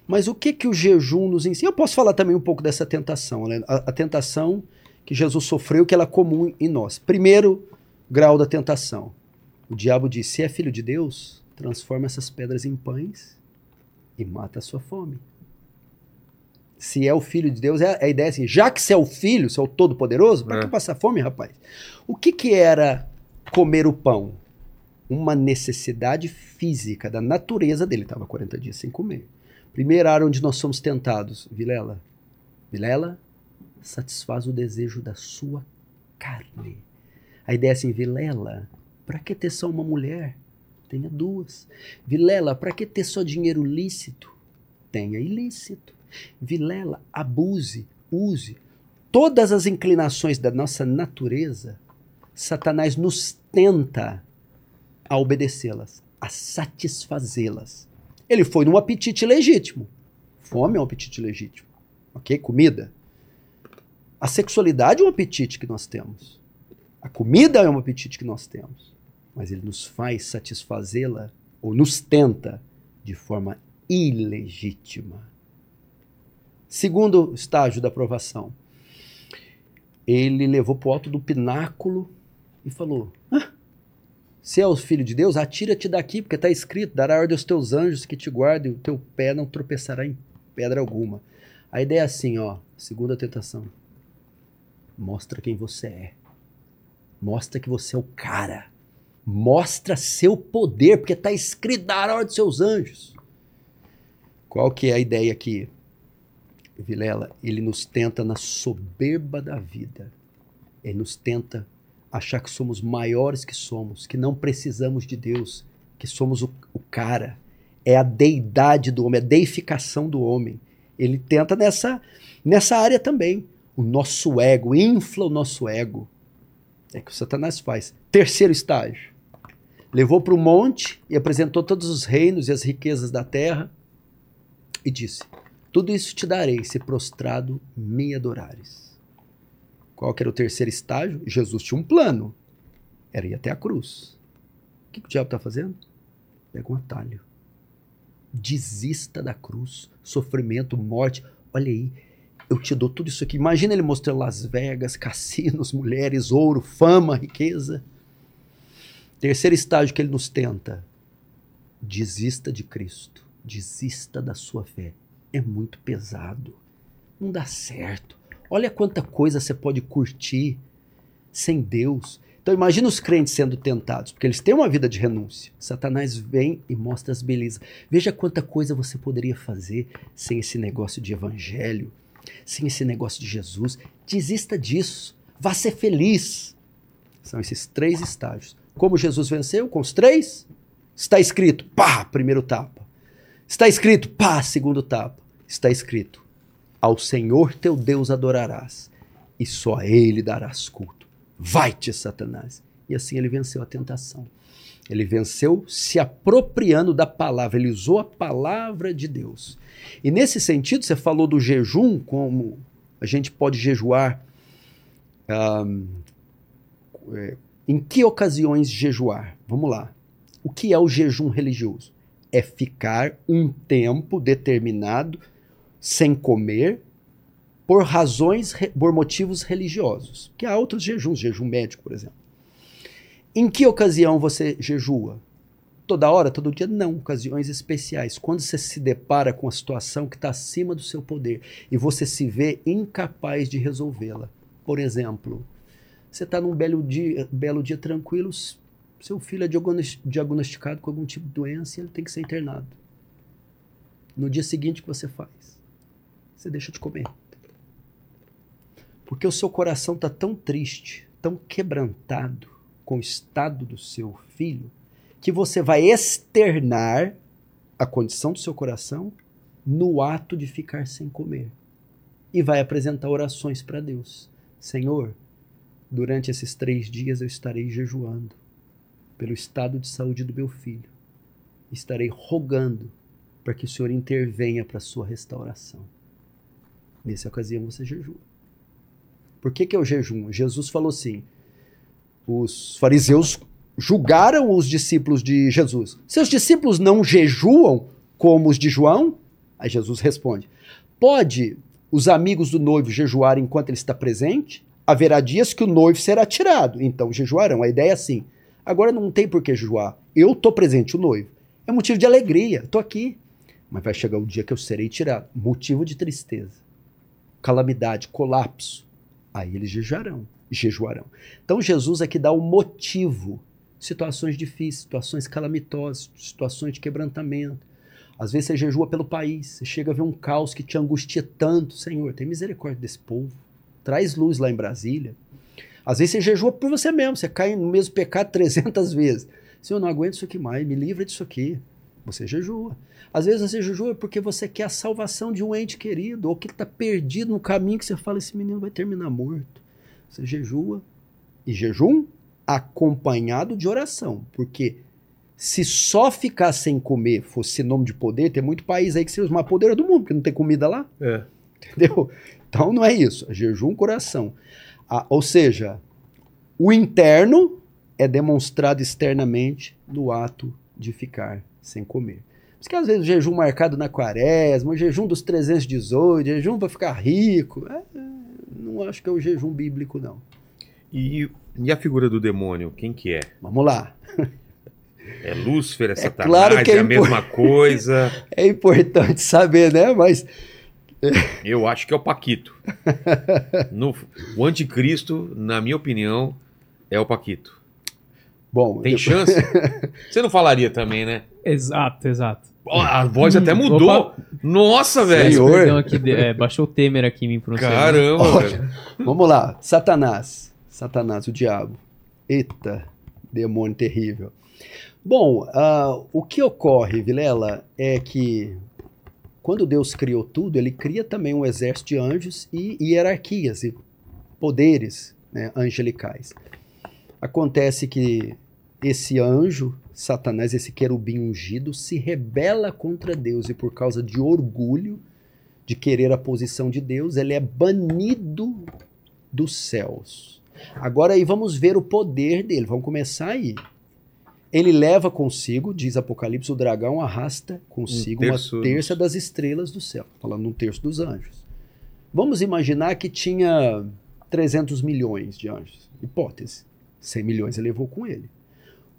Mas o que que o jejum nos ensina? Eu posso falar também um pouco dessa tentação, né? A, a tentação que Jesus sofreu, que ela é comum em nós. Primeiro grau da tentação. O diabo diz: se é filho de Deus, transforma essas pedras em pães e mata a sua fome. Se é o filho de Deus, é a ideia assim: já que você é o filho, você é o todo-poderoso, para É. que passar fome, rapaz? O que que era comer o pão? Uma necessidade física da natureza dele. Estava 40 dias sem comer. Primeira área onde nós somos tentados, Vilela. Vilela, satisfaz o desejo da sua carne. A ideia é assim, Vilela, para que ter só uma mulher? Tenha duas. Vilela, para que ter só dinheiro lícito? Tenha ilícito. Vilela, abuse, use. Todas as inclinações da nossa natureza, Satanás nos tenta a obedecê-las, a satisfazê-las. Ele foi num apetite legítimo. Fome é um apetite legítimo. Ok? Comida. A sexualidade é um apetite que nós temos. A comida é um apetite que nós temos. Mas ele nos faz satisfazê-la, ou nos tenta, de forma ilegítima. Segundo estágio da aprovação. Ele levou para o alto do pináculo e falou: "Ah, se é o filho de Deus, atira-te daqui, porque está escrito: dará ordem aos teus anjos que te guardem, o teu pé não tropeçará em pedra alguma. A ideia é assim, ó, segunda tentação. Mostra quem você é. Mostra que você é o cara. Mostra seu poder, porque está escrito: dará ordem aos seus anjos. Qual que é a ideia aqui? Vilela, ele nos tenta na soberba da vida. Ele nos tenta achar que somos maiores que somos, que não precisamos de Deus, que somos o, o cara. É a deidade do homem, a deificação do homem. Ele tenta nessa, nessa área também. O nosso ego, infla o nosso ego. É que o Satanás faz. Terceiro estágio. Levou para o monte e apresentou todos os reinos e as riquezas da terra e disse: Tudo isso te darei se prostrado me adorares. Qual que era o terceiro estágio? Jesus tinha um plano. Era ir até a cruz. O que, que o diabo está fazendo? Pega um atalho. Desista da cruz, sofrimento, morte. Olha aí, eu te dou tudo isso aqui. Imagina ele mostrando Las Vegas, cassinos, mulheres, ouro, fama, riqueza. Terceiro estágio que ele nos tenta. Desista de Cristo. Desista da sua fé. É muito pesado. Não dá certo. Olha quanta coisa você pode curtir sem Deus. Então imagina os crentes sendo tentados, porque eles têm uma vida de renúncia. Satanás vem e mostra as belezas. Veja quanta coisa você poderia fazer sem esse negócio de evangelho, sem esse negócio de Jesus. Desista disso. Vá ser feliz. São esses três estágios. Como Jesus venceu com os três? Está escrito, pá, primeiro tapa. Está escrito, pá, segundo tapa. Está escrito, ao Senhor teu Deus adorarás, e só a Ele darás culto. Vai-te, Satanás. E assim ele venceu a tentação. Ele venceu se apropriando da palavra, ele usou a palavra de Deus. E nesse sentido, você falou do jejum, como a gente pode jejuar. ahm, é, em que ocasiões jejuar? Vamos lá. O que é o jejum religioso? É ficar um tempo determinado sem comer por razões, por motivos religiosos. Que há outros jejuns, jejum médico, por exemplo. Em que ocasião você jejua? Toda hora, todo dia? Não, ocasiões especiais. Quando você se depara com a situação que está acima do seu poder e você se vê incapaz de resolvê-la. Por exemplo, você está num belo dia, belo dia tranquilo, seu filho é diagnos- diagnosticado com algum tipo de doença e ele tem que ser internado. No dia seguinte, o que você faz? Você deixa de comer. Porque o seu coração está tão triste, tão quebrantado com o estado do seu filho, que você vai externar a condição do seu coração no ato de ficar sem comer. E vai apresentar orações para Deus. Senhor, durante esses três dias eu estarei jejuando pelo estado de saúde do meu filho. Estarei rogando para que o Senhor intervenha para a sua restauração. Nessa ocasião você jejua. Por que, que é o jejum? Jesus falou assim: os fariseus julgaram os discípulos de Jesus. Seus discípulos não jejuam como os de João? Aí Jesus responde: Pode os amigos do noivo jejuar enquanto ele está presente? Haverá dias que o noivo será tirado, então jejuarão. A ideia é assim. Agora não tem por que jejuar. Eu estou presente, o noivo. É motivo de alegria, estou aqui. Mas vai chegar o dia que eu serei tirado. Motivo de tristeza, calamidade, colapso. Aí eles jejuarão. jejuarão. Então Jesus aqui dá o motivo. Situações difíceis, situações calamitosas, situações de quebrantamento. Às vezes você jejua pelo país, você chega a ver um caos que te angustia tanto. Senhor, tem misericórdia desse povo. Traz luz lá em Brasília. Às vezes você jejua por você mesmo, você cai no mesmo pecado 300 vezes. Senhor, não aguento isso aqui mais, me livra disso aqui. Você jejua. Às vezes você jejua porque você quer a salvação de um ente querido, ou que está perdido no caminho que você fala, esse menino vai terminar morto. Você jejua. E jejum acompanhado de oração. Porque se só ficar sem comer fosse sinônimo de poder, tem muito país aí que se usa mais poder do mundo, porque não tem comida lá. É. Entendeu? Então não é isso. É jejum, coração. Ah, ou seja, o interno é demonstrado externamente no ato de ficar sem comer. Por isso que às vezes o jejum marcado na quaresma, o jejum dos 318, jejum para ficar rico, é, não acho que é o jejum bíblico, não. E, e a figura do demônio, quem que é? Vamos lá. É Lúcifer, é, Satanás, claro que é é a impor- mesma coisa? É importante saber, né? Mas Eu acho que é o Paquito. No- o anticristo, na minha opinião, é o Paquito. Bom, Tem eu- chance? Você não falaria também, né? Exato, exato. Ó, A voz até mudou. Opa. Nossa, velho. Senhor. Aqui, é, baixou o Temer aqui em mim pronunciando. Caramba, Olha, velho. Vamos lá, Satanás. Satanás, o diabo. Eita, demônio terrível. Bom, ah, o que ocorre, Vilela, é que quando Deus criou tudo, ele cria também um exército de anjos e hierarquias e poderes né, angelicais. Acontece que esse anjo, Satanás, esse querubim ungido, se rebela contra Deus e por causa de orgulho, de querer a posição de Deus, ele é banido dos céus. Agora aí vamos ver o poder dele, vamos começar aí. Ele leva consigo, diz Apocalipse, o dragão arrasta consigo Um terço uma terça das estrelas do céu, falando um terço dos anjos. Vamos imaginar que tinha 300 milhões de anjos. Hipótese. 100 milhões ele levou com ele.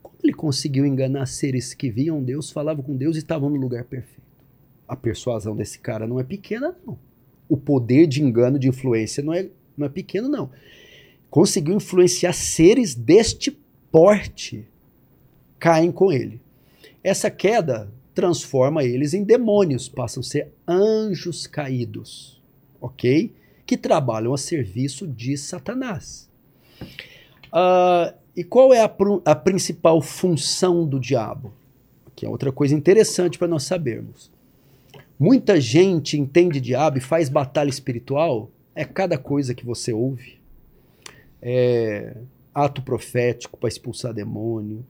Como ele conseguiu enganar seres que viam Deus, falavam com Deus e estavam no lugar perfeito? A persuasão desse cara não é pequena, não. O poder de engano, de influência, não é, não é pequeno, não. Conseguiu influenciar seres deste porte. Caem com ele. Essa queda transforma eles em demônios, passam a ser anjos caídos, ok? Que trabalham a serviço de Satanás. Ah, e qual é a, a principal função do diabo? Que é outra coisa interessante para nós sabermos. Muita gente entende diabo e faz batalha espiritual. É cada coisa que você ouve. É ato profético para expulsar demônio.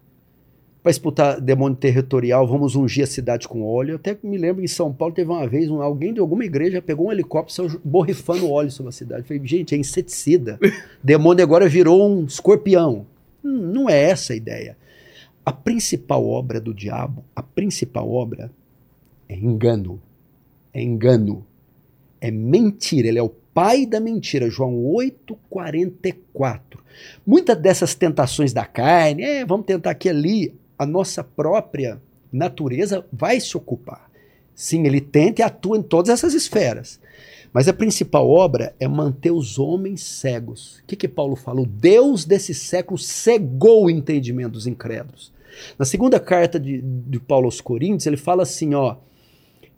Para expulsar demônio territorial, vamos ungir a cidade com óleo. Eu até me lembro em São Paulo teve uma vez um- alguém de alguma igreja pegou um helicóptero saiu borrifando óleo sobre a cidade. Eu falei, gente, é inseticida. demônio agora virou um escorpião. Hum, Não é essa a ideia. A principal obra do diabo, a principal obra é engano. É engano. É mentira. Ele é o pai da mentira. João 8,44. Muitas dessas tentações da carne, é, vamos tentar aqui ali, a nossa própria natureza vai se ocupar. Sim, ele tenta e atua em todas essas esferas. Mas a principal obra é manter os homens cegos. O que, que Paulo fala? O Deus desse século cegou o entendimento dos incrédulos. Na segunda carta de, de Paulo aos Coríntios, ele fala assim: ó,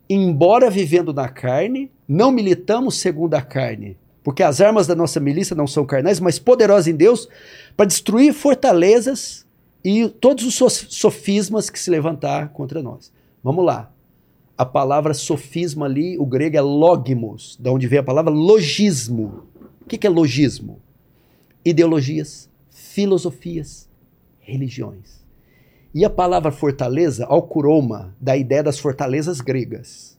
embora vivendo na carne, não militamos segundo a carne, porque as armas da nossa milícia não são carnais, mas poderosas em Deus para destruir fortalezas e todos os sofismas que se levantar contra nós. Vamos lá. A palavra sofisma ali, o grego é logmos, da onde vem a palavra logismo. O que é logismo? Ideologias, filosofias, religiões. E a palavra fortaleza, alcuroma, da ideia das fortalezas gregas.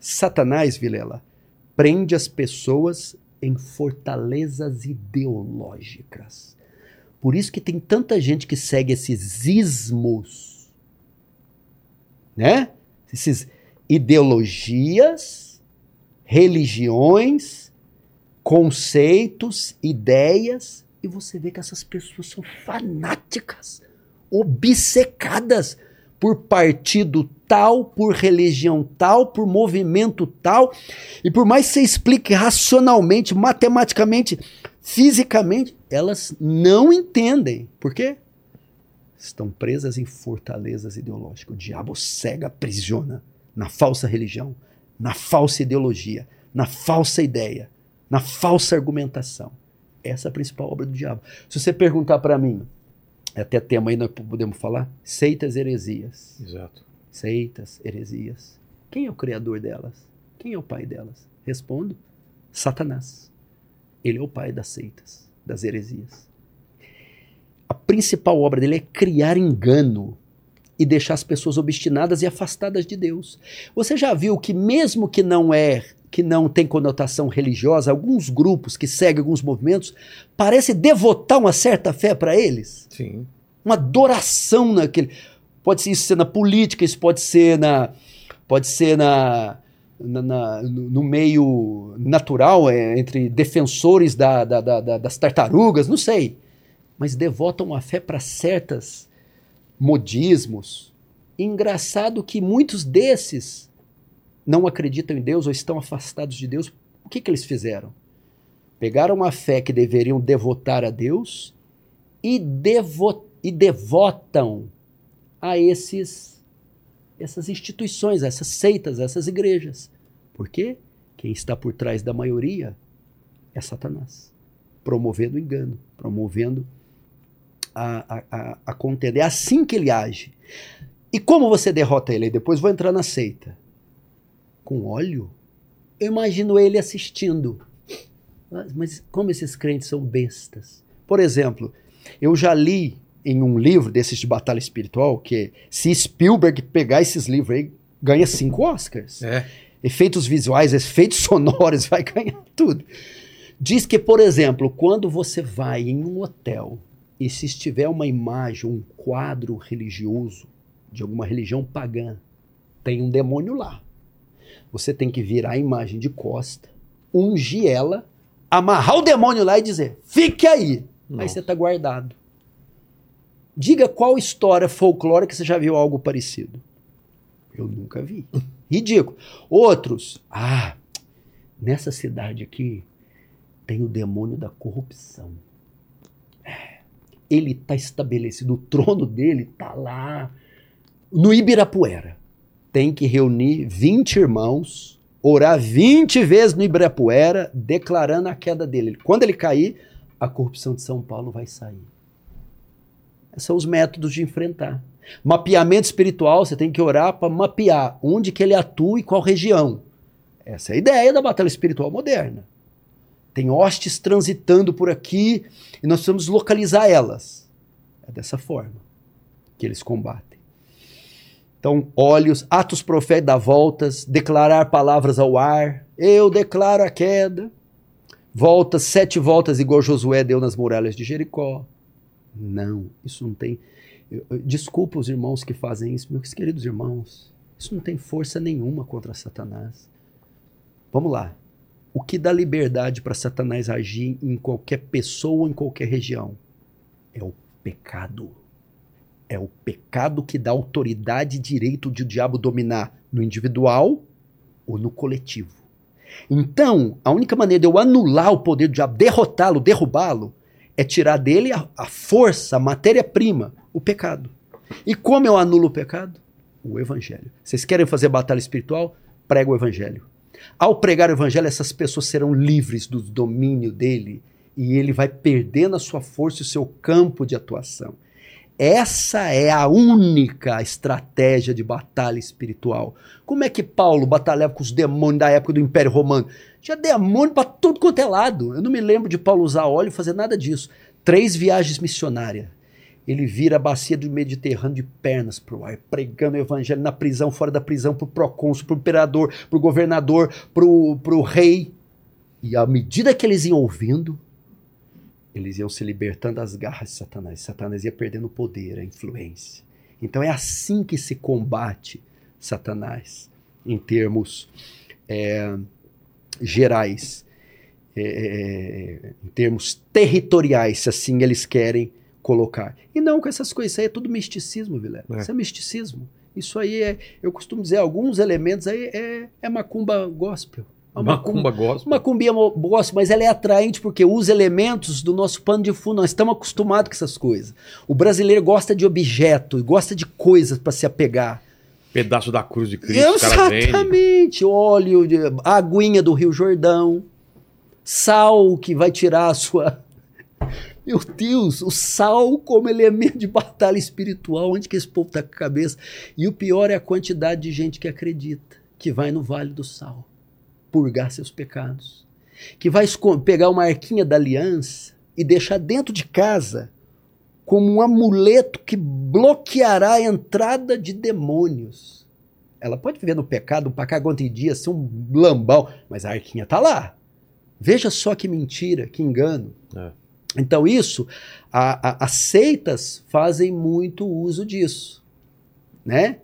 Satanás, Vilela, prende as pessoas em fortalezas ideológicas. Por isso que tem tanta gente que segue esses ismos, né? Esses ideologias, religiões, conceitos, ideias, e você vê que essas pessoas são fanáticas obcecadas por partido tal, por religião tal, por movimento tal, e por mais que você explique racionalmente, matematicamente, fisicamente, elas não entendem. Por quê? Estão presas em fortalezas ideológicas. O diabo cega, aprisiona na falsa religião, na falsa ideologia, na falsa ideia, na falsa argumentação. Essa é a principal obra do diabo. Se você perguntar para mim, é até tema aí nós podemos falar, seitas heresias. Exato. Seitas, heresias. Quem é o criador delas? Quem é o pai delas? Respondo: Satanás. Ele é o pai das seitas, das heresias. A principal obra dele é criar engano e deixar as pessoas obstinadas e afastadas de Deus. Você já viu que mesmo que não é que não tem conotação religiosa, alguns grupos que seguem alguns movimentos, parece devotar uma certa fé para eles. Sim. Uma adoração naquele. Pode ser isso ser na política, isso pode ser na. Pode ser na. Na, na no meio natural, é, entre defensores da, da, da, das tartarugas, não sei. Mas devotam a fé para certas modismos. Engraçado que muitos desses não acreditam em Deus ou estão afastados de Deus, o que, que eles fizeram? Pegaram a fé que deveriam devotar a Deus e, devo e devotam a esses essas instituições, essas seitas, essas igrejas. Por quê? Quem está por trás da maioria é Satanás, promovendo o engano, promovendo a, a, a, a contenda. É assim que ele age. E como você derrota ele? Depois vou entrar na seita com óleo? Eu imagino ele assistindo. Mas como esses crentes são bestas? Por exemplo, eu já li em um livro desses de batalha espiritual que se Spielberg pegar esses livros aí, ganha cinco Oscars. É. Efeitos visuais, efeitos sonoros, vai ganhar tudo. Diz que, por exemplo, quando você vai em um hotel e se estiver uma imagem, um quadro religioso de alguma religião pagã, tem um demônio lá. Você tem que virar a imagem de costa, ungir ela, amarrar o demônio lá e dizer: fique aí. Nossa. Aí você está guardado. Diga qual história folclórica você já viu algo parecido. Eu nunca vi. Ridículo. Outros, ah, nessa cidade aqui tem o demônio da corrupção. Ele está estabelecido, o trono dele está lá no Ibirapuera tem que reunir 20 irmãos, orar 20 vezes no Ibirapuera, declarando a queda dele. Quando ele cair, a corrupção de São Paulo vai sair. São os métodos de enfrentar. Mapeamento espiritual, você tem que orar para mapear onde que ele atua e qual região. Essa é a ideia da batalha espiritual moderna. Tem hostes transitando por aqui e nós precisamos localizar elas. É dessa forma que eles combatem. Então, olhos, atos proféticos dar voltas, declarar palavras ao ar. Eu declaro a queda. Voltas, sete voltas, igual Josué deu nas muralhas de Jericó. Não, isso não tem. desculpa os irmãos que fazem isso, meus queridos irmãos. Isso não tem força nenhuma contra Satanás. Vamos lá. O que dá liberdade para Satanás agir em qualquer pessoa ou em qualquer região? É o pecado. É o pecado que dá autoridade e direito de o diabo dominar no individual ou no coletivo. Então, a única maneira de eu anular o poder do diabo, derrotá-lo, derrubá-lo, é tirar dele a, a força, a matéria-prima, o pecado. E como eu anulo o pecado? O evangelho. Vocês querem fazer batalha espiritual? Prega o evangelho. Ao pregar o evangelho, essas pessoas serão livres do domínio dele e ele vai perdendo a sua força e o seu campo de atuação. Essa é a única estratégia de batalha espiritual. Como é que Paulo batalhava com os demônios da época do Império Romano? Tinha demônio para tudo quanto é lado. Eu não me lembro de Paulo usar óleo e fazer nada disso. Três viagens missionárias. Ele vira a bacia do Mediterrâneo de pernas para o ar, pregando o evangelho na prisão, fora da prisão, para o procônsul, para o imperador, para o governador, para o rei. E à medida que eles iam ouvindo, eles iam se libertando das garras de Satanás. Satanás ia perdendo o poder, a influência. Então é assim que se combate Satanás, em termos é, gerais, é, é, em termos territoriais, se assim eles querem colocar. E não com essas coisas, isso aí é tudo misticismo, Vilela. É. Isso é misticismo. Isso aí é, eu costumo dizer, alguns elementos aí é, é macumba gospel. Uma macumba gospel. Uma cumbia gospel, mas ela é atraente porque usa elementos do nosso pano de fundo. Nós estamos acostumados com essas coisas. O brasileiro gosta de objeto, gosta de coisas para se apegar. Pedaço da cruz de Cristo. Exatamente. Óleo, de, aguinha do Rio Jordão, sal que vai tirar a sua. Meu Deus, o sal como elemento de batalha espiritual, onde que esse povo está com a cabeça? E o pior é a quantidade de gente que acredita, que vai no Vale do Sal purgar seus pecados, que vai pegar uma arquinha da aliança e deixar dentro de casa como um amuleto que bloqueará a entrada de demônios. Ela pode viver no pecado, um pacagão dia, ser um lambão, mas a arquinha está lá. Veja só que mentira, que engano. É. Então, isso, a, a, as seitas fazem muito uso disso. Né?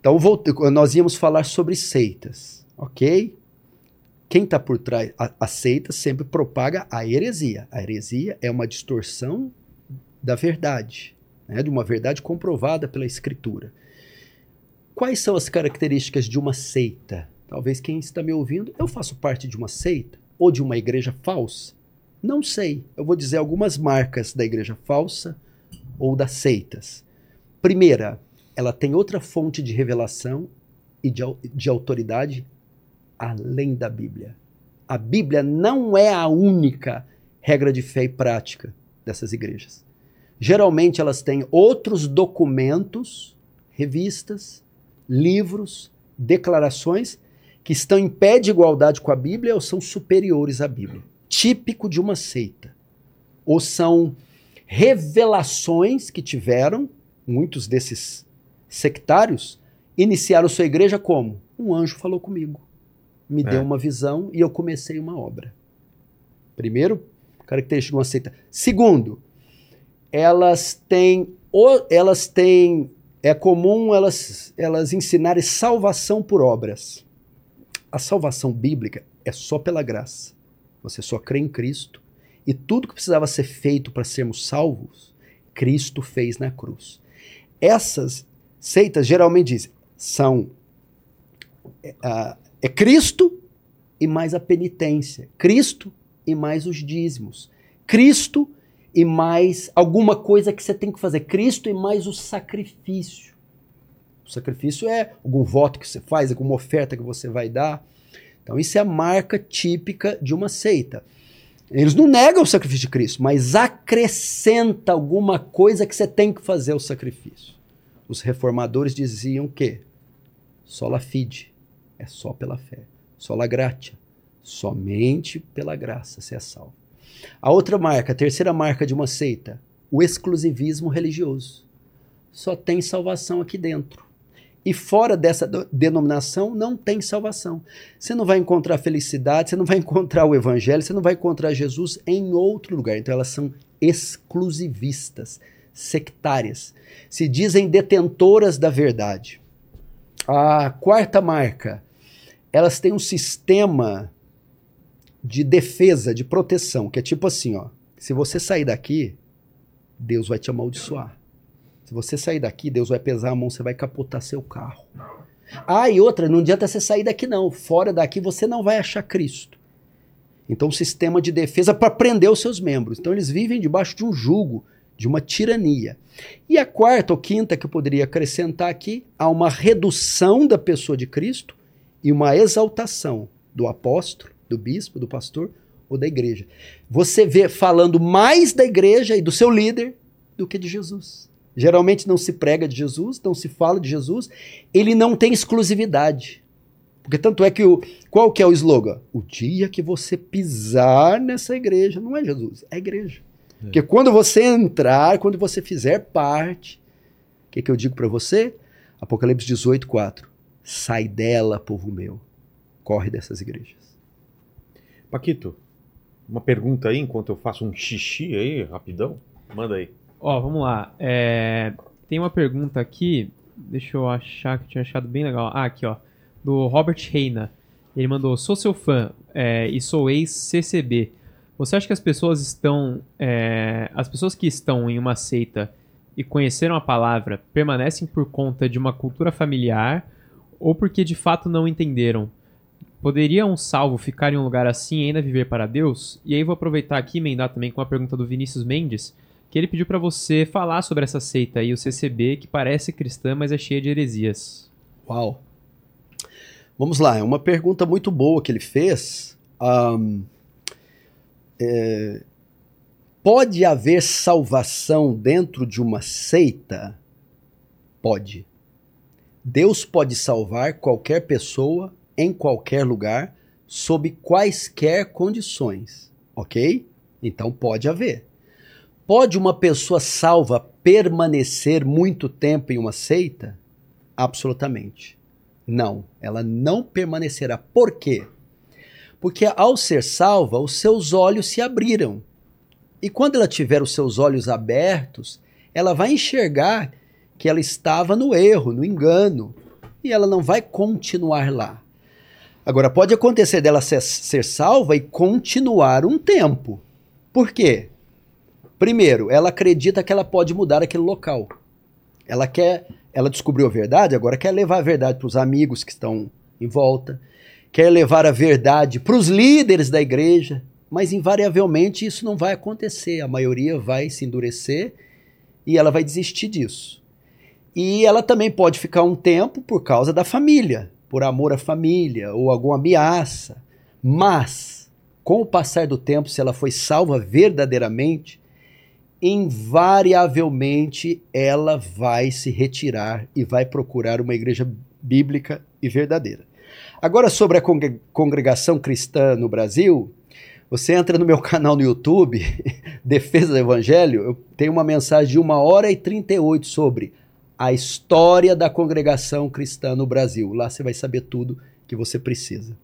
Então, vou, nós íamos falar sobre seitas, ok? Quem está por trás, a, seita sempre propaga a heresia. A heresia é uma distorção da verdade, né, de uma verdade comprovada pela escritura. Quais são as características de uma seita? Talvez quem está me ouvindo, eu faço parte de uma seita ou de uma igreja falsa? Não sei. Eu vou dizer algumas marcas da igreja falsa ou das seitas. Primeira, ela tem outra fonte de revelação e de, de autoridade além da Bíblia. A Bíblia não é a única regra de fé e prática dessas igrejas. Geralmente elas têm outros documentos, revistas, livros, declarações que estão em pé de igualdade com a Bíblia ou são superiores à Bíblia. Típico de uma seita. Ou são revelações que tiveram, muitos desses sectários, iniciaram sua igreja como? Um anjo falou comigo me é. deu uma visão e eu comecei uma obra. Primeiro, característica de uma seita. Segundo, elas têm, elas têm, é comum elas, elas ensinarem salvação por obras. A salvação bíblica é só pela graça. Você só crê em Cristo e tudo que precisava ser feito para sermos salvos, Cristo fez na cruz. Essas seitas geralmente dizem, são uh, é Cristo e mais a penitência. Cristo e mais os dízimos. Cristo e mais alguma coisa que você tem que fazer. Cristo e mais o sacrifício. O sacrifício é algum voto que você faz, alguma oferta que você vai dar. Então, isso é a marca típica de uma seita. Eles não negam o sacrifício de Cristo, mas acrescenta alguma coisa que você tem que fazer o sacrifício. Os reformadores diziam que sola fide, é só pela fé. Sola gratia. Somente pela graça se é salvo. A outra marca, a terceira marca de uma seita, o exclusivismo religioso. Só tem salvação aqui dentro. E fora dessa denominação não tem salvação. Você não vai encontrar felicidade, você não vai encontrar o evangelho, você não vai encontrar Jesus em outro lugar. Então elas são exclusivistas, sectárias. Se dizem detentoras da verdade. A quarta marca, elas têm um sistema de defesa, de proteção, que é tipo assim, ó. Se você sair daqui, Deus vai te amaldiçoar. Se você sair daqui, Deus vai pesar a mão, você vai capotar seu carro. Ah, e outra, não adianta você sair daqui não. Fora daqui você não vai achar Cristo. Então, um sistema de defesa para prender os seus membros. Então, eles vivem debaixo de um jugo, de uma tirania. E a quarta ou quinta que eu poderia acrescentar aqui, há uma redução da pessoa de Cristo e uma exaltação do apóstolo, do bispo, do pastor ou da igreja. Você vê falando mais da igreja e do seu líder do que de Jesus. Geralmente não se prega de Jesus, não se fala de Jesus, ele não tem exclusividade. Porque tanto é que o qual que é o slogan? O dia que você pisar nessa igreja, não é Jesus, é a igreja. É. Porque quando você entrar, quando você fizer parte, o que, que eu digo para você? Apocalipse 18, 4. Sai dela, povo meu. Corre dessas igrejas. Paquito, uma pergunta aí, enquanto eu faço um xixi aí, rapidão. Manda aí. Ó, vamos lá. É, tem uma pergunta aqui, deixa eu achar que eu tinha achado bem legal. Ah, aqui, ó. Do Robert Reina. Ele mandou: Sou seu fã é, e sou ex-CCB. Você acha que as pessoas estão. É, as pessoas que estão em uma seita e conheceram a palavra permanecem por conta de uma cultura familiar ou porque de fato não entenderam? Poderia um salvo ficar em um lugar assim e ainda viver para Deus? E aí vou aproveitar aqui e emendar também com a pergunta do Vinícius Mendes, que ele pediu para você falar sobre essa seita aí, o CCB, que parece cristã, mas é cheia de heresias. Uau! Vamos lá, é uma pergunta muito boa que ele fez. Um, é, pode haver salvação dentro de uma seita? Pode. Deus pode salvar qualquer pessoa em qualquer lugar, sob quaisquer condições, ok? Então pode haver. Pode uma pessoa salva permanecer muito tempo em uma seita? Absolutamente. Não, ela não permanecerá. Por quê? Porque ao ser salva, os seus olhos se abriram. E quando ela tiver os seus olhos abertos, ela vai enxergar que ela estava no erro, no engano, e ela não vai continuar lá. Agora, pode acontecer dela ser, ser salva e continuar um tempo. Por quê? Primeiro, ela acredita que ela pode mudar aquele local. Ela quer, ela descobriu a verdade, agora quer levar a verdade para os amigos que estão em volta, quer levar a verdade para os líderes da igreja, mas invariavelmente isso não vai acontecer. A maioria vai se endurecer e ela vai desistir disso. E ela também pode ficar um tempo por causa da família por amor à família ou alguma ameaça. Mas, com o passar do tempo, se ela foi salva verdadeiramente, invariavelmente ela vai se retirar e vai procurar uma igreja bíblica e verdadeira. Agora, sobre a congregação cristã no Brasil, você entra no meu canal no YouTube, Defesa do Evangelho, eu tenho uma mensagem de uma hora e 38 sobre a história da congregação cristã no Brasil. Lá você vai saber tudo que você precisa.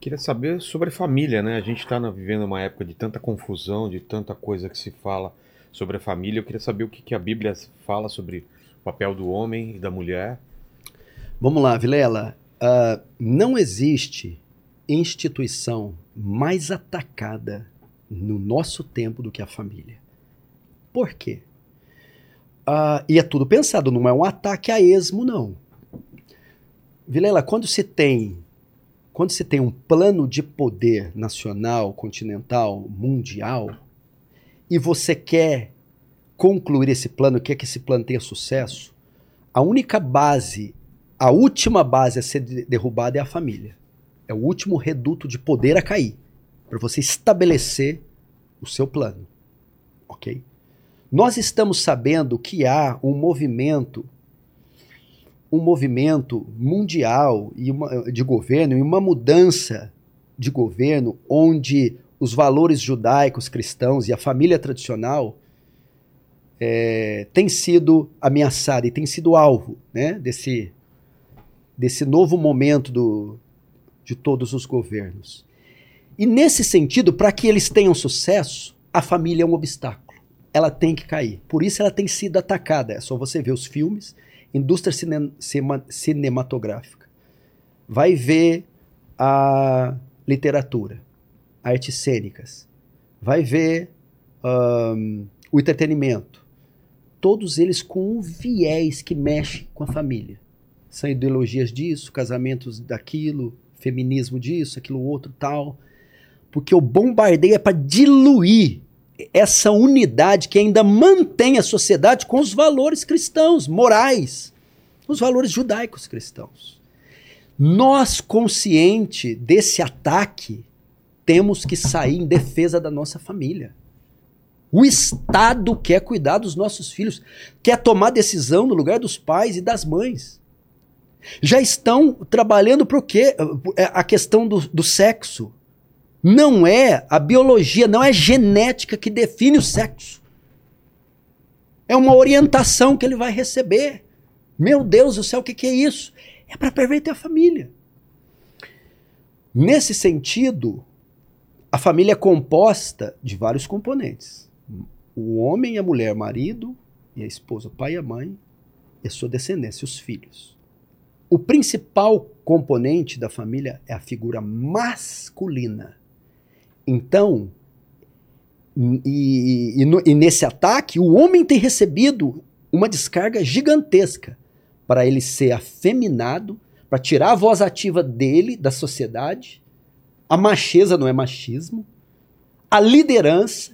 Queria saber sobre família, né? A gente está vivendo uma época de tanta confusão, de tanta coisa que se fala sobre a família. Eu queria saber o que, que a Bíblia fala sobre o papel do homem e da mulher. Vamos lá, Vilela. Uh, não existe instituição mais atacada no nosso tempo do que a família. Por quê? Uh, e é tudo pensado, não é um ataque a esmo, não. Vilela, quando se tem quando se tem um plano de poder nacional, continental, mundial, e você quer concluir esse plano, quer que esse plano tenha sucesso, a única base, a última base a ser derrubada é a família. É o último reduto de poder a cair, para você estabelecer o seu plano. Ok? Nós estamos sabendo que há um movimento um movimento mundial e uma, de governo e uma mudança de governo onde os valores judaicos, cristãos e a família tradicional é, têm sido ameaçada e têm sido alvo né, desse, desse novo momento do, de todos os governos. E nesse sentido, para que eles tenham sucesso, a família é um obstáculo ela tem que cair. Por isso ela tem sido atacada. É só você ver os filmes, indústria cine cinematográfica. Vai ver a literatura. artes cênicas, vai ver um, o entretenimento. Todos eles com um viés que mexe com a família. São ideologias disso, casamentos daquilo, feminismo disso, aquilo outro tal. Porque o bombardeio é para diluir essa unidade que ainda mantém a sociedade com os valores cristãos, morais, os valores judaicos cristãos. Nós, consciente desse ataque, temos que sair em defesa da nossa família. O Estado quer cuidar dos nossos filhos, quer tomar decisão no lugar dos pais e das mães. Já estão trabalhando para o quê? É, a questão do, do sexo. Não é a biologia, não é genética que define o sexo. É uma orientação que ele vai receber. Meu Deus do céu, o que, que é isso? É para perverter a família. Nesse sentido, a família é composta de vários componentes. O homem e a mulher, marido e a esposa, o pai e a mãe, e a sua descendência, os filhos. O principal componente da família é a figura masculina. Então, e, e, e, nesse ataque, o homem tem recebido uma descarga gigantesca para ele ser afeminado, para tirar a voz ativa dele da sociedade. A macheza não é machismo. A liderança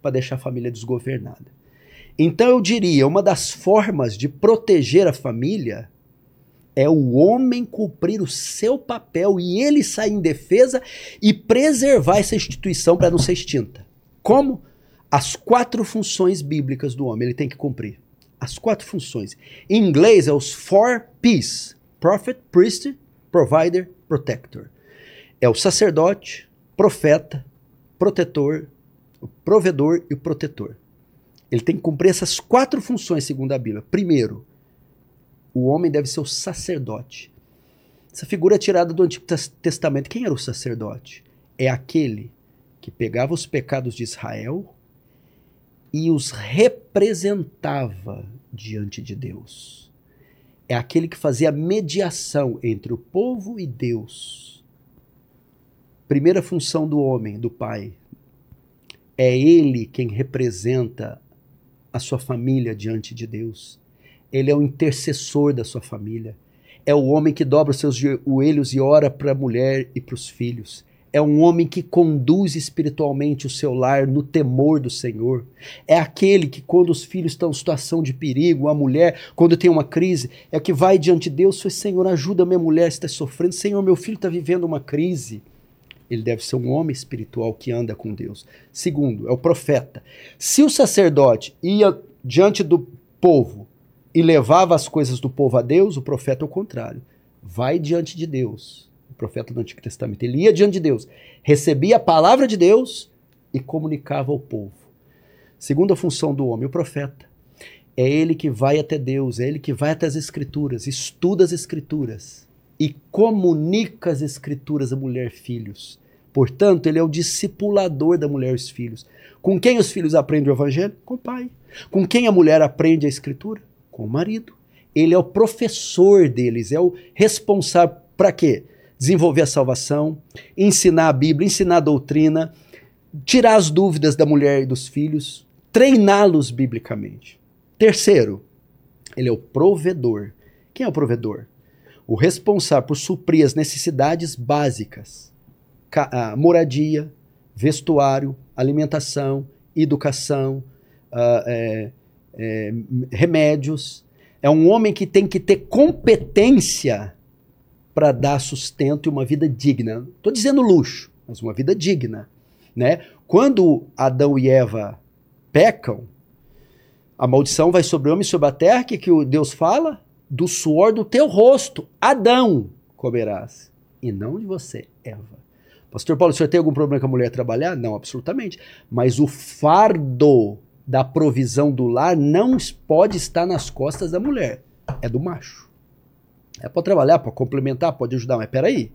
para deixar a família desgovernada. Então eu diria, uma das formas de proteger a família é o homem cumprir o seu papel e ele sair em defesa e preservar essa instituição para não ser extinta. Como? As quatro funções bíblicas do homem ele tem que cumprir. As quatro funções. Em inglês é os four P's: prophet, priest, provider, protector. É o sacerdote, profeta, protetor, o provedor e o protetor. Ele tem que cumprir essas quatro funções segundo a Bíblia. Primeiro, o homem deve ser o sacerdote. Essa figura é tirada do Antigo Testamento. Quem era o sacerdote? É aquele que pegava os pecados de Israel e os representava diante de Deus. É aquele que fazia mediação entre o povo e Deus. Primeira função do homem, do pai, é ele quem representa a sua família diante de Deus. Ele é o intercessor da sua família. É o homem que dobra os seus joelhos e ora para a mulher e para os filhos. É um homem que conduz espiritualmente o seu lar no temor do Senhor. É aquele que, quando os filhos estão em situação de perigo, a mulher, quando tem uma crise, é que vai diante de Deus: Senhor, ajuda minha mulher, está sofrendo. Senhor, meu filho está vivendo uma crise. Ele deve ser um homem espiritual que anda com Deus. Segundo, é o profeta. Se o sacerdote ia diante do povo e levava as coisas do povo a Deus, o profeta é o contrário. Vai diante de Deus. O profeta do Antigo Testamento. Ele ia diante de Deus, recebia a palavra de Deus e comunicava ao povo. Segunda função do homem, o profeta. É ele que vai até Deus, é ele que vai até as Escrituras, estuda as Escrituras e comunica as Escrituras à mulher filhos. Portanto, ele é o discipulador da mulher e os filhos. Com quem os filhos aprendem o evangelho? Com o pai. Com quem a mulher aprende a escritura? Com o marido. Ele é o professor deles, é o responsável para quê? Desenvolver a salvação, ensinar a Bíblia, ensinar a doutrina, tirar as dúvidas da mulher e dos filhos, treiná-los biblicamente. Terceiro, ele é o provedor. Quem é o provedor? O responsável por suprir as necessidades básicas moradia, vestuário, alimentação, educação, uh, é, é, remédios. É um homem que tem que ter competência para dar sustento e uma vida digna. Estou dizendo luxo, mas uma vida digna. Né? Quando Adão e Eva pecam, a maldição vai sobre o homem e sobre a terra, que, que Deus fala? Do suor do teu rosto, Adão comerás, e não de você, Eva. Pastor Paulo, o senhor tem algum problema com a mulher trabalhar? Não, absolutamente. Mas o fardo da provisão do lar não pode estar nas costas da mulher. É do macho. É para trabalhar, para complementar, pode ajudar, mas peraí.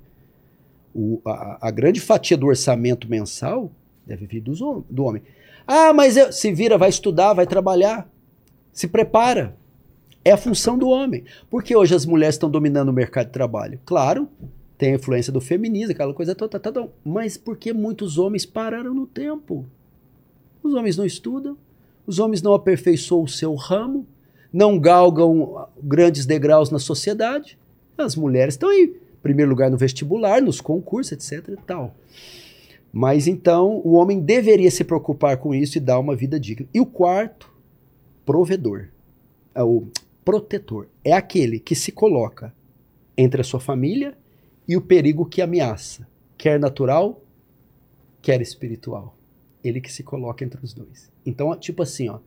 O, a, a, grande fatia do orçamento mensal deve vir dos, do homem. Ah, mas eu, se vira, vai estudar, vai trabalhar. Se prepara. É a função do homem. Por que hoje as mulheres estão dominando o mercado de trabalho? Claro, tem a influência do feminismo, aquela coisa toda, toda, toda. Mas por que muitos homens pararam no tempo? Os homens não estudam, os homens não aperfeiçoam o seu ramo, não galgam grandes degraus na sociedade. As mulheres estão em primeiro lugar no vestibular, nos concursos, etc e tal. Mas então o homem deveria se preocupar com isso e dar uma vida digna. E o quarto, provedor. É o protetor. É aquele que se coloca entre a sua família e o perigo que ameaça, quer natural, quer espiritual. Ele que se coloca entre os dois. Então, tipo assim, ó,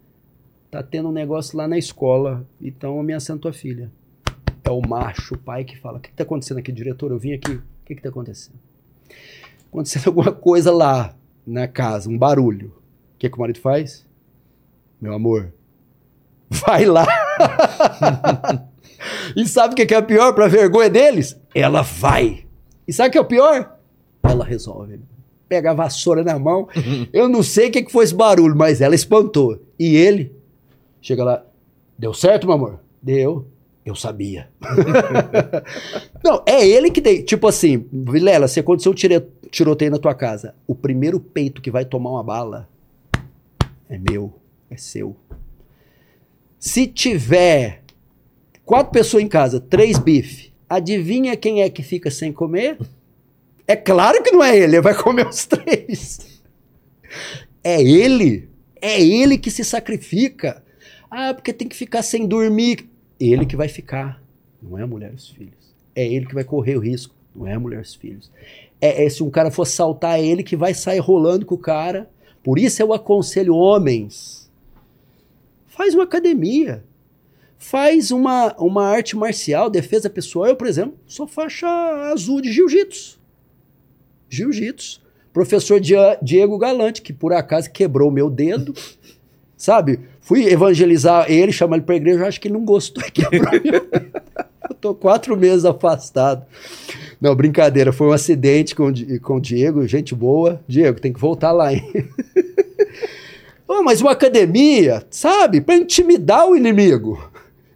tá tendo um negócio lá na escola e estão ameaçando tua filha. É o macho, o pai que fala: O que, que tá acontecendo aqui, diretor? Eu vim aqui, o que, que tá acontecendo? Acontecendo alguma coisa lá na casa, um barulho. O que, que o marido faz? Meu amor, vai lá. e sabe o que, que é pior para vergonha deles? Ela vai. E sabe o que é o pior? Ela resolve. Pega a vassoura na mão. Eu não sei o que, que foi esse barulho, mas ela espantou. E ele chega lá. Deu certo, meu amor? Deu. Eu sabia. não, é ele que tem. Tipo assim, Vilela, se aconteceu um tiroteio na tua casa, o primeiro peito que vai tomar uma bala é meu, é seu. Se tiver quatro pessoas em casa, três bife, adivinha quem é que fica sem comer? É claro que não é ele, ele vai comer os três. É ele. É ele que se sacrifica. Ah, porque tem que ficar sem dormir. Ele que vai ficar, não é a mulher e os filhos. É ele que vai correr o risco, não é a mulher e os filhos. É, é se um cara for saltar, é ele que vai sair rolando com o cara. Por isso eu aconselho homens. Faz uma academia. Faz uma, uma arte marcial, defesa pessoal. Eu, por exemplo, sou faixa azul de jiu-jitsu. Jiu-jitsu. Professor Diego Galante, que por acaso quebrou meu dedo, sabe? Fui evangelizar ele, chamar ele para a igreja, acho que ele não gostou. eu tô quatro meses afastado. Não, brincadeira, foi um acidente com, com o Diego, gente boa. Diego, tem que voltar lá, hein? oh, mas uma academia, sabe? Para intimidar o inimigo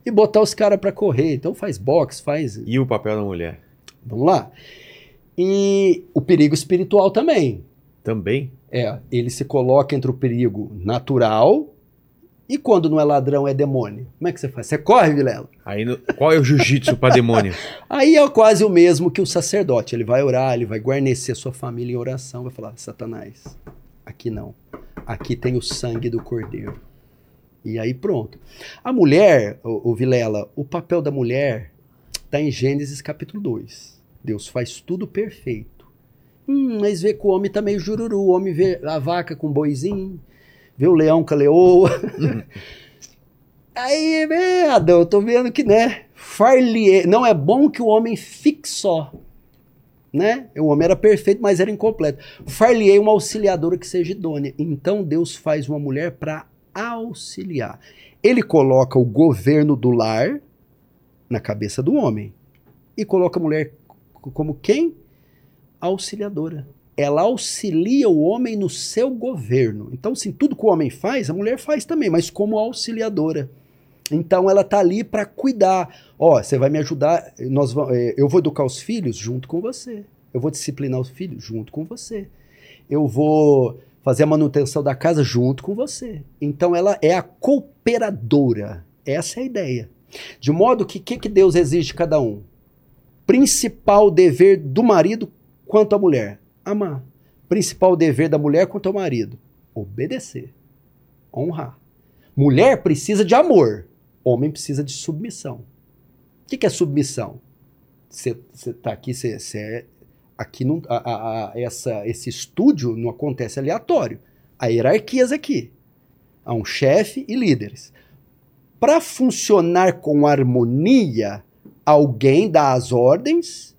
e botar os caras para correr. Então faz boxe, faz. E o papel da mulher? Vamos lá. E o perigo espiritual também. Também? É, ele se coloca entre o perigo natural e quando não é ladrão, é demônio? Como é que você faz? Você corre, Vilela? Aí, no, qual é o jiu-jitsu para demônio? Aí é quase o mesmo que o sacerdote. Ele vai orar, ele vai guarnecer sua família em oração, vai falar: Satanás, aqui não. Aqui tem o sangue do cordeiro. E aí pronto. A mulher, o, o Vilela, o papel da mulher está em Gênesis capítulo 2. Deus faz tudo perfeito. Hum, mas vê que o homem tá meio jururu. O homem vê a vaca com boizinho vê o leão com a leoa. Aí, é, Adão, eu tô vendo que, né, farlier, não é bom que o homem fique só, né? O homem era perfeito, mas era incompleto. Farlier uma auxiliadora que seja idônea. Então Deus faz uma mulher para auxiliar. Ele coloca o governo do lar na cabeça do homem e coloca a mulher como quem? Auxiliadora ela auxilia o homem no seu governo. Então, assim, tudo que o homem faz, a mulher faz também, mas como auxiliadora. Então, ela tá ali para cuidar. Ó, você vai me ajudar, nós, é, eu vou educar os filhos junto com você. Eu vou disciplinar os filhos junto com você. Eu vou fazer a manutenção da casa junto com você. Então, ela é a cooperadora. Essa é a ideia. De modo que o que, que Deus exige de cada um? Principal dever do marido quanto à mulher amar. Principal dever da mulher quanto ao marido: obedecer, honrar. Mulher precisa de amor, homem precisa de submissão. O que, que é submissão? Você está aqui, você é. Aqui não, a, a, a, essa, esse estúdio não acontece aleatório. Há hierarquias aqui. Há um chefe e líderes. Para funcionar com harmonia, alguém dá as ordens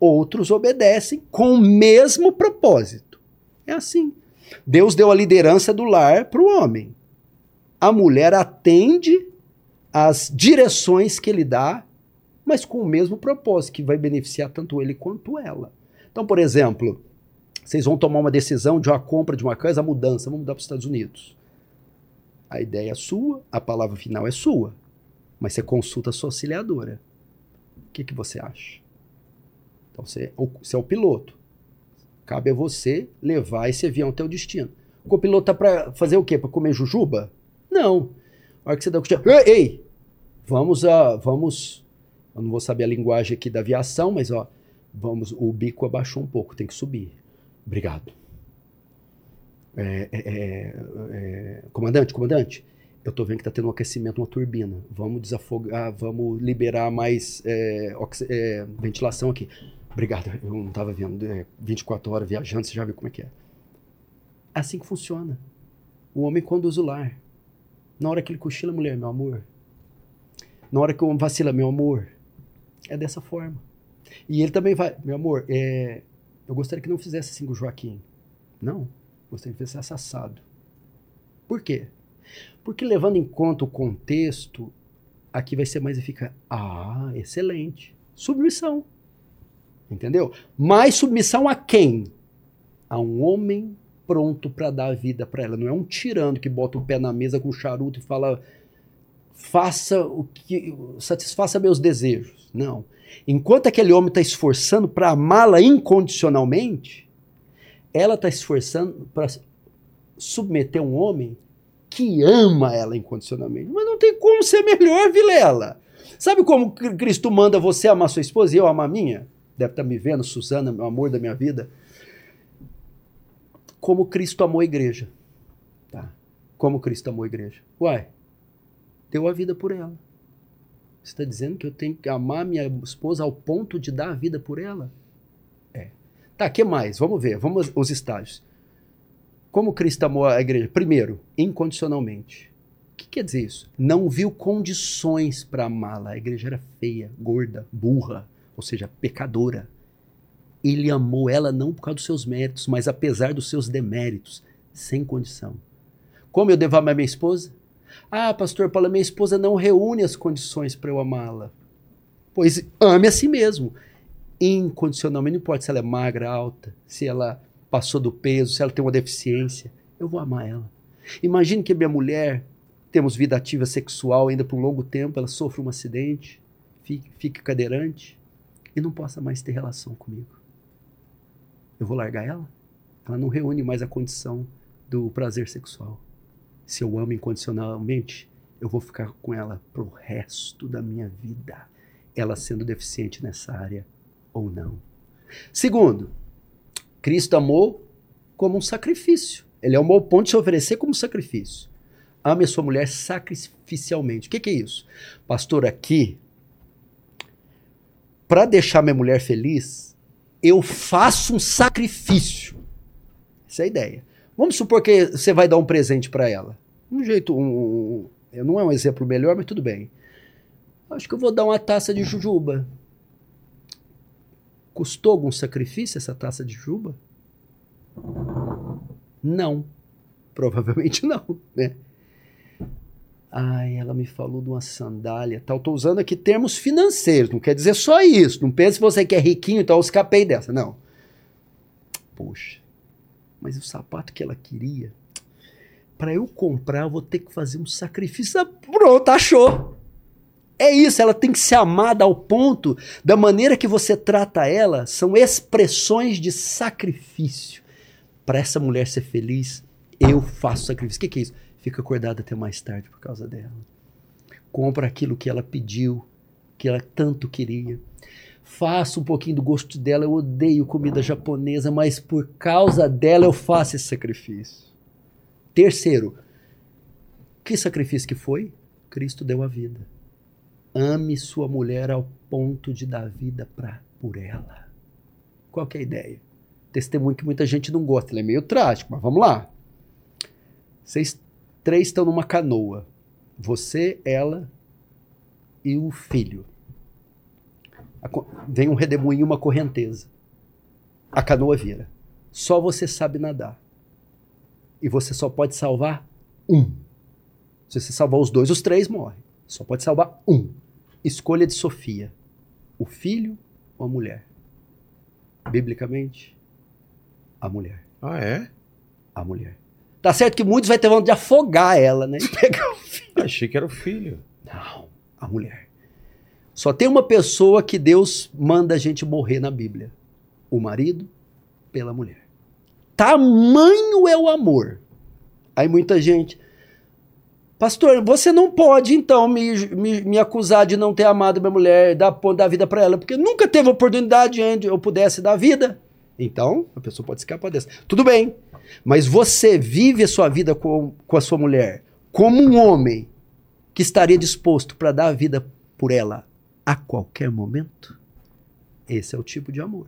outros obedecem com o mesmo propósito. É assim. Deus deu a liderança do lar para o homem. A mulher atende às direções que ele dá, mas com o mesmo propósito, que vai beneficiar tanto ele quanto ela. Então, por exemplo, vocês vão tomar uma decisão de uma compra de uma casa, mudança, vamos mudar para os Estados Unidos. A ideia é sua, a palavra final é sua, mas você consulta a sua auxiliadora. O que, que você acha? Então você, você é o piloto. Cabe a você levar esse avião até o destino. O copiloto tá para fazer o quê? Para comer jujuba? Não. A hora que você dá o cochilo, ei, ei, vamos a, vamos, eu não vou saber a linguagem aqui da aviação, mas ó, vamos, o bico abaixou um pouco, tem que subir. Obrigado. É, é, é, é comandante, comandante, eu tô vendo que tá tendo um aquecimento, uma turbina. Vamos desafogar, vamos liberar mais é, é, ventilação aqui. Obrigado, eu não tava vendo. 24 horas viajando, você já viu como é que é. É assim que funciona. O homem conduz o lar. Na hora que ele cochila, mulher, meu amor. Na hora que o homem vacila, meu amor. É dessa forma. E ele também vai, meu amor, é, eu gostaria que não fizesse assim com o Joaquim. Não, gostaria que fizesse assado. Por quê? Porque levando em conta o contexto, aqui vai ser mais eficaz. Ah, excelente. Submissão. Entendeu? Mas submissão a quem? A um homem pronto para dar a vida para ela. Não é um tirano que bota o pé na mesa com charuto e fala faça o que satisfaça meus desejos. Não. Enquanto aquele homem está esforçando para amá-la incondicionalmente, ela está esforçando para submeter um homem que ama ela incondicionalmente. Mas não tem como ser melhor, Vilela. Sabe como Cristo manda você amar sua esposa e eu amar a minha? Deve estar tá me vendo, Suzana, meu amor da minha vida como Cristo amou a igreja. Tá? Como Cristo amou a igreja. Uai, deu a vida por ela. Você está dizendo que eu tenho que amar minha esposa ao ponto de dar a vida por ela? É. Tá, que mais? Vamos ver, vamos os estágios. Como Cristo amou a igreja? Primeiro, incondicionalmente. O que quer dizer isso? Não viu condições para amá-la. A igreja era feia, gorda, burra, ou seja, pecadora ele amou ela não por causa dos seus méritos, mas apesar dos seus deméritos, sem condição. Como eu devo amar minha esposa? Ah, pastor Paulo, minha esposa não reúne as condições para eu amá-la. Pois ame a si mesmo, incondicionalmente, não importa se ela é magra, alta, se ela passou do peso, se ela tem uma deficiência, eu vou amar ela. Imagine que minha mulher, temos vida ativa sexual ainda por um longo tempo, ela sofre um acidente, fique, fique cadeirante e não possa mais ter relação comigo eu vou largar ela? Ela não reúne mais a condição do prazer sexual. Se eu amo incondicionalmente, eu vou ficar com ela pro resto da minha vida, ela sendo deficiente nessa área ou não. Segundo, Cristo amou como um sacrifício. Ele amou ao ponto de se oferecer como sacrifício. Ame a sua mulher sacrificialmente. O que, que é isso? Pastor, aqui, para deixar minha mulher feliz, eu faço um sacrifício. Essa é a ideia. Vamos supor que você vai dar um presente para ela. Um jeito, um, um, não é um exemplo melhor, mas tudo bem. Acho que eu vou dar uma taça de jujuba. Custou algum sacrifício essa taça de jujuba? Não. Provavelmente não, né? Ai, ela me falou de uma sandália tal. Estou usando aqui termos financeiros, não quer dizer só isso. Não pense se você que é riquinho, então eu escapei dessa. Não. Poxa, mas o sapato que ela queria, para eu comprar, eu vou ter que fazer um sacrifício. Pronto, achou. É isso, ela tem que ser amada ao ponto da maneira que você trata ela, são expressões de sacrifício. Para essa mulher ser feliz, eu faço sacrifício. O que, que é isso? fica acordado até mais tarde por causa dela. Compra aquilo que ela pediu, que ela tanto queria. Faça um pouquinho do gosto dela. Eu odeio comida japonesa, mas por causa dela eu faço esse sacrifício. Terceiro, que sacrifício que foi? Cristo deu a vida. Ame sua mulher ao ponto de dar vida pra, por ela. Qual é a ideia? Testemunho que muita gente não gosta, ele é meio trágico, mas vamos lá. Vocês Três estão numa canoa. Você, ela e o filho. Vem um redemoinho, uma correnteza. A canoa vira. Só você sabe nadar. E você só pode salvar um. Se você salvar os dois, os três morrem. Só pode salvar um. Escolha de Sofia: o filho ou a mulher? Biblicamente, a mulher. Ah, é? A mulher. Tá certo que muitos vai ter vontade de afogar ela, né? E pegar o filho. Achei que era o filho. Não, a mulher. Só tem uma pessoa que Deus manda a gente morrer na Bíblia: o marido pela mulher. Tamanho é o amor. Aí muita gente. Pastor, você não pode então me, me, me acusar de não ter amado minha mulher, dar, dar vida para ela, porque nunca teve oportunidade onde eu pudesse dar vida. Então, a pessoa pode escapar dessa. Tudo bem, mas você vive a sua vida com, com a sua mulher como um homem que estaria disposto para dar a vida por ela a qualquer momento? Esse é o tipo de amor.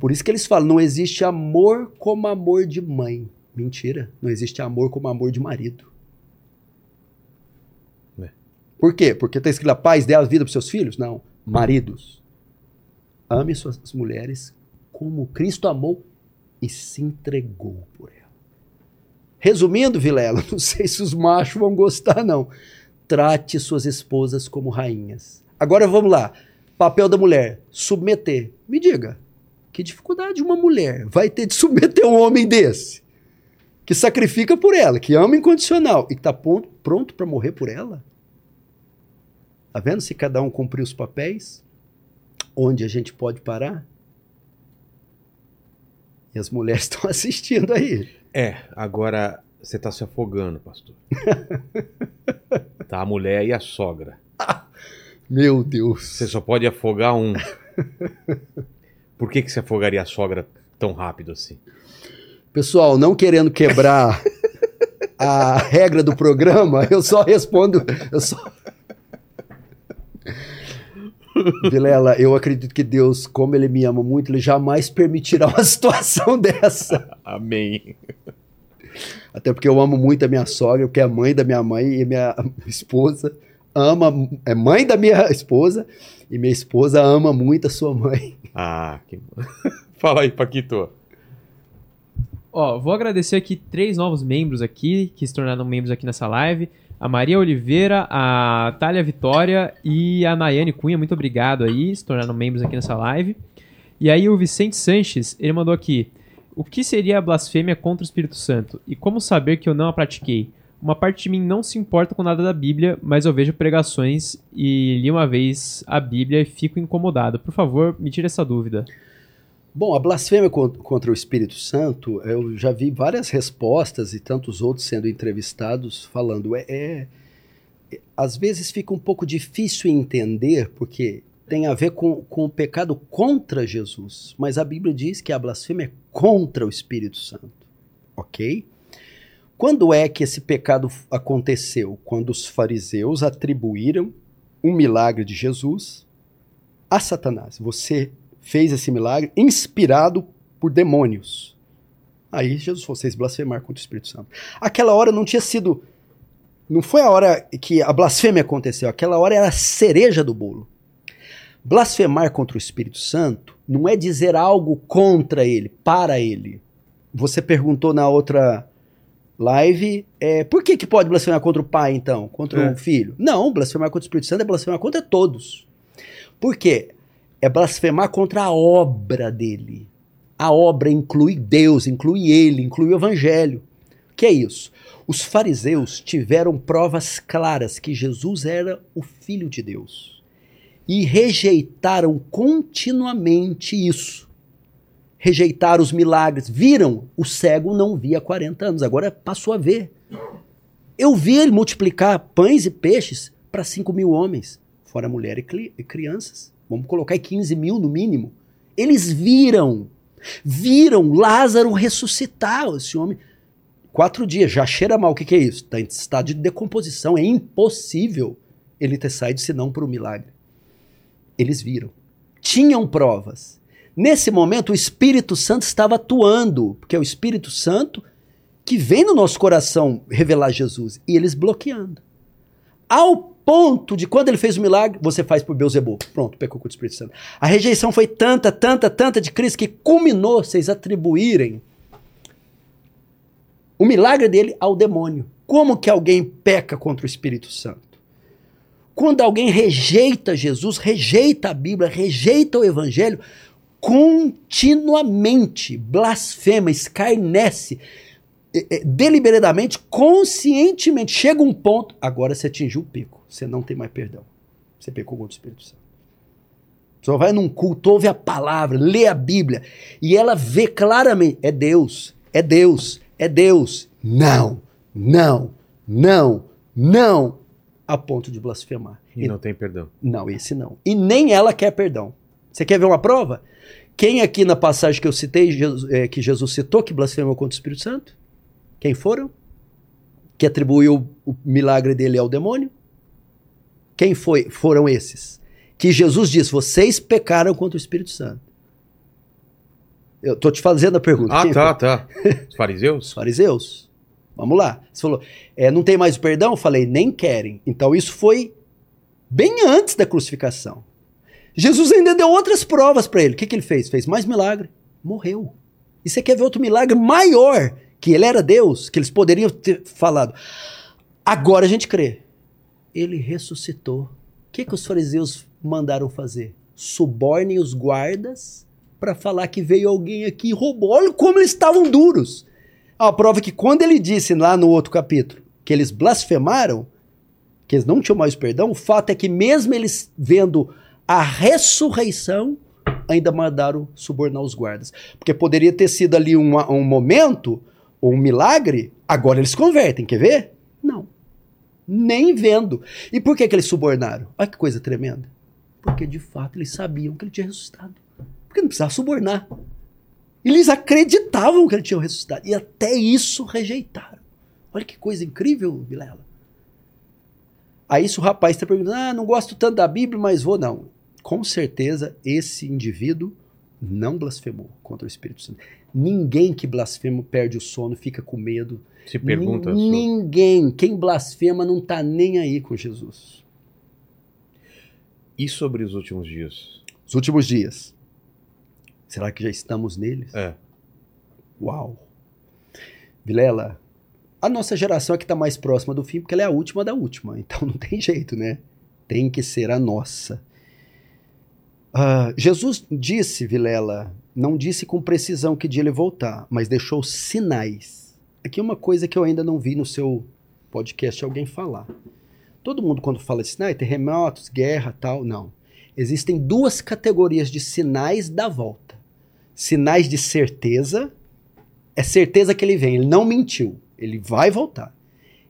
Por isso que eles falam: não existe amor como amor de mãe. Mentira. Não existe amor como amor de marido. Por quê? Porque está escrito: paz dê a vida para seus filhos? Não. Maridos. Ame suas mulheres como Cristo amou e se entregou por ela. Resumindo, Vilela, não sei se os machos vão gostar, não. Trate suas esposas como rainhas. Agora vamos lá. Papel da mulher: submeter. Me diga, que dificuldade uma mulher vai ter de submeter um homem desse? Que sacrifica por ela, que ama incondicional e que está pronto para morrer por ela? Tá vendo se cada um cumprir os papéis? Onde a gente pode parar? E as mulheres estão assistindo aí. É, agora você está se afogando, pastor. tá a mulher e a sogra. Meu Deus. Você só pode afogar um. Por que, que você afogaria a sogra tão rápido assim? Pessoal, não querendo quebrar a regra do programa, eu só respondo. Eu só... Vilela, eu acredito que Deus, como Ele me ama muito, Ele jamais permitirá uma situação dessa. Amém. Até porque eu amo muito a minha sogra, porque é mãe da minha mãe e minha esposa ama, é mãe da minha esposa e minha esposa ama muito a sua mãe. Ah, que... fala aí, Paquito. Ó, vou agradecer aqui três novos membros aqui, que se tornaram membros aqui nessa live a Maria Oliveira, a Thalia Vitória e a Nayane Cunha. Muito obrigado aí, se tornaram membros aqui nessa live. E aí o Vicente Sanches, ele mandou aqui: O que seria a blasfêmia contra o Espírito Santo? E como saber que eu não a pratiquei? Uma parte de mim não se importa com nada da Bíblia, mas eu vejo pregações e li uma vez a Bíblia e fico incomodado. Por favor, me tire essa dúvida. Bom, a blasfêmia contra o Espírito Santo, eu já vi várias respostas e tantos outros sendo entrevistados falando. É, é, é às vezes fica um pouco difícil entender, porque tem a ver com, com o pecado contra Jesus. Mas a Bíblia diz que a blasfêmia é contra o Espírito Santo. Ok? Quando é que esse pecado aconteceu? Quando os fariseus atribuíram um milagre de Jesus a Satanás. Você fez esse milagre inspirado por demônios. Aí Jesus falou: vocês blasfemar contra o Espírito Santo. Aquela hora não tinha sido. Não foi a hora que a blasfêmia aconteceu, aquela hora era a cereja do bolo. Blasfemar contra o Espírito Santo não é dizer algo contra ele, para ele. Você perguntou na outra live, é, por que, que pode blasfemar contra o pai, então? Contra é. o filho? Não, blasfemar contra o Espírito Santo é blasfemar contra todos. Por quê? É blasfemar contra a obra dele. A obra inclui Deus, inclui ele, inclui o evangelho. O que é isso? Os fariseus tiveram provas claras que Jesus era o filho de Deus e rejeitaram continuamente isso. Rejeitaram os milagres. Viram? O cego não via há 40 anos, agora passou a ver. Eu vi ele multiplicar pães e peixes para 5 mil homens, fora mulher e crianças vamos colocar 15 mil no mínimo, eles viram, viram Lázaro ressuscitar esse homem. Quatro dias, já cheira mal, o que, que é isso? Está em estado de decomposição, é impossível ele ter saído senão por um milagre. Eles viram, tinham provas. Nesse momento, o Espírito Santo estava atuando, porque é o Espírito Santo que vem no nosso coração revelar Jesus, e eles bloqueando. Ao ponto de quando ele fez o milagre, você faz por Beuzebu. Pronto, pecou com o Espírito Santo. A rejeição foi tanta, tanta, tanta de Cristo que culminou vocês atribuírem o milagre dele ao demônio. Como que alguém peca contra o Espírito Santo? Quando alguém rejeita Jesus, rejeita a Bíblia, rejeita o Evangelho, continuamente blasfema, escarnece, deliberadamente, conscientemente, chega um ponto, agora você atingiu o pico, você não tem mais perdão. Você pecou contra o Espírito Santo. Pessoa vai num culto, ouve a palavra, lê a Bíblia, e ela vê claramente: é Deus, é Deus, é Deus. Não, não, não, não, a ponto de blasfemar. E não tem perdão. Não, esse não. E nem ela quer perdão. Você quer ver uma prova? Quem aqui na passagem que eu citei, Jesus, é, que Jesus citou, que blasfemou contra o Espírito Santo? Quem foram? Que atribuiu o milagre dele ao demônio? Quem foi, foram esses? Que Jesus disse: vocês pecaram contra o Espírito Santo. Eu tô te fazendo a pergunta. Ah, Quem tá, foi? tá. Os fariseus? Os fariseus. Vamos lá. Você falou, é, não tem mais o perdão? Eu falei, nem querem. Então isso foi bem antes da crucificação. Jesus ainda deu outras provas para ele. O que, que ele fez? Fez mais milagre. Morreu. E você quer ver outro milagre maior? Que ele era Deus, que eles poderiam ter falado. Agora a gente crê. Ele ressuscitou. O que, que os fariseus mandaram fazer? Subornem os guardas para falar que veio alguém aqui e roubou. Olha como eles estavam duros. A prova é que quando ele disse lá no outro capítulo que eles blasfemaram, que eles não tinham mais perdão, o fato é que mesmo eles vendo a ressurreição, ainda mandaram subornar os guardas. Porque poderia ter sido ali um, um momento, ou um milagre, agora eles convertem, quer ver? Não. Nem vendo. E por que, que eles subornaram? Olha que coisa tremenda. Porque de fato eles sabiam que ele tinha ressuscitado. Porque não precisava subornar. Eles acreditavam que ele tinha ressuscitado. E até isso rejeitaram. Olha que coisa incrível, Vilela. Aí se o rapaz está perguntando, ah, não gosto tanto da Bíblia, mas vou. Não. Com certeza esse indivíduo não blasfemou contra o Espírito Santo. Ninguém que blasfema perde o sono, fica com medo. Se pergunta. Ninguém. Quem blasfema não está nem aí com Jesus. E sobre os últimos dias? Os últimos dias. Será que já estamos neles? É. Uau! Vilela, a nossa geração é que está mais próxima do fim, porque ela é a última da última. Então não tem jeito, né? Tem que ser a nossa. Ah, Jesus disse, Vilela, não disse com precisão que dia ele voltar, mas deixou sinais. Aqui é uma coisa que eu ainda não vi no seu podcast alguém falar. Todo mundo, quando fala de sinais, terremotos, guerra tal, não. Existem duas categorias de sinais da volta: sinais de certeza é certeza que ele vem, ele não mentiu, ele vai voltar.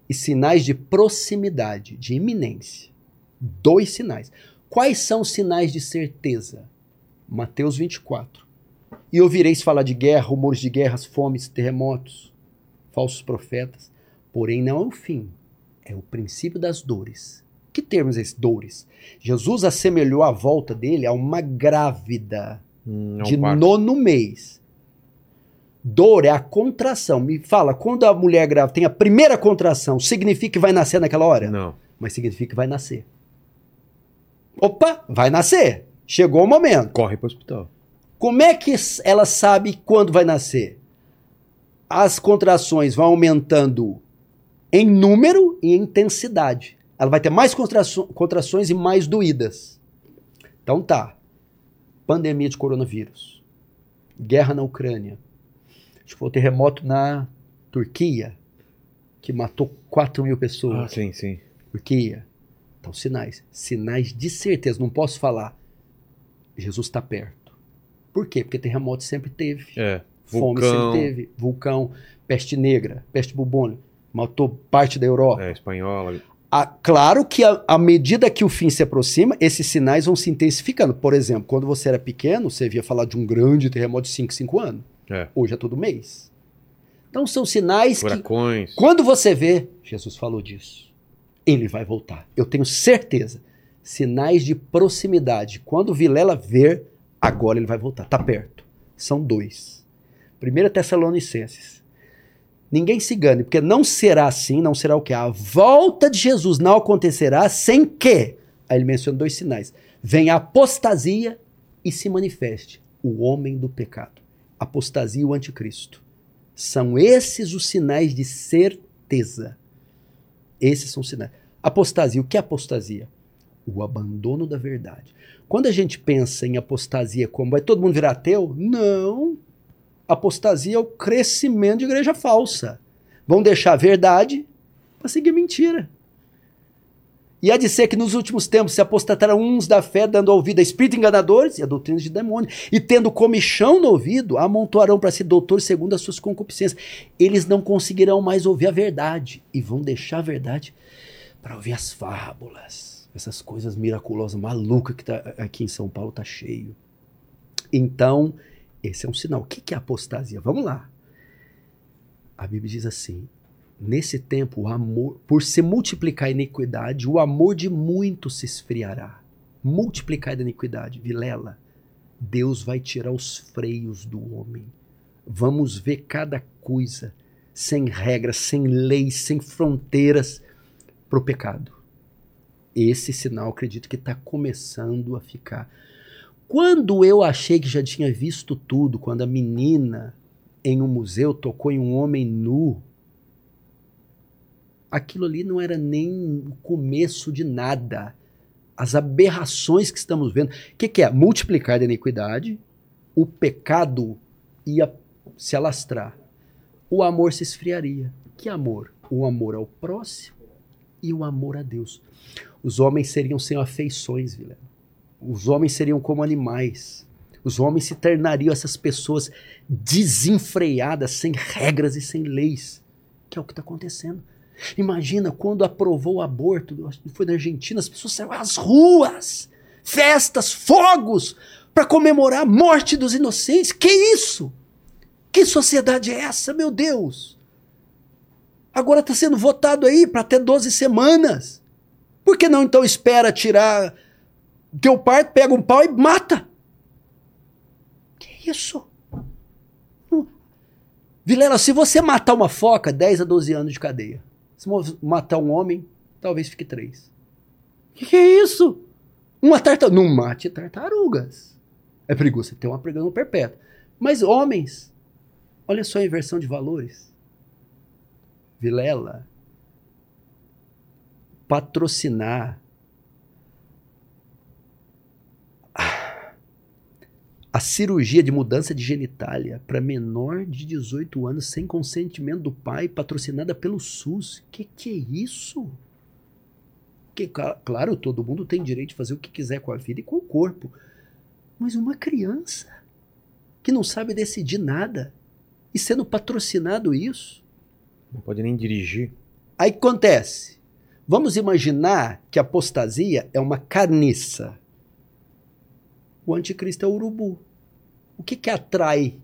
E sinais de proximidade, de iminência. Dois sinais. Quais são os sinais de certeza? Mateus 24. E ouvireis falar de guerra, rumores de guerras, fomes, terremotos, falsos profetas. Porém, não é o fim, é o princípio das dores. Que termos esses dores? Jesus assemelhou a volta dele a uma grávida Hum, é de parto. nono mês. Dor é a contração. Me fala, quando a mulher grávida tem a primeira contração, significa que vai nascer naquela hora? Não. Mas significa que vai nascer. Opa, vai nascer. Chegou o momento. Corre pro hospital. Como é que ela sabe quando vai nascer? As contrações vão aumentando em número e em intensidade. Ela vai ter mais contrações e mais doídas. Então tá. Pandemia de coronavírus. Guerra na Ucrânia. Acho que foi o terremoto na Turquia, que matou 4 mil pessoas. Ah, sim, sim. Turquia. Então, sinais. Sinais de certeza. Não posso falar. Jesus está perto. Por quê? Porque terremoto sempre teve. É. Fome Vulcão. sempre teve. Vulcão, peste negra, peste bubônica. Matou parte da Europa. É, espanhola. Ah, claro que à medida que o fim se aproxima, esses sinais vão se intensificando. Por exemplo, quando você era pequeno, você via falar de um grande terremoto de 5, 5 anos. É. Hoje é todo mês. Então são sinais que Furacões. quando você vê, Jesus falou disso. Ele vai voltar. Eu tenho certeza. Sinais de proximidade. Quando Vilela ver, agora ele vai voltar. Tá perto. São dois. 1 Tessalonicenses. Ninguém se engane, porque não será assim, não será o que? A volta de Jesus não acontecerá sem que. Aí ele menciona dois sinais. Venha a apostasia e se manifeste o homem do pecado. Apostasia e o anticristo. São esses os sinais de certeza. Esses são os sinais. Apostasia, o que é apostasia? O abandono da verdade. Quando a gente pensa em apostasia como vai todo mundo virar ateu? Não. Apostasia é o crescimento de igreja falsa. Vão deixar a verdade para seguir mentira. E há de ser que nos últimos tempos se apostatarão uns da fé, dando ouvido a espíritos enganadores e a doutrinas de demônios, e tendo comichão no ouvido, amontoarão para si doutores segundo as suas concupiscências. Eles não conseguirão mais ouvir a verdade, e vão deixar a verdade para ouvir as fábulas, essas coisas miraculosas, malucas que tá, aqui em São Paulo tá cheio. Então, esse é um sinal. O que é apostasia? Vamos lá. A Bíblia diz assim: Nesse tempo, o amor, por se multiplicar a iniquidade, o amor de muitos se esfriará. Multiplicar a iniquidade, Vilela, Deus vai tirar os freios do homem. Vamos ver cada coisa sem regras, sem leis, sem fronteiras para o pecado. Esse sinal, acredito que está começando a ficar. Quando eu achei que já tinha visto tudo, quando a menina em um museu tocou em um homem nu, aquilo ali não era nem o começo de nada. As aberrações que estamos vendo. O que, que é? Multiplicar a iniquidade, o pecado ia se alastrar, o amor se esfriaria. Que amor? O amor ao próximo e o amor a Deus. Os homens seriam sem afeições, Vilela. Os homens seriam como animais. Os homens se tornariam essas pessoas desenfreadas, sem regras e sem leis. Que é o que está acontecendo. Imagina quando aprovou o aborto, foi na Argentina, as pessoas saíram às ruas, festas, fogos, para comemorar a morte dos inocentes. Que isso? Que sociedade é essa, meu Deus? Agora está sendo votado aí para até 12 semanas. Por que não então espera tirar teu parto, pega um pau e mata? Que isso? Vilela, se você matar uma foca, 10 a 12 anos de cadeia. Se matar um homem, talvez fique três. O que, que, é isso? Uma tartaruga. Não mate tartarugas. É perigoso você ter uma prisão perpétua. Mas homens, olha só a inversão de valores. Vilela, patrocinar a cirurgia de mudança de genitália para menor de 18 anos sem consentimento do pai, patrocinada pelo SUS. Que que é isso? Que, claro, todo mundo tem direito de fazer o que quiser com a vida e com o corpo. Mas uma criança que não sabe decidir nada e sendo patrocinado isso. Não pode nem dirigir. Aí acontece? Vamos imaginar que a apostasia é uma carniça o anticristo é o urubu. O que, que atrai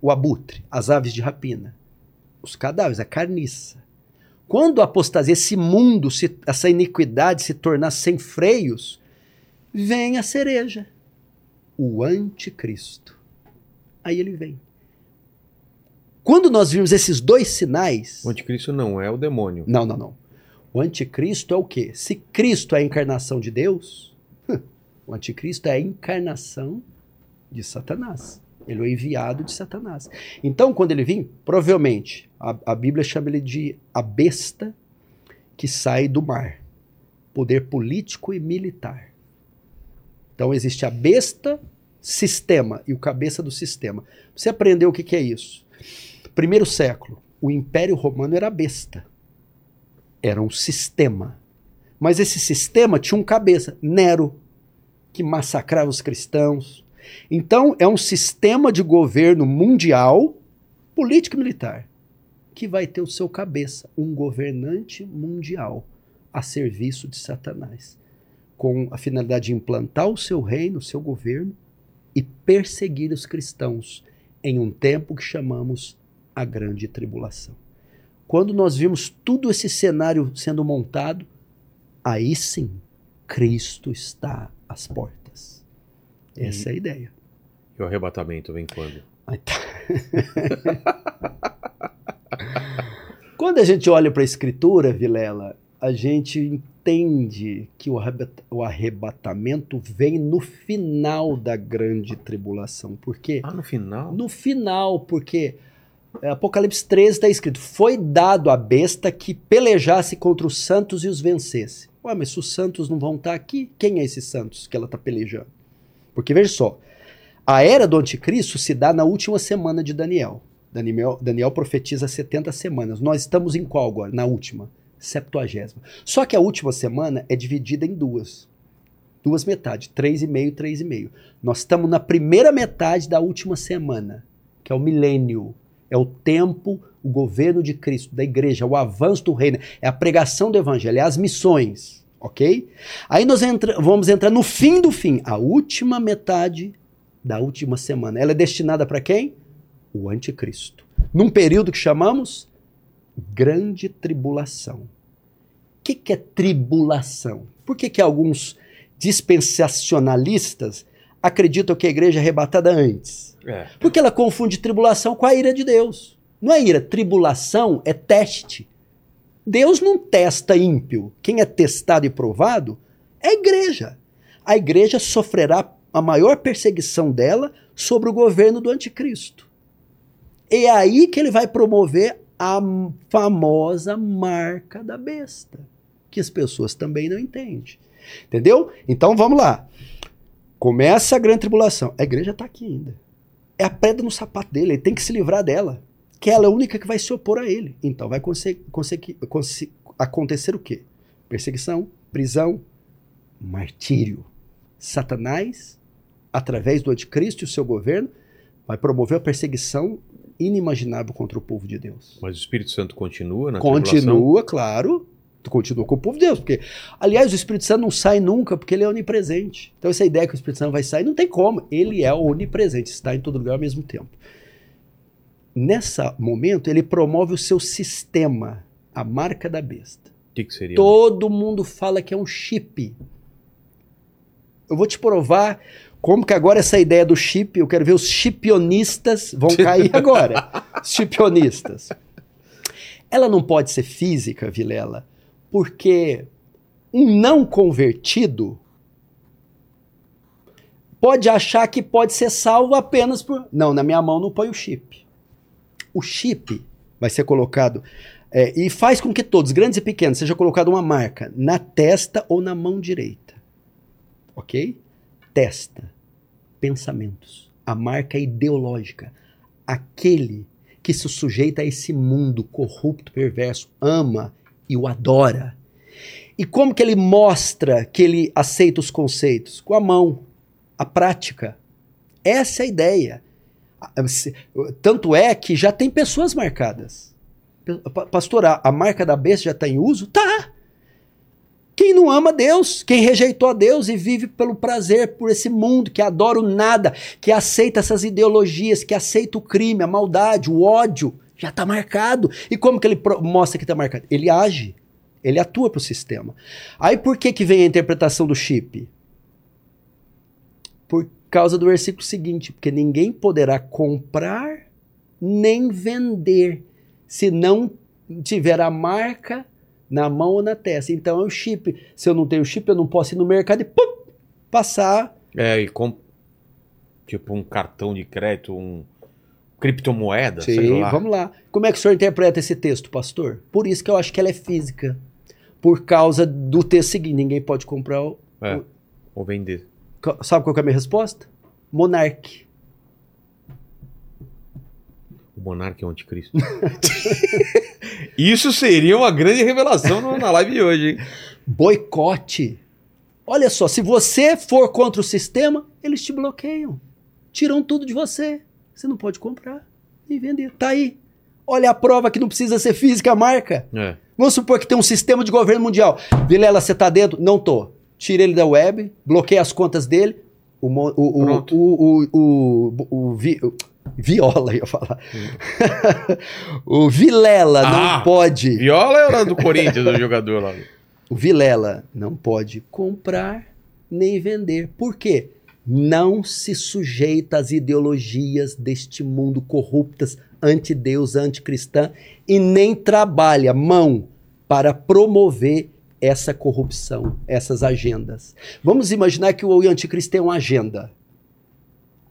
o abutre, as aves de rapina? Os cadáveres, a carniça. Quando a apostasia, esse mundo, se, essa iniquidade se tornar sem freios, vem a cereja, o anticristo. Aí ele vem. Quando nós vimos esses dois sinais. O anticristo não é o demônio. Não, não, não. O anticristo é o quê? Se Cristo é a encarnação de Deus, o anticristo é a encarnação de Satanás. Ele é o enviado de Satanás. Então, quando ele vir, provavelmente, a, a Bíblia chama ele de a besta que sai do mar. Poder político e militar. Então, existe a besta, sistema, e o cabeça do sistema. Você aprendeu o que, que é isso? Primeiro século, o Império Romano era besta. Era um sistema. Mas esse sistema tinha um cabeça, Nero que massacrava os cristãos. Então, é um sistema de governo mundial, político e militar, que vai ter o seu cabeça, um governante mundial a serviço de Satanás, com a finalidade de implantar o seu reino, o seu governo e perseguir os cristãos em um tempo que chamamos a Grande Tribulação. Quando nós vimos todo esse cenário sendo montado, aí sim, Cristo está às portas. Essa e, é a ideia. E o arrebatamento vem quando? Tá. quando a gente olha para a Escritura, Vilela, a gente entende que o arrebatamento vem no final da grande tribulação. Por quê? Ah, no final? No final, porque Apocalipse 13 está escrito: Foi dado à besta que pelejasse contra os santos e os vencesse. Ué, mas se os santos não vão estar tá aqui, quem é esses santos que ela está pelejando? Porque veja só, a era do anticristo se dá na última semana de Daniel. Daniel, Daniel profetiza 70 semanas. Nós estamos em qual agora? Na última. Septuagésima. Só que a última semana é dividida em duas. Duas metades, três e meio, três e meio. Nós estamos na primeira metade da última semana, que é o milênio. É o tempo, o governo de Cristo, da igreja, o avanço do reino, é a pregação do evangelho, é as missões, ok? Aí nós entra, vamos entrar no fim do fim, a última metade da última semana. Ela é destinada para quem? O anticristo. Num período que chamamos grande tribulação. O que, que é tribulação? Por que, que alguns dispensacionalistas acreditam que a igreja é arrebatada antes? É. Porque ela confunde tribulação com a ira de Deus. Não é ira, tribulação é teste. Deus não testa ímpio. Quem é testado e provado é a igreja. A igreja sofrerá a maior perseguição dela sobre o governo do anticristo. É aí que ele vai promover a famosa marca da besta, que as pessoas também não entendem. Entendeu? Então vamos lá. Começa a grande tribulação. A igreja está aqui ainda. É a pedra no sapato dele, ele tem que se livrar dela. Que ela é a única que vai se opor a ele. Então vai acontecer o quê? Perseguição, prisão, martírio. Satanás, através do anticristo e o seu governo, vai promover a perseguição inimaginável contra o povo de Deus. Mas o Espírito Santo continua na Continua, claro. Continua com o povo de Deus. Porque, aliás, o Espírito Santo não sai nunca porque ele é onipresente. Então, essa ideia que o Espírito Santo vai sair, não tem como. Ele é onipresente, está em todo lugar ao mesmo tempo. Nesse momento, ele promove o seu sistema, a marca da besta. O que, que seria? Todo mundo fala que é um chip. Eu vou te provar como que agora essa ideia do chip, eu quero ver os chipionistas vão cair agora. chipionistas. Ela não pode ser física, Vilela, porque um não convertido pode achar que pode ser salvo apenas por. Não, na minha mão não põe o chip. O chip vai ser colocado é, e faz com que todos, grandes e pequenos, seja colocada uma marca na testa ou na mão direita. Ok? Testa, pensamentos. A marca ideológica. Aquele que se sujeita a esse mundo corrupto, perverso, ama e o adora. E como que ele mostra que ele aceita os conceitos? Com a mão, a prática. Essa é a ideia. Tanto é que já tem pessoas marcadas. Pastor, a marca da besta já está em uso? Tá. Quem não ama Deus, quem rejeitou a Deus e vive pelo prazer, por esse mundo, que adora o nada, que aceita essas ideologias, que aceita o crime, a maldade, o ódio, já está marcado. E como que ele mostra que está marcado? Ele age, ele atua para o sistema. Aí por que, que vem a interpretação do chip? Por causa do versículo seguinte, porque ninguém poderá comprar nem vender se não tiver a marca na mão ou na testa. Então é o chip. Se eu não tenho chip, eu não posso ir no mercado e pum, passar. É, e com tipo um cartão de crédito, um criptomoeda, sei Sim, lá. vamos lá. Como é que o senhor interpreta esse texto, pastor? Por isso que eu acho que ela é física. Por causa do texto seguinte, ninguém pode comprar. O... É, ou vender. Sabe qual é a minha resposta? Monarque. O monarca é o anticristo. Isso seria uma grande revelação na live de hoje, hein? Boicote. Olha só, se você for contra o sistema, eles te bloqueiam. Tiram tudo de você. Você não pode comprar e vender. Tá aí. Olha a prova que não precisa ser física a marca. É. Vamos supor que tem um sistema de governo mundial. Vilela, você tá dentro? Não tô. Tira ele da web, bloqueia as contas dele. O, o, o, o, o, o, o, vi- o- Viola, ia falar. o Vilela Ah, não pode. Viola era do Corinthians, o jogador lá. O Vilela não pode comprar nem vender. Por quê? Não se sujeita às ideologias deste mundo corruptas, anti-Deus, anticristã, e nem trabalha mão para promover essa corrupção, essas agendas. Vamos imaginar que o anticristo tem uma agenda.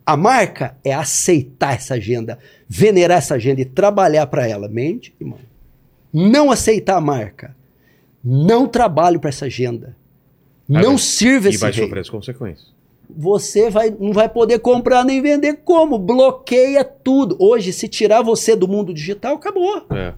A marca é aceitar essa agenda, venerar essa agenda e trabalhar para ela. Mente, irmão. Não aceitar a marca. Não trabalho para essa agenda. Aí não vai- sirva E esse vai rei. sofrer as consequências. Você vai, não vai poder comprar nem vender como? Bloqueia tudo. Hoje, se tirar você do mundo digital, acabou. É.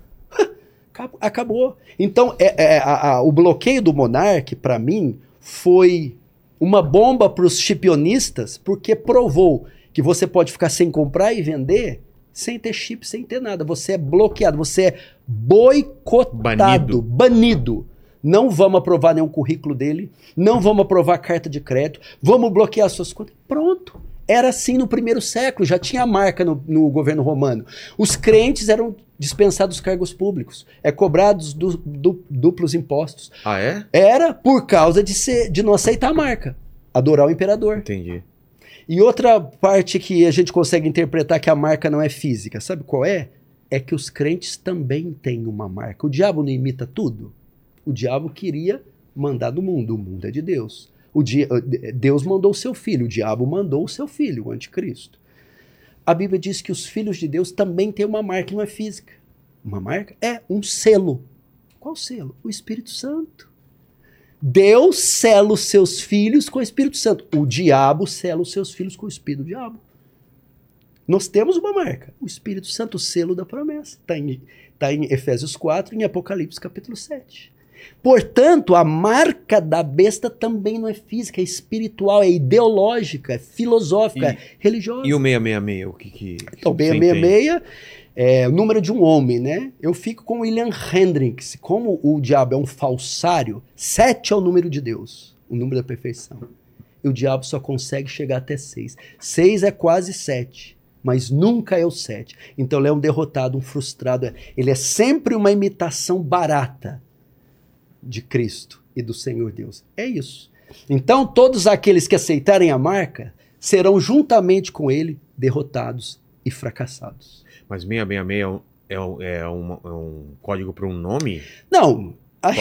Acab- Acabou. Então, é- é, a- a- o bloqueio do Monark, para mim, foi uma bomba para os chipionistas, porque provou que você pode ficar sem comprar e vender sem ter chip, sem ter nada. Você é bloqueado, você é boicotado, Banido. banido. Não vamos aprovar nenhum currículo dele, não vamos aprovar carta de crédito, vamos bloquear suas contas. Pronto. Era assim no primeiro século, já tinha marca no, no governo romano. Os crentes eram dispensados dos cargos públicos, é cobrados du- du- duplos impostos. Ah, é? Era por causa de, ser, de não aceitar a marca, adorar o imperador. Entendi. E outra parte que a gente consegue interpretar que a marca não é física, sabe qual é? É que os crentes também têm uma marca. O diabo não imita tudo? O diabo queria mandar no mundo, o mundo é de Deus. O dia, Deus mandou o seu filho, o diabo mandou o seu filho, o anticristo. A Bíblia diz que os filhos de Deus também têm uma marca, não é física. Uma marca é um selo. Qual selo? O Espírito Santo. Deus sela os seus filhos com o Espírito Santo. O diabo sela os seus filhos com o Espírito do diabo. Nós temos uma marca, o Espírito Santo, o selo da promessa. Está em, tá em Efésios 4 e em Apocalipse capítulo 7. Portanto, a marca da besta também não é física, é espiritual, é ideológica, é filosófica, E- é religiosa. E o 666, o que que. Então, você 666 é o número de um homem, né? Eu fico com William Hendricks. Como o diabo é um falsário, 7 é o número de Deus, o número da perfeição. E o diabo só consegue chegar até 6. 6 é quase 7, mas nunca é o 7. Então ele é um derrotado, um frustrado. Ele é sempre uma imitação barata de Cristo e do Senhor Deus. É isso. Então todos aqueles que aceitarem a marca serão juntamente com ele derrotados e fracassados. Mas 666 é um, é um, é um, é um código para um nome? Não.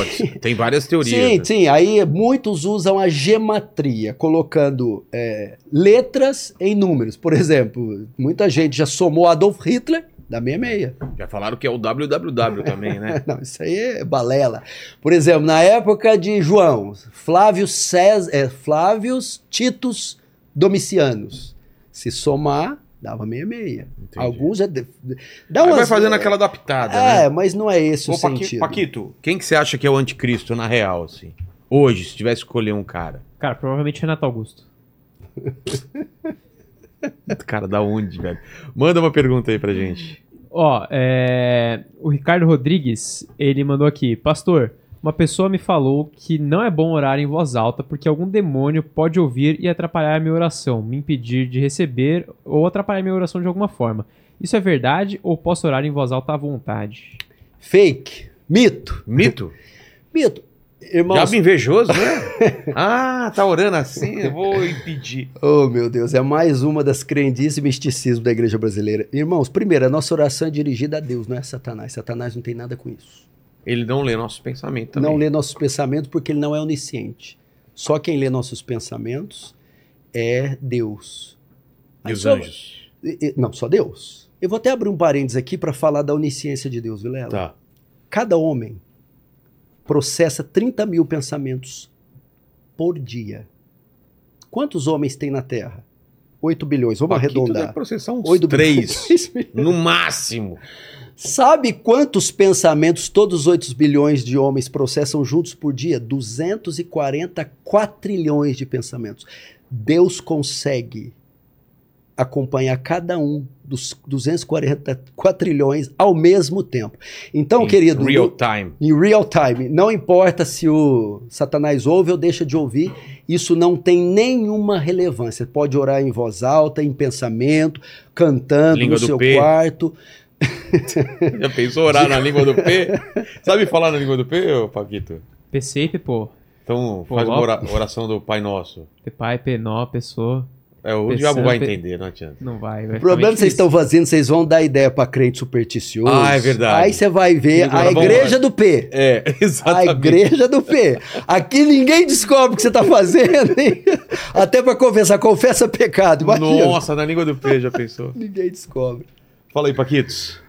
ser. Tem várias teorias. Sim, né? sim. Aí muitos usam a gematria, colocando é, letras em números. Por exemplo, muita gente já somou Adolf Hitler da 66. Já falaram que é o www também, né? Não, isso aí é balela. Por exemplo, na época de João, Flávio César, é, Flávios Titus Domicianos. Se somar, dava 66. Entendi. Alguns é. de- Dá Aí umas- vai fazendo aquela adaptada, É, né? mas não é esse Ô, o Paqui- sentido. Paquito, quem que você acha que é o anticristo na real, assim? Hoje, se tivesse que escolher um cara. Cara, provavelmente Renato Augusto. Cara, da onde, velho? Manda uma pergunta aí pra gente. Ó, é, o Ricardo Rodrigues, ele mandou aqui, pastor, uma pessoa me falou que não é bom orar em voz alta porque algum demônio pode ouvir e atrapalhar a minha oração, me impedir de receber ou atrapalhar a minha oração de alguma forma. Isso é verdade ou posso orar em voz alta à vontade? Fake. Mito. Mito? Mito. Irmãos, Diabo invejoso, né? ah, tá orando assim, eu vou impedir. Oh, meu Deus, é mais uma das crendices e misticismo da igreja brasileira. Irmãos, primeiro, a nossa oração é dirigida a Deus, não é a Satanás. Satanás não tem nada com isso. Ele não lê nossos pensamentos também. Não lê nossos pensamentos porque ele não é onisciente. Só quem lê nossos pensamentos é Deus. E os anjos. Não, só Deus. Eu vou até abrir um parênteses aqui para falar da onisciência de Deus, Vilela. Tá. Cada homem processa 30 mil pensamentos por dia. Quantos homens tem na Terra? 8 bilhões. Vamos Paquito arredondar. deve processar uns 8 três, bilhões. no máximo. Sabe quantos pensamentos todos os 8 bilhões de homens processam juntos por dia? 240 quatrilhões de pensamentos. Deus consegue acompanhar cada um dos 240 quatrilhões ao mesmo tempo. Então, Em querido, Real no- time. em real time, não importa se o Satanás ouve ou deixa de ouvir, isso não tem nenhuma relevância. Pode orar em voz alta, em pensamento, cantando Língua no seu P. quarto. Já pensou orar na língua do P? Sabe falar na língua do P, ô Paquito? PCP, pô. Então Pô, faz uma oração do Pai Nosso. Pai, Penó, pessoa. É, o Pensando diabo vai entender, não adianta. Não vai, vai O problema ficar que vocês estão fazendo, vocês vão dar ideia para crente supersticioso. Ah, é verdade. Aí você vai ver Agora a igreja lá. do P. É, A exatamente. igreja do P. Aqui ninguém descobre o que você está fazendo, hein? Até para confessar, confessa pecado. Imagina. Nossa, na língua do P, já pensou? Ninguém descobre. Fala aí, Paquitos.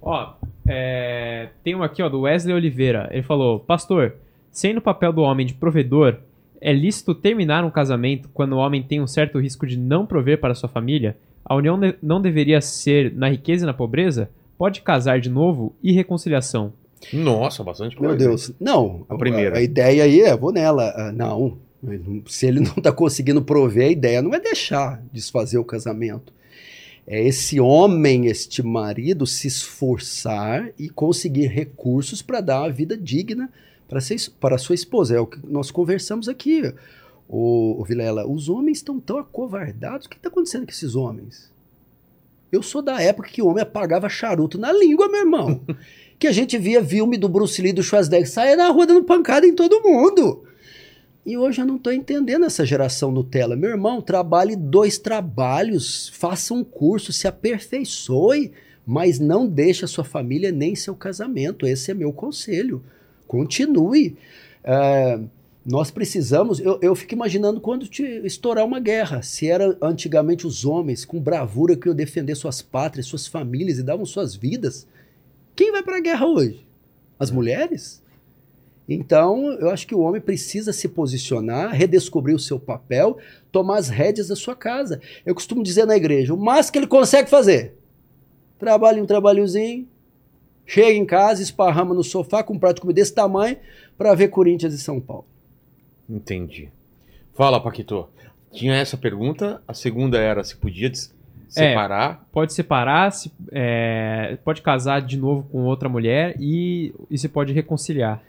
Ó, é, tem um aqui, ó, do Wesley Oliveira. Ele falou: Pastor, sendo o papel do homem de provedor, é lícito terminar um casamento quando o homem tem um certo risco de não prover para sua família? A união ne- não deveria ser na riqueza e na pobreza? pode casar de novo e reconciliação? Nossa, bastante coisa. Meu Deus. Não. A primeira. A, a ideia aí é, vou nela. Ah, Não. Se ele não está conseguindo prover, a ideia não é deixar desfazer o casamento. É esse homem, este marido, se esforçar e conseguir recursos para dar uma vida digna para ser- para a sua esposa. É o que nós conversamos aqui. O, Vilela, os homens estão tão acovardados. O que está acontecendo com esses homens? Eu sou da época que o homem apagava charuto na língua, meu irmão. que a gente via filme do Bruce Lee, do Schwarzenegger, saia na rua dando pancada em todo mundo. E hoje eu não estou entendendo essa geração Nutella. Meu irmão, trabalhe dois trabalhos, faça um curso, se aperfeiçoe, mas não deixe a sua família nem seu casamento. Esse é meu conselho. Continue. É, nós precisamos. Eu, eu fico imaginando quando te estourar uma guerra. Se era antigamente os homens com bravura que iam defender suas pátrias, suas famílias e davam suas vidas. Quem vai para a guerra hoje? As mulheres? Então, eu acho que o homem precisa se posicionar, redescobrir o seu papel, tomar as rédeas da sua casa. Eu costumo dizer na igreja, o máximo que ele consegue fazer, trabalha um trabalhozinho, chega em casa, esparrama no sofá com um prato de comida desse tamanho para ver Corinthians e São Paulo. Entendi. Fala, Paquito. Tinha essa pergunta. A segunda era se podia separar. Pode separar, se, é, pode casar de novo com outra mulher e, e se pode reconciliar.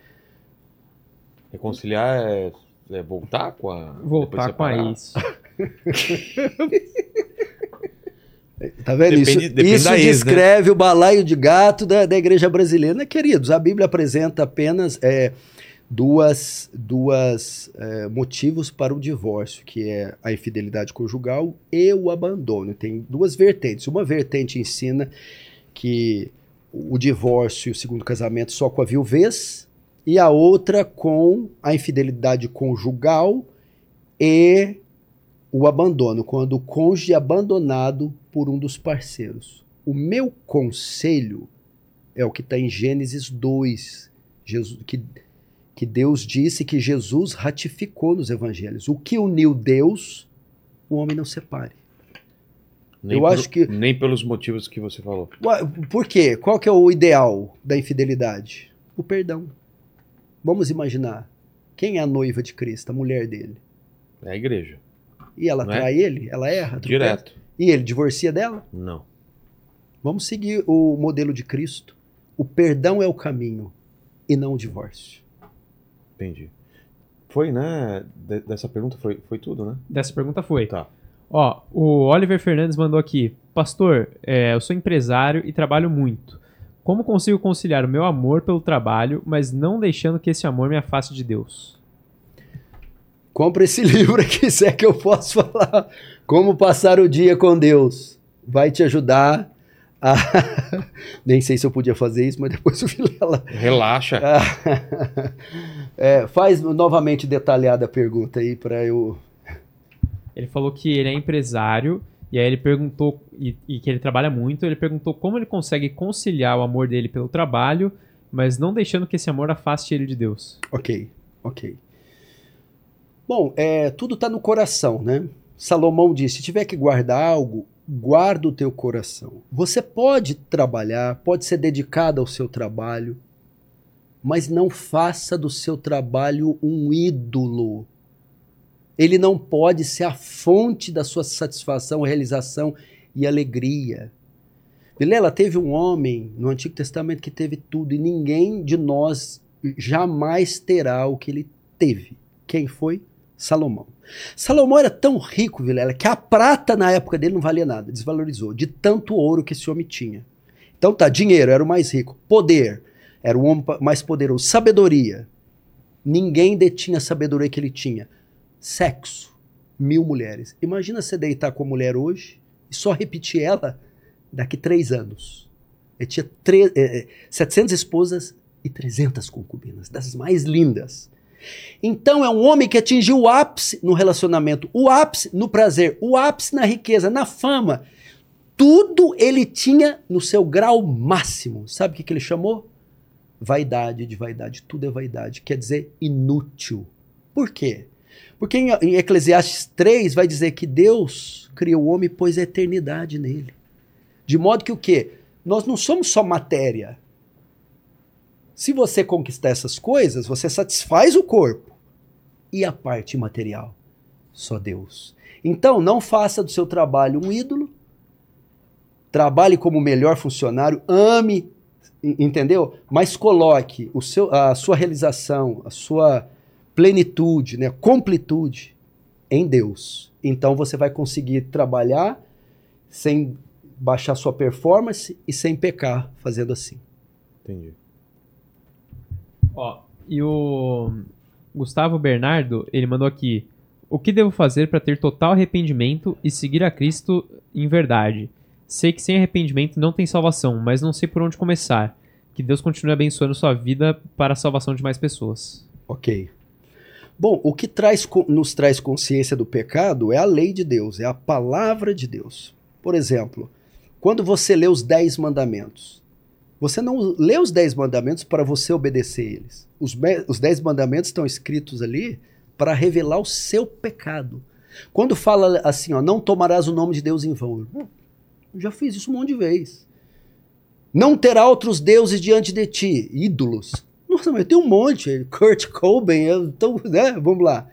Reconciliar é, é voltar com a. Voltar com a separar? Tá vendo? Depende- isso depende isso da ex, né? descreve o balaio de gato da, da igreja brasileira. Né, queridos? A Bíblia apresenta apenas é, duas, duas é, motivos para o divórcio, que é a infidelidade conjugal e o abandono. Tem duas vertentes. Uma vertente ensina que o divórcio e o segundo casamento só com a viuvez, e a outra com a infidelidade conjugal e o abandono, quando o cônjuge é abandonado por um dos parceiros. O meu conselho é o que está em Gênesis 2, Jesus, que, que Deus disse que Jesus ratificou nos evangelhos. O que uniu Deus, o homem não separe. Nem Eu acho que- Nem pelos motivos que você falou. Por quê? Qual que é o ideal da infidelidade? O perdão. Vamos imaginar. Quem é a noiva de Cristo? A mulher dele. É a igreja. E ela Não é? trai ele? Ela erra? Direto. E ele divorcia dela? Não. Vamos seguir o modelo de Cristo. O perdão é o caminho e não o divórcio. Entendi. Foi, né? De- dessa pergunta foi, foi tudo, né? Dessa pergunta foi. Tá. Ó, o Oliver Fernandes mandou aqui. Pastor, é, eu sou empresário e trabalho muito. Como consigo conciliar o meu amor pelo trabalho, mas não deixando que esse amor me afaste de Deus? Compre esse livro aqui, se é que eu posso falar. Como passar o dia com Deus. Vai te ajudar a. Nem sei se eu podia fazer isso, mas depois o Vilela. Relaxa. É, faz novamente detalhada a pergunta aí para eu. Ele falou que ele é empresário e aí ele perguntou, e, e que ele trabalha muito, ele perguntou como ele consegue conciliar o amor dele pelo trabalho, mas não deixando que esse amor afaste ele de Deus. Ok, ok. Bom, é, tudo está no coração, né? Salomão disse: se tiver que guardar algo, guarda o teu coração. Você pode trabalhar, pode ser dedicado ao seu trabalho, mas não faça do seu trabalho um ídolo. Ele não pode ser a fonte da sua satisfação, realização e alegria. Vilela, teve um homem no Antigo Testamento que teve tudo e ninguém de nós jamais terá o que ele teve. Quem foi? Salomão. Salomão era tão rico, Vilela, que a prata na época dele não valia nada, desvalorizou, de tanto ouro que esse homem tinha. Então tá, dinheiro era o mais rico, poder era o homem mais poderoso, sabedoria. Ninguém detinha a sabedoria que ele tinha. Sexo, mil mulheres. Imagina você deitar com a mulher hoje e só repetir ela daqui três anos. Ele tinha tre- eh, eh, 700 esposas e 300 concubinas, das mais lindas. Então é um homem que atingiu o ápice no relacionamento, o ápice no prazer, o ápice na riqueza, na fama. Tudo ele tinha no seu grau máximo. Sabe o que, ele chamou? Vaidade de vaidade. Tudo é vaidade. Quer dizer inútil. Por quê? Porque em, em Eclesiastes 3 vai dizer que Deus criou o homem e pôs a eternidade nele. De modo que o quê? Nós não somos só matéria. Se você conquistar essas coisas, você satisfaz o corpo. E a parte material? Só Deus. Então, não faça do seu trabalho um ídolo. Trabalhe como melhor funcionário, ame, entendeu? Mas coloque o seu, a sua realização, a sua plenitude, né, completude em Deus. Então você vai conseguir trabalhar sem baixar sua performance e sem pecar fazendo assim. Entendi. Ó, e o Gustavo Bernardo, ele mandou aqui: O que devo fazer para ter total arrependimento e seguir a Cristo em verdade? Sei que sem arrependimento não tem salvação, mas não sei por onde começar. Que Deus continue abençoando sua vida para a salvação de mais pessoas. Ok. Bom, o que traz, nos traz consciência do pecado é a lei de Deus, é a palavra de Deus. Por exemplo, quando você lê os dez mandamentos, você não lê os dez mandamentos para você obedecer eles. Os, os dez mandamentos estão escritos ali para revelar o seu pecado. Quando fala assim, ó, não tomarás o nome de Deus em vão. Eu já fiz isso um monte de vezes. Não terá outros deuses diante de ti, ídolos. Nossa, mas tem um monte. Kurt Cobain, então, né? Vamos lá.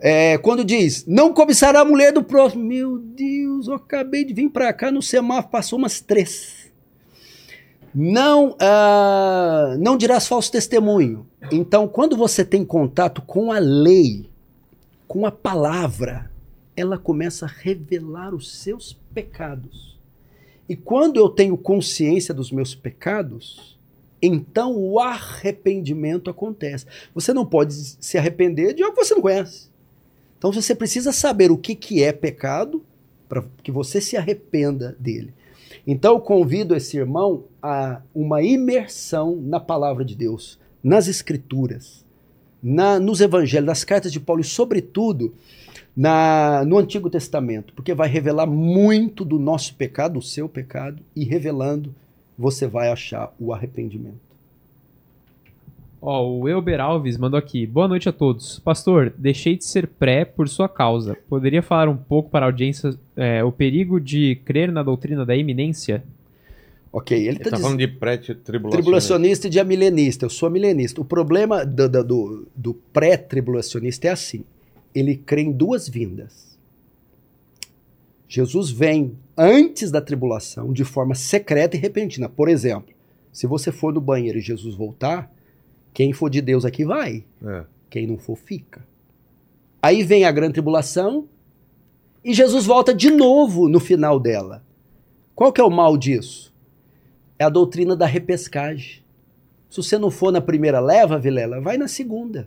É, quando diz, não cobiçará a mulher do próximo. Meu Deus, eu acabei de vir para cá no semáforo, passou umas três. Não, uh, não dirás falso testemunho. Então, quando você tem contato com a lei, com a palavra, ela começa a revelar os seus pecados. E quando eu tenho consciência dos meus pecados, então o arrependimento acontece. Você não pode se arrepender de algo que você não conhece. Então você precisa saber o que, que é pecado para que você se arrependa dele. Então eu convido esse irmão a uma imersão na palavra de Deus, nas escrituras, na, nos evangelhos, nas cartas de Paulo e, sobretudo, na, no Antigo Testamento, porque vai revelar muito do nosso pecado, do seu pecado, e revelando, você vai achar o arrependimento. Ó, o Elber Alves mandou aqui. Boa noite a todos. Pastor, deixei de ser pré por sua causa. Poderia falar um pouco para a audiência é, o perigo de crer na doutrina da iminência? Ok, ele está tá falando de pré-tribulacionista. Tribulacionista e de amilenista. Eu sou amilenista. O problema do, do, do pré-tribulacionista é assim: ele crê em duas vindas. Jesus vem antes da tribulação de forma secreta e repentina. Por exemplo, se você for no banheiro e Jesus voltar, quem for de Deus aqui vai. É. Quem não for, fica. Aí vem a grande tribulação e Jesus volta de novo no final dela. Qual que é o mal disso? É a doutrina da repescagem. Se você não for na primeira leva, Vilela, vai na segunda.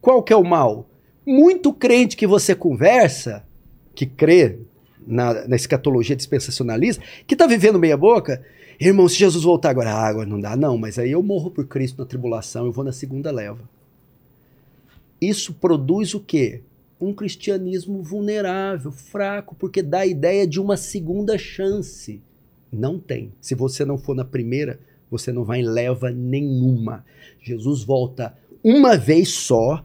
Qual que é o mal? Muito crente que você conversa, que crê na, na escatologia dispensacionalista, que está vivendo meia boca, Irmão, se Jesus voltar agora, ah, agora não dá, não, mas aí eu morro por Cristo na tribulação, eu vou na segunda leva. Isso produz o quê? Um cristianismo vulnerável, fraco, porque dá a ideia de uma segunda chance. Não tem. Se você não for na primeira, você não vai em leva nenhuma. Jesus volta uma vez só,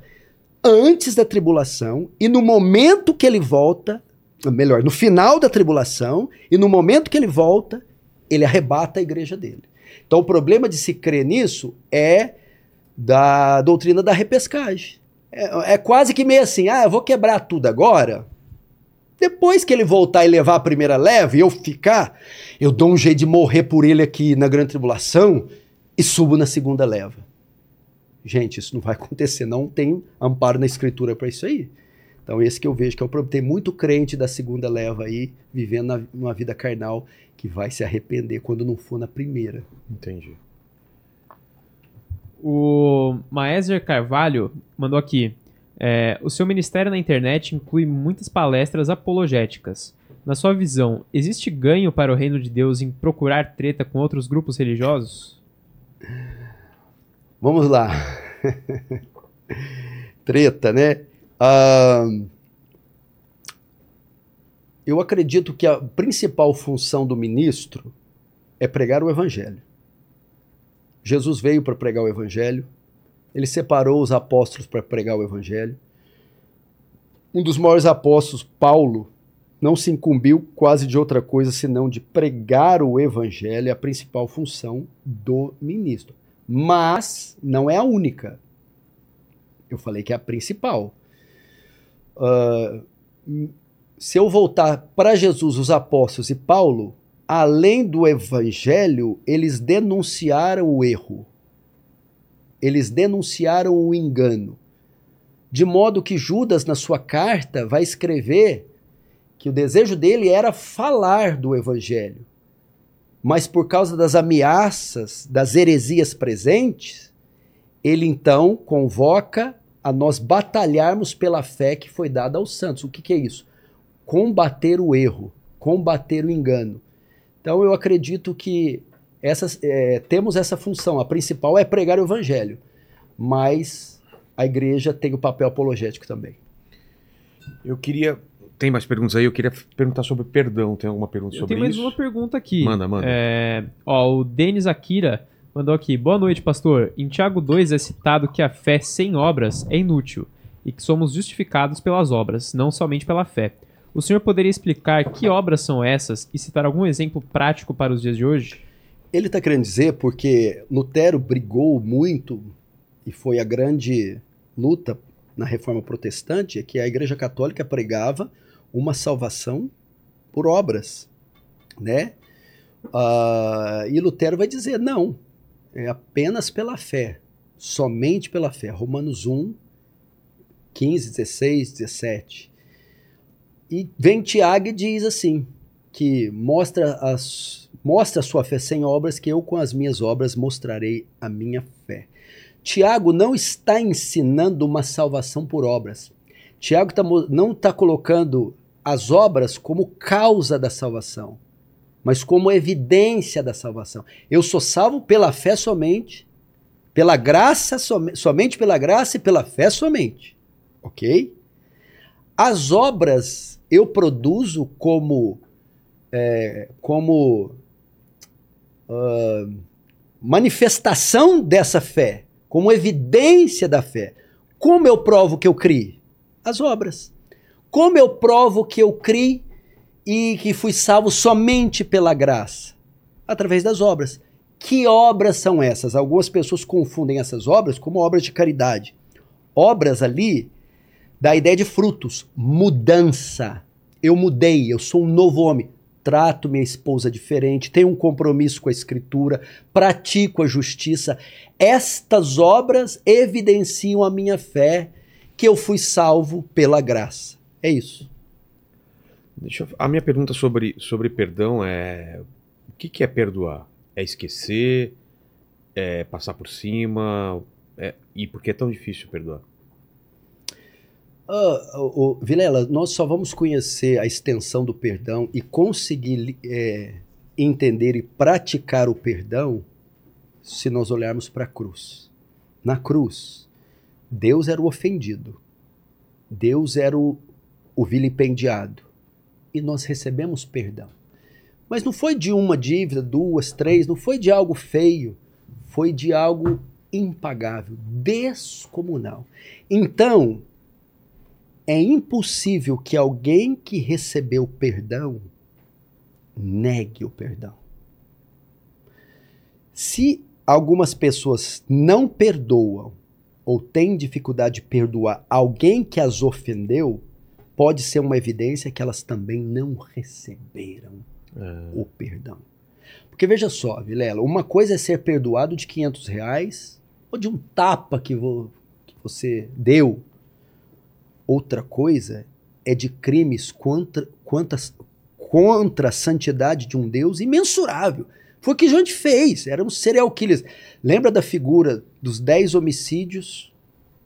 antes da tribulação, e no momento que ele volta, melhor, no final da tribulação, e no momento que ele volta, ele arrebata a igreja dele. Então o problema de se crer nisso é da doutrina da repescagem. É, é quase que meio assim, ah, eu vou quebrar tudo agora. Depois que ele voltar e levar a primeira leva e eu ficar, eu dou um jeito de morrer por ele aqui na grande tribulação e subo na segunda leva. Gente, isso não vai acontecer, não tem amparo na escritura para isso aí. Então esse que eu vejo que é o problema. Tem muito crente da segunda leva aí, vivendo uma vida carnal que vai se arrepender quando não for na primeira. Entendi. O Maeser Carvalho mandou aqui. É, o seu ministério na internet inclui muitas palestras apologéticas. Na sua visão, existe ganho para o reino de Deus em procurar treta com outros grupos religiosos? Vamos lá. treta, né? Uh, eu acredito que a principal função do ministro é pregar o evangelho. Jesus veio para pregar o evangelho, ele separou os apóstolos para pregar o evangelho. Um dos maiores apóstolos, Paulo, não se incumbiu quase de outra coisa senão de pregar o evangelho, é a principal função do ministro. Mas não é a única. Eu falei que é a principal. Uh, se eu voltar para Jesus, os apóstolos e Paulo, além do evangelho, eles denunciaram o erro. Eles denunciaram o engano. De modo que Judas, na sua carta, vai escrever que o desejo dele era falar do evangelho. Mas por causa das ameaças, das heresias presentes, ele então convoca a nós batalharmos pela fé que foi dada aos santos. O que, que é isso? Combater o erro, combater o engano. Então eu acredito que essas, é, temos essa função. A principal é pregar o evangelho, mas a igreja tem o papel apologético também. Eu queria. Tem mais perguntas aí? Eu queria perguntar sobre perdão. Tem alguma pergunta Eu sobre tenho mais isso? uma pergunta aqui. Manda, manda. É, ó, o Denis Akira mandou aqui. Boa noite, pastor. Em Tiago 2 é citado que a fé sem obras é inútil e que somos justificados pelas obras, não somente pela fé. O senhor poderia explicar que obras são essas e citar algum exemplo prático para os dias de hoje? Ele está querendo dizer porque Lutero brigou muito e foi a grande luta na reforma protestante, é que a Igreja Católica pregava uma salvação por obras, né? Ah, e Lutero vai dizer não, é apenas pela fé, somente pela fé. Romanos 1, 15, 16, 17. E vem Tiago e diz assim, que mostra, as, mostra a sua fé sem obras, que eu com as minhas obras mostrarei a minha fé. Tiago não está ensinando uma salvação por obras. Tiago tá, não está colocando as obras como causa da salvação, mas como evidência da salvação. Eu sou salvo pela fé somente, pela graça, som, somente pela graça e pela fé somente. Ok? As obras eu produzo como, é, como uh, manifestação dessa fé como evidência da fé. Como eu provo que eu criei? As obras. Como eu provo que eu criei e que fui salvo somente pela graça? Através das obras. Que obras são essas? Algumas pessoas confundem essas obras como obras de caridade. Obras ali da ideia de frutos, mudança. Eu mudei, eu sou um novo homem trato minha esposa diferente, tenho um compromisso com a escritura, pratico a justiça. Estas obras evidenciam a minha fé que eu fui salvo pela graça. É isso. Deixa eu, a minha pergunta sobre, sobre perdão é: o que, que é perdoar? É esquecer? É passar por cima? É, e por que é tão difícil perdoar? Uh, uh, Vilela, nós só vamos conhecer a extensão do perdão e conseguir é, entender e praticar o perdão se nós olharmos para a cruz. Na cruz, Deus era o ofendido, Deus era o, o vilipendiado e nós recebemos perdão. Mas não foi de uma dívida, duas, três, não foi de algo feio, foi de algo impagável, descomunal. Então, é impossível que alguém que recebeu perdão negue o perdão. Se algumas pessoas não perdoam ou têm dificuldade de perdoar alguém que as ofendeu, pode ser uma evidência que elas também não receberam é. o perdão. Porque veja só, Vilela, uma coisa é ser perdoado de 500 reais ou de um tapa que, vo que você deu Outra coisa é de crimes contra, contra, contra a santidade de um Deus imensurável. Foi o que a gente fez, éramos serial killers. Lembra da figura dos dez homicídios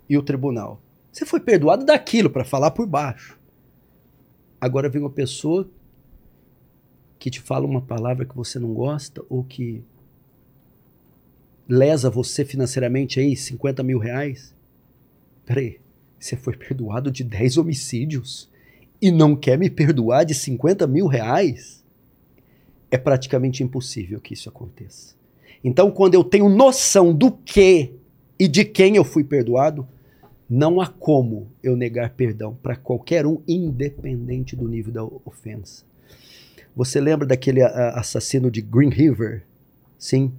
e o tribunal? Você foi perdoado daquilo para falar por baixo. Agora vem uma pessoa que te fala uma palavra que você não gosta ou que lesa você financeiramente aí 50 mil reais. Peraí, você foi perdoado de 10 homicídios e não quer me perdoar de 50 mil reais? É praticamente impossível que isso aconteça. Então, quando eu tenho noção do que e de quem eu fui perdoado, Não há como eu negar perdão para qualquer um, independente do nível da ofensa. Você lembra daquele a, assassino de Green River? Sim.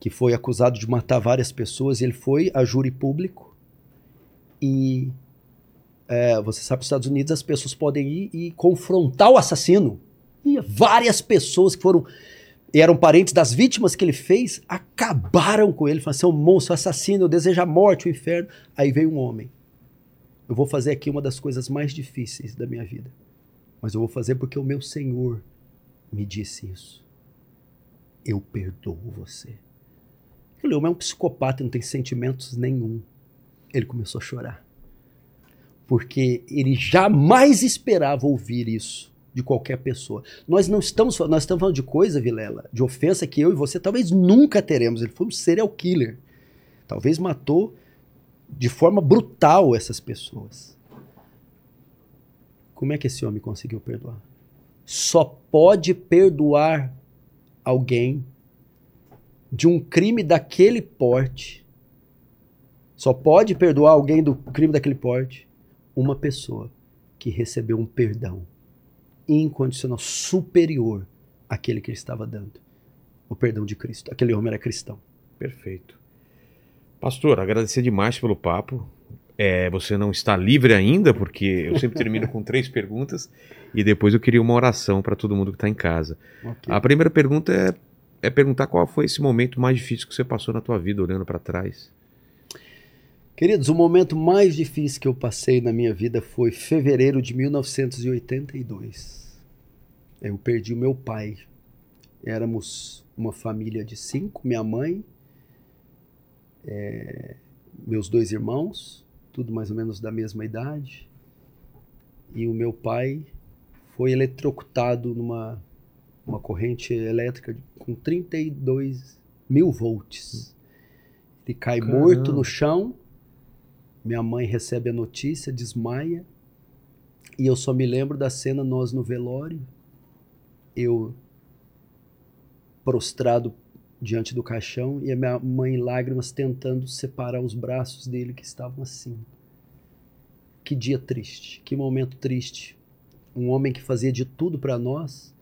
Que foi acusado de matar várias pessoas ele foi a júri público. E é, você sabe, nos Estados Unidos as pessoas podem ir e confrontar o assassino. E várias pessoas que foram eram parentes das vítimas que ele fez, acabaram com ele, falaram, é um monstro, assassino, eu desejo a morte, o inferno. Aí veio um homem. Eu vou fazer aqui uma das coisas mais difíceis da minha vida. Mas eu vou fazer porque o meu Senhor me disse isso. Eu perdoo você. Ele é um psicopata, não tem sentimentos nenhum. Ele começou a chorar. Porque ele jamais esperava ouvir isso de qualquer pessoa. Nós não estamos, nós estamos falando de coisa, Vilela, de ofensa que eu e você talvez nunca teremos. Ele foi um serial killer. Talvez matou de forma brutal essas pessoas. Como é que esse homem conseguiu perdoar? Só pode perdoar alguém de um crime daquele porte. Só pode perdoar alguém do crime daquele porte uma pessoa que recebeu um perdão incondicional, superior àquele que ele estava dando. O perdão de Cristo. Aquele homem era cristão. Perfeito. Pastor, agradecer demais pelo papo. É, você não está livre ainda, porque eu sempre termino com três perguntas e depois eu queria uma oração para todo mundo que está em casa. Okay. A primeira pergunta é, é perguntar qual foi esse momento mais difícil que você passou na tua vida, olhando para trás. Queridos, o momento mais difícil que eu passei na minha vida foi fevereiro de 1982. Eu perdi o meu pai. Éramos uma família de cinco, minha mãe, é, meus dois irmãos, tudo mais ou menos da mesma idade. E o meu pai foi eletrocutado numa uma corrente elétrica com 32 mil volts. Ele cai Caramba. morto no chão. Minha mãe recebe a notícia, desmaia. E eu só me lembro da cena nós no velório eu prostrado diante do caixão e a minha mãe em lágrimas tentando separar os braços dele que estavam assim. Que dia triste, que momento triste. Um homem que fazia de tudo para nós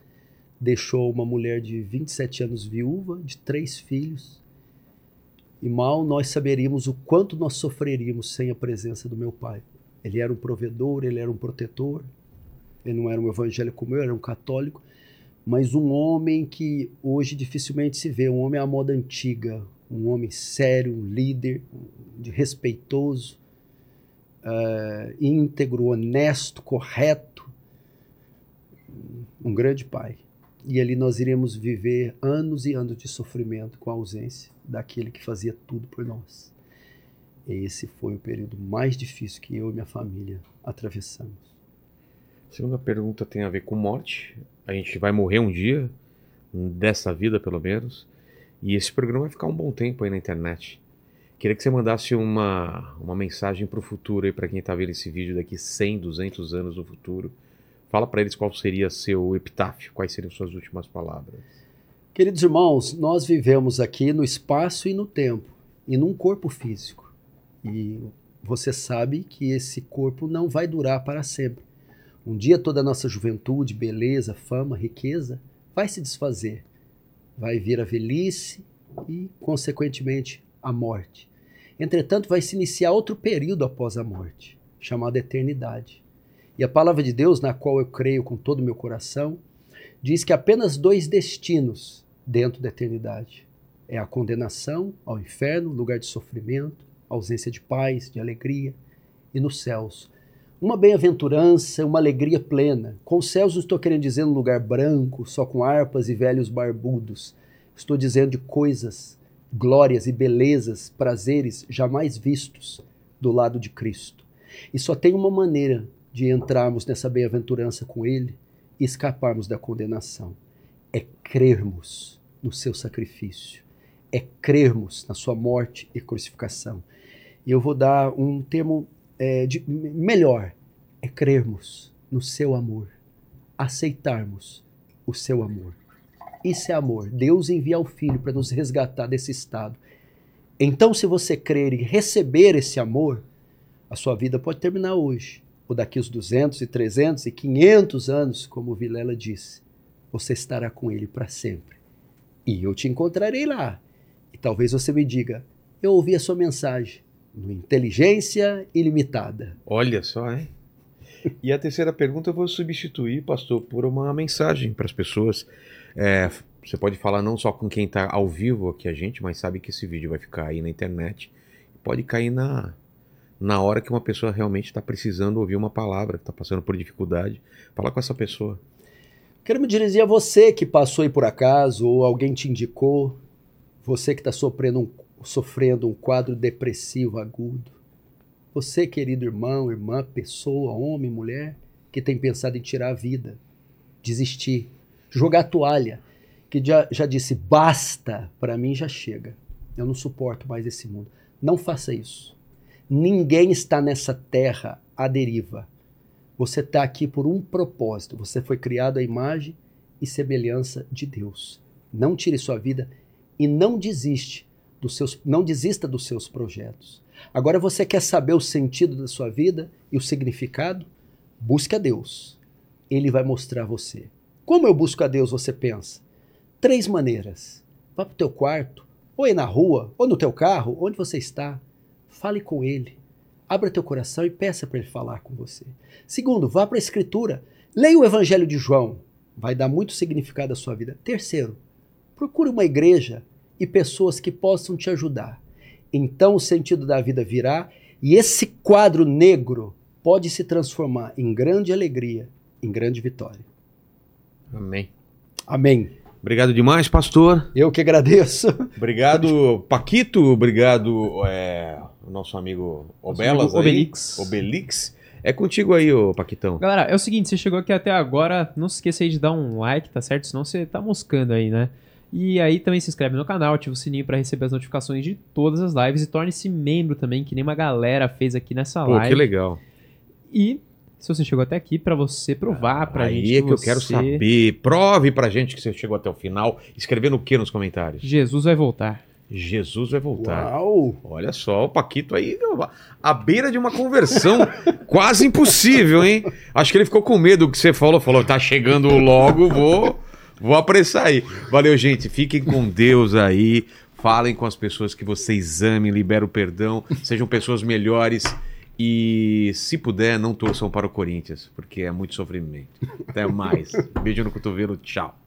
deixou uma mulher de 27 anos viúva, de três filhos. E mal nós saberíamos o quanto nós sofreríamos sem a presença do meu pai. Ele era um provedor, ele era um protetor. Ele não era um evangélico como eu, era um católico mas um homem que hoje dificilmente se vê, um homem à moda antiga, um homem sério, um líder, de respeitoso, uh, íntegro, honesto, correto, um grande pai. E ali nós iremos viver anos e anos de sofrimento com a ausência daquele que fazia tudo por nós. Esse foi o período mais difícil que eu e minha família atravessamos. A segunda pergunta tem a ver com morte. A gente vai morrer um dia, dessa vida pelo menos, e esse programa vai ficar um bom tempo aí na internet. Queria que você mandasse uma, uma mensagem para o futuro aí para quem está vendo esse vídeo daqui 100, 200 anos no futuro. Fala para eles qual seria seu epitáfio, quais seriam suas últimas palavras. Queridos irmãos, nós vivemos aqui no espaço e no tempo, e num corpo físico. E você sabe que esse corpo não vai durar para sempre. Um dia toda a nossa juventude, beleza, fama, riqueza vai se desfazer. Vai vir a velhice e, consequentemente, a morte. Entretanto, vai se iniciar outro período após a morte, chamado eternidade. E a palavra de Deus, na qual eu creio com todo o meu coração, diz que apenas dois destinos dentro da eternidade: é a condenação ao inferno, lugar de sofrimento, ausência de paz, de alegria, e nos céus, uma bem-aventurança, uma alegria plena. Com céus não estou querendo dizer um lugar branco, só com harpas e velhos barbudos. Estou dizendo de coisas, glórias e belezas, prazeres jamais vistos do lado de Cristo. E só tem uma maneira de entrarmos nessa bem-aventurança com Ele e escaparmos da condenação. É crermos no seu sacrifício. É crermos na sua morte e crucificação. E eu vou dar um termo é, de, melhor é crermos no seu amor, aceitarmos o seu amor. Isso é amor. Deus envia o Filho para nos resgatar desse estado. Então, se você crer e receber esse amor, A sua vida pode terminar hoje, ou daqui os 200 e 300 e 500 anos, como Vilela disse. Você estará com ele para sempre. E eu te encontrarei lá. E talvez você me diga: Eu ouvi a sua mensagem no Inteligência Ilimitada. Olha só, hein? E a terceira pergunta eu vou substituir, pastor, por uma mensagem para as pessoas. É, você pode falar não só com quem está ao vivo aqui a gente, mas sabe que esse vídeo vai ficar aí na internet. Pode cair na, na hora que uma pessoa realmente está precisando ouvir uma palavra, que está passando por dificuldade. Fala com essa pessoa. Quero me dirigir a você que passou aí por acaso, ou alguém te indicou, você que está sofrendo um, sofrendo um quadro depressivo agudo. Você, querido irmão, irmã, pessoa, homem, mulher, que tem pensado em tirar a vida, desistir, jogar a toalha, que já, já disse basta, para mim já chega. Eu não suporto mais esse mundo. Não faça isso. Ninguém está nessa terra à deriva. Você está aqui por um propósito. Você foi criado à imagem e semelhança de Deus. Não tire sua vida e não desiste dos seus, não desista dos seus projetos. Agora você quer saber o sentido da sua vida e o significado? Busque a Deus. Ele vai mostrar você. Como eu busco a Deus, você pensa? Três maneiras. Vá para o teu quarto, ou aí na rua, ou no teu carro, onde você está. Fale com Ele. Abra teu coração e peça para Ele falar com você. Segundo, vá para a Escritura. Leia o Evangelho de João. Vai dar muito significado à sua vida. Terceiro, procure uma igreja e pessoas que possam te ajudar. Então o sentido da vida virá e esse quadro negro pode se transformar em grande alegria, em grande vitória. Amém. Amém. Obrigado demais, pastor. Eu que agradeço. Obrigado, Paquito. Obrigado, é, o nosso amigo Obelas. amigo Obelix. Aí. Obelix. É contigo aí, ô Paquitão. Galera, é o seguinte, você chegou aqui até agora, não se esqueça aí de dar um like, tá certo? Senão você tá moscando aí, né? E aí também se inscreve no canal, ativa o sininho para receber as notificações de todas as lives e torne-se membro também, que nem uma galera fez aqui nessa Pô, live. que legal. E se você chegou até aqui, para você provar pra aí gente é que eu você- quero saber. Prove pra gente que você chegou até o final. Escrevendo o que nos comentários? Jesus vai voltar. Jesus vai voltar. Uau! Olha só, o Paquito aí, à beira de uma conversão quase impossível, hein? Acho que ele ficou com medo do que você falou. Falou, tá chegando logo, vou, vou apressar aí. Valeu, gente. Fiquem com Deus aí. Falem com as pessoas que vocês amem, liberem o perdão, sejam pessoas melhores. E, se puder, não torçam para o Corinthians, porque é muito sofrimento. Até mais. Beijo no cotovelo, tchau.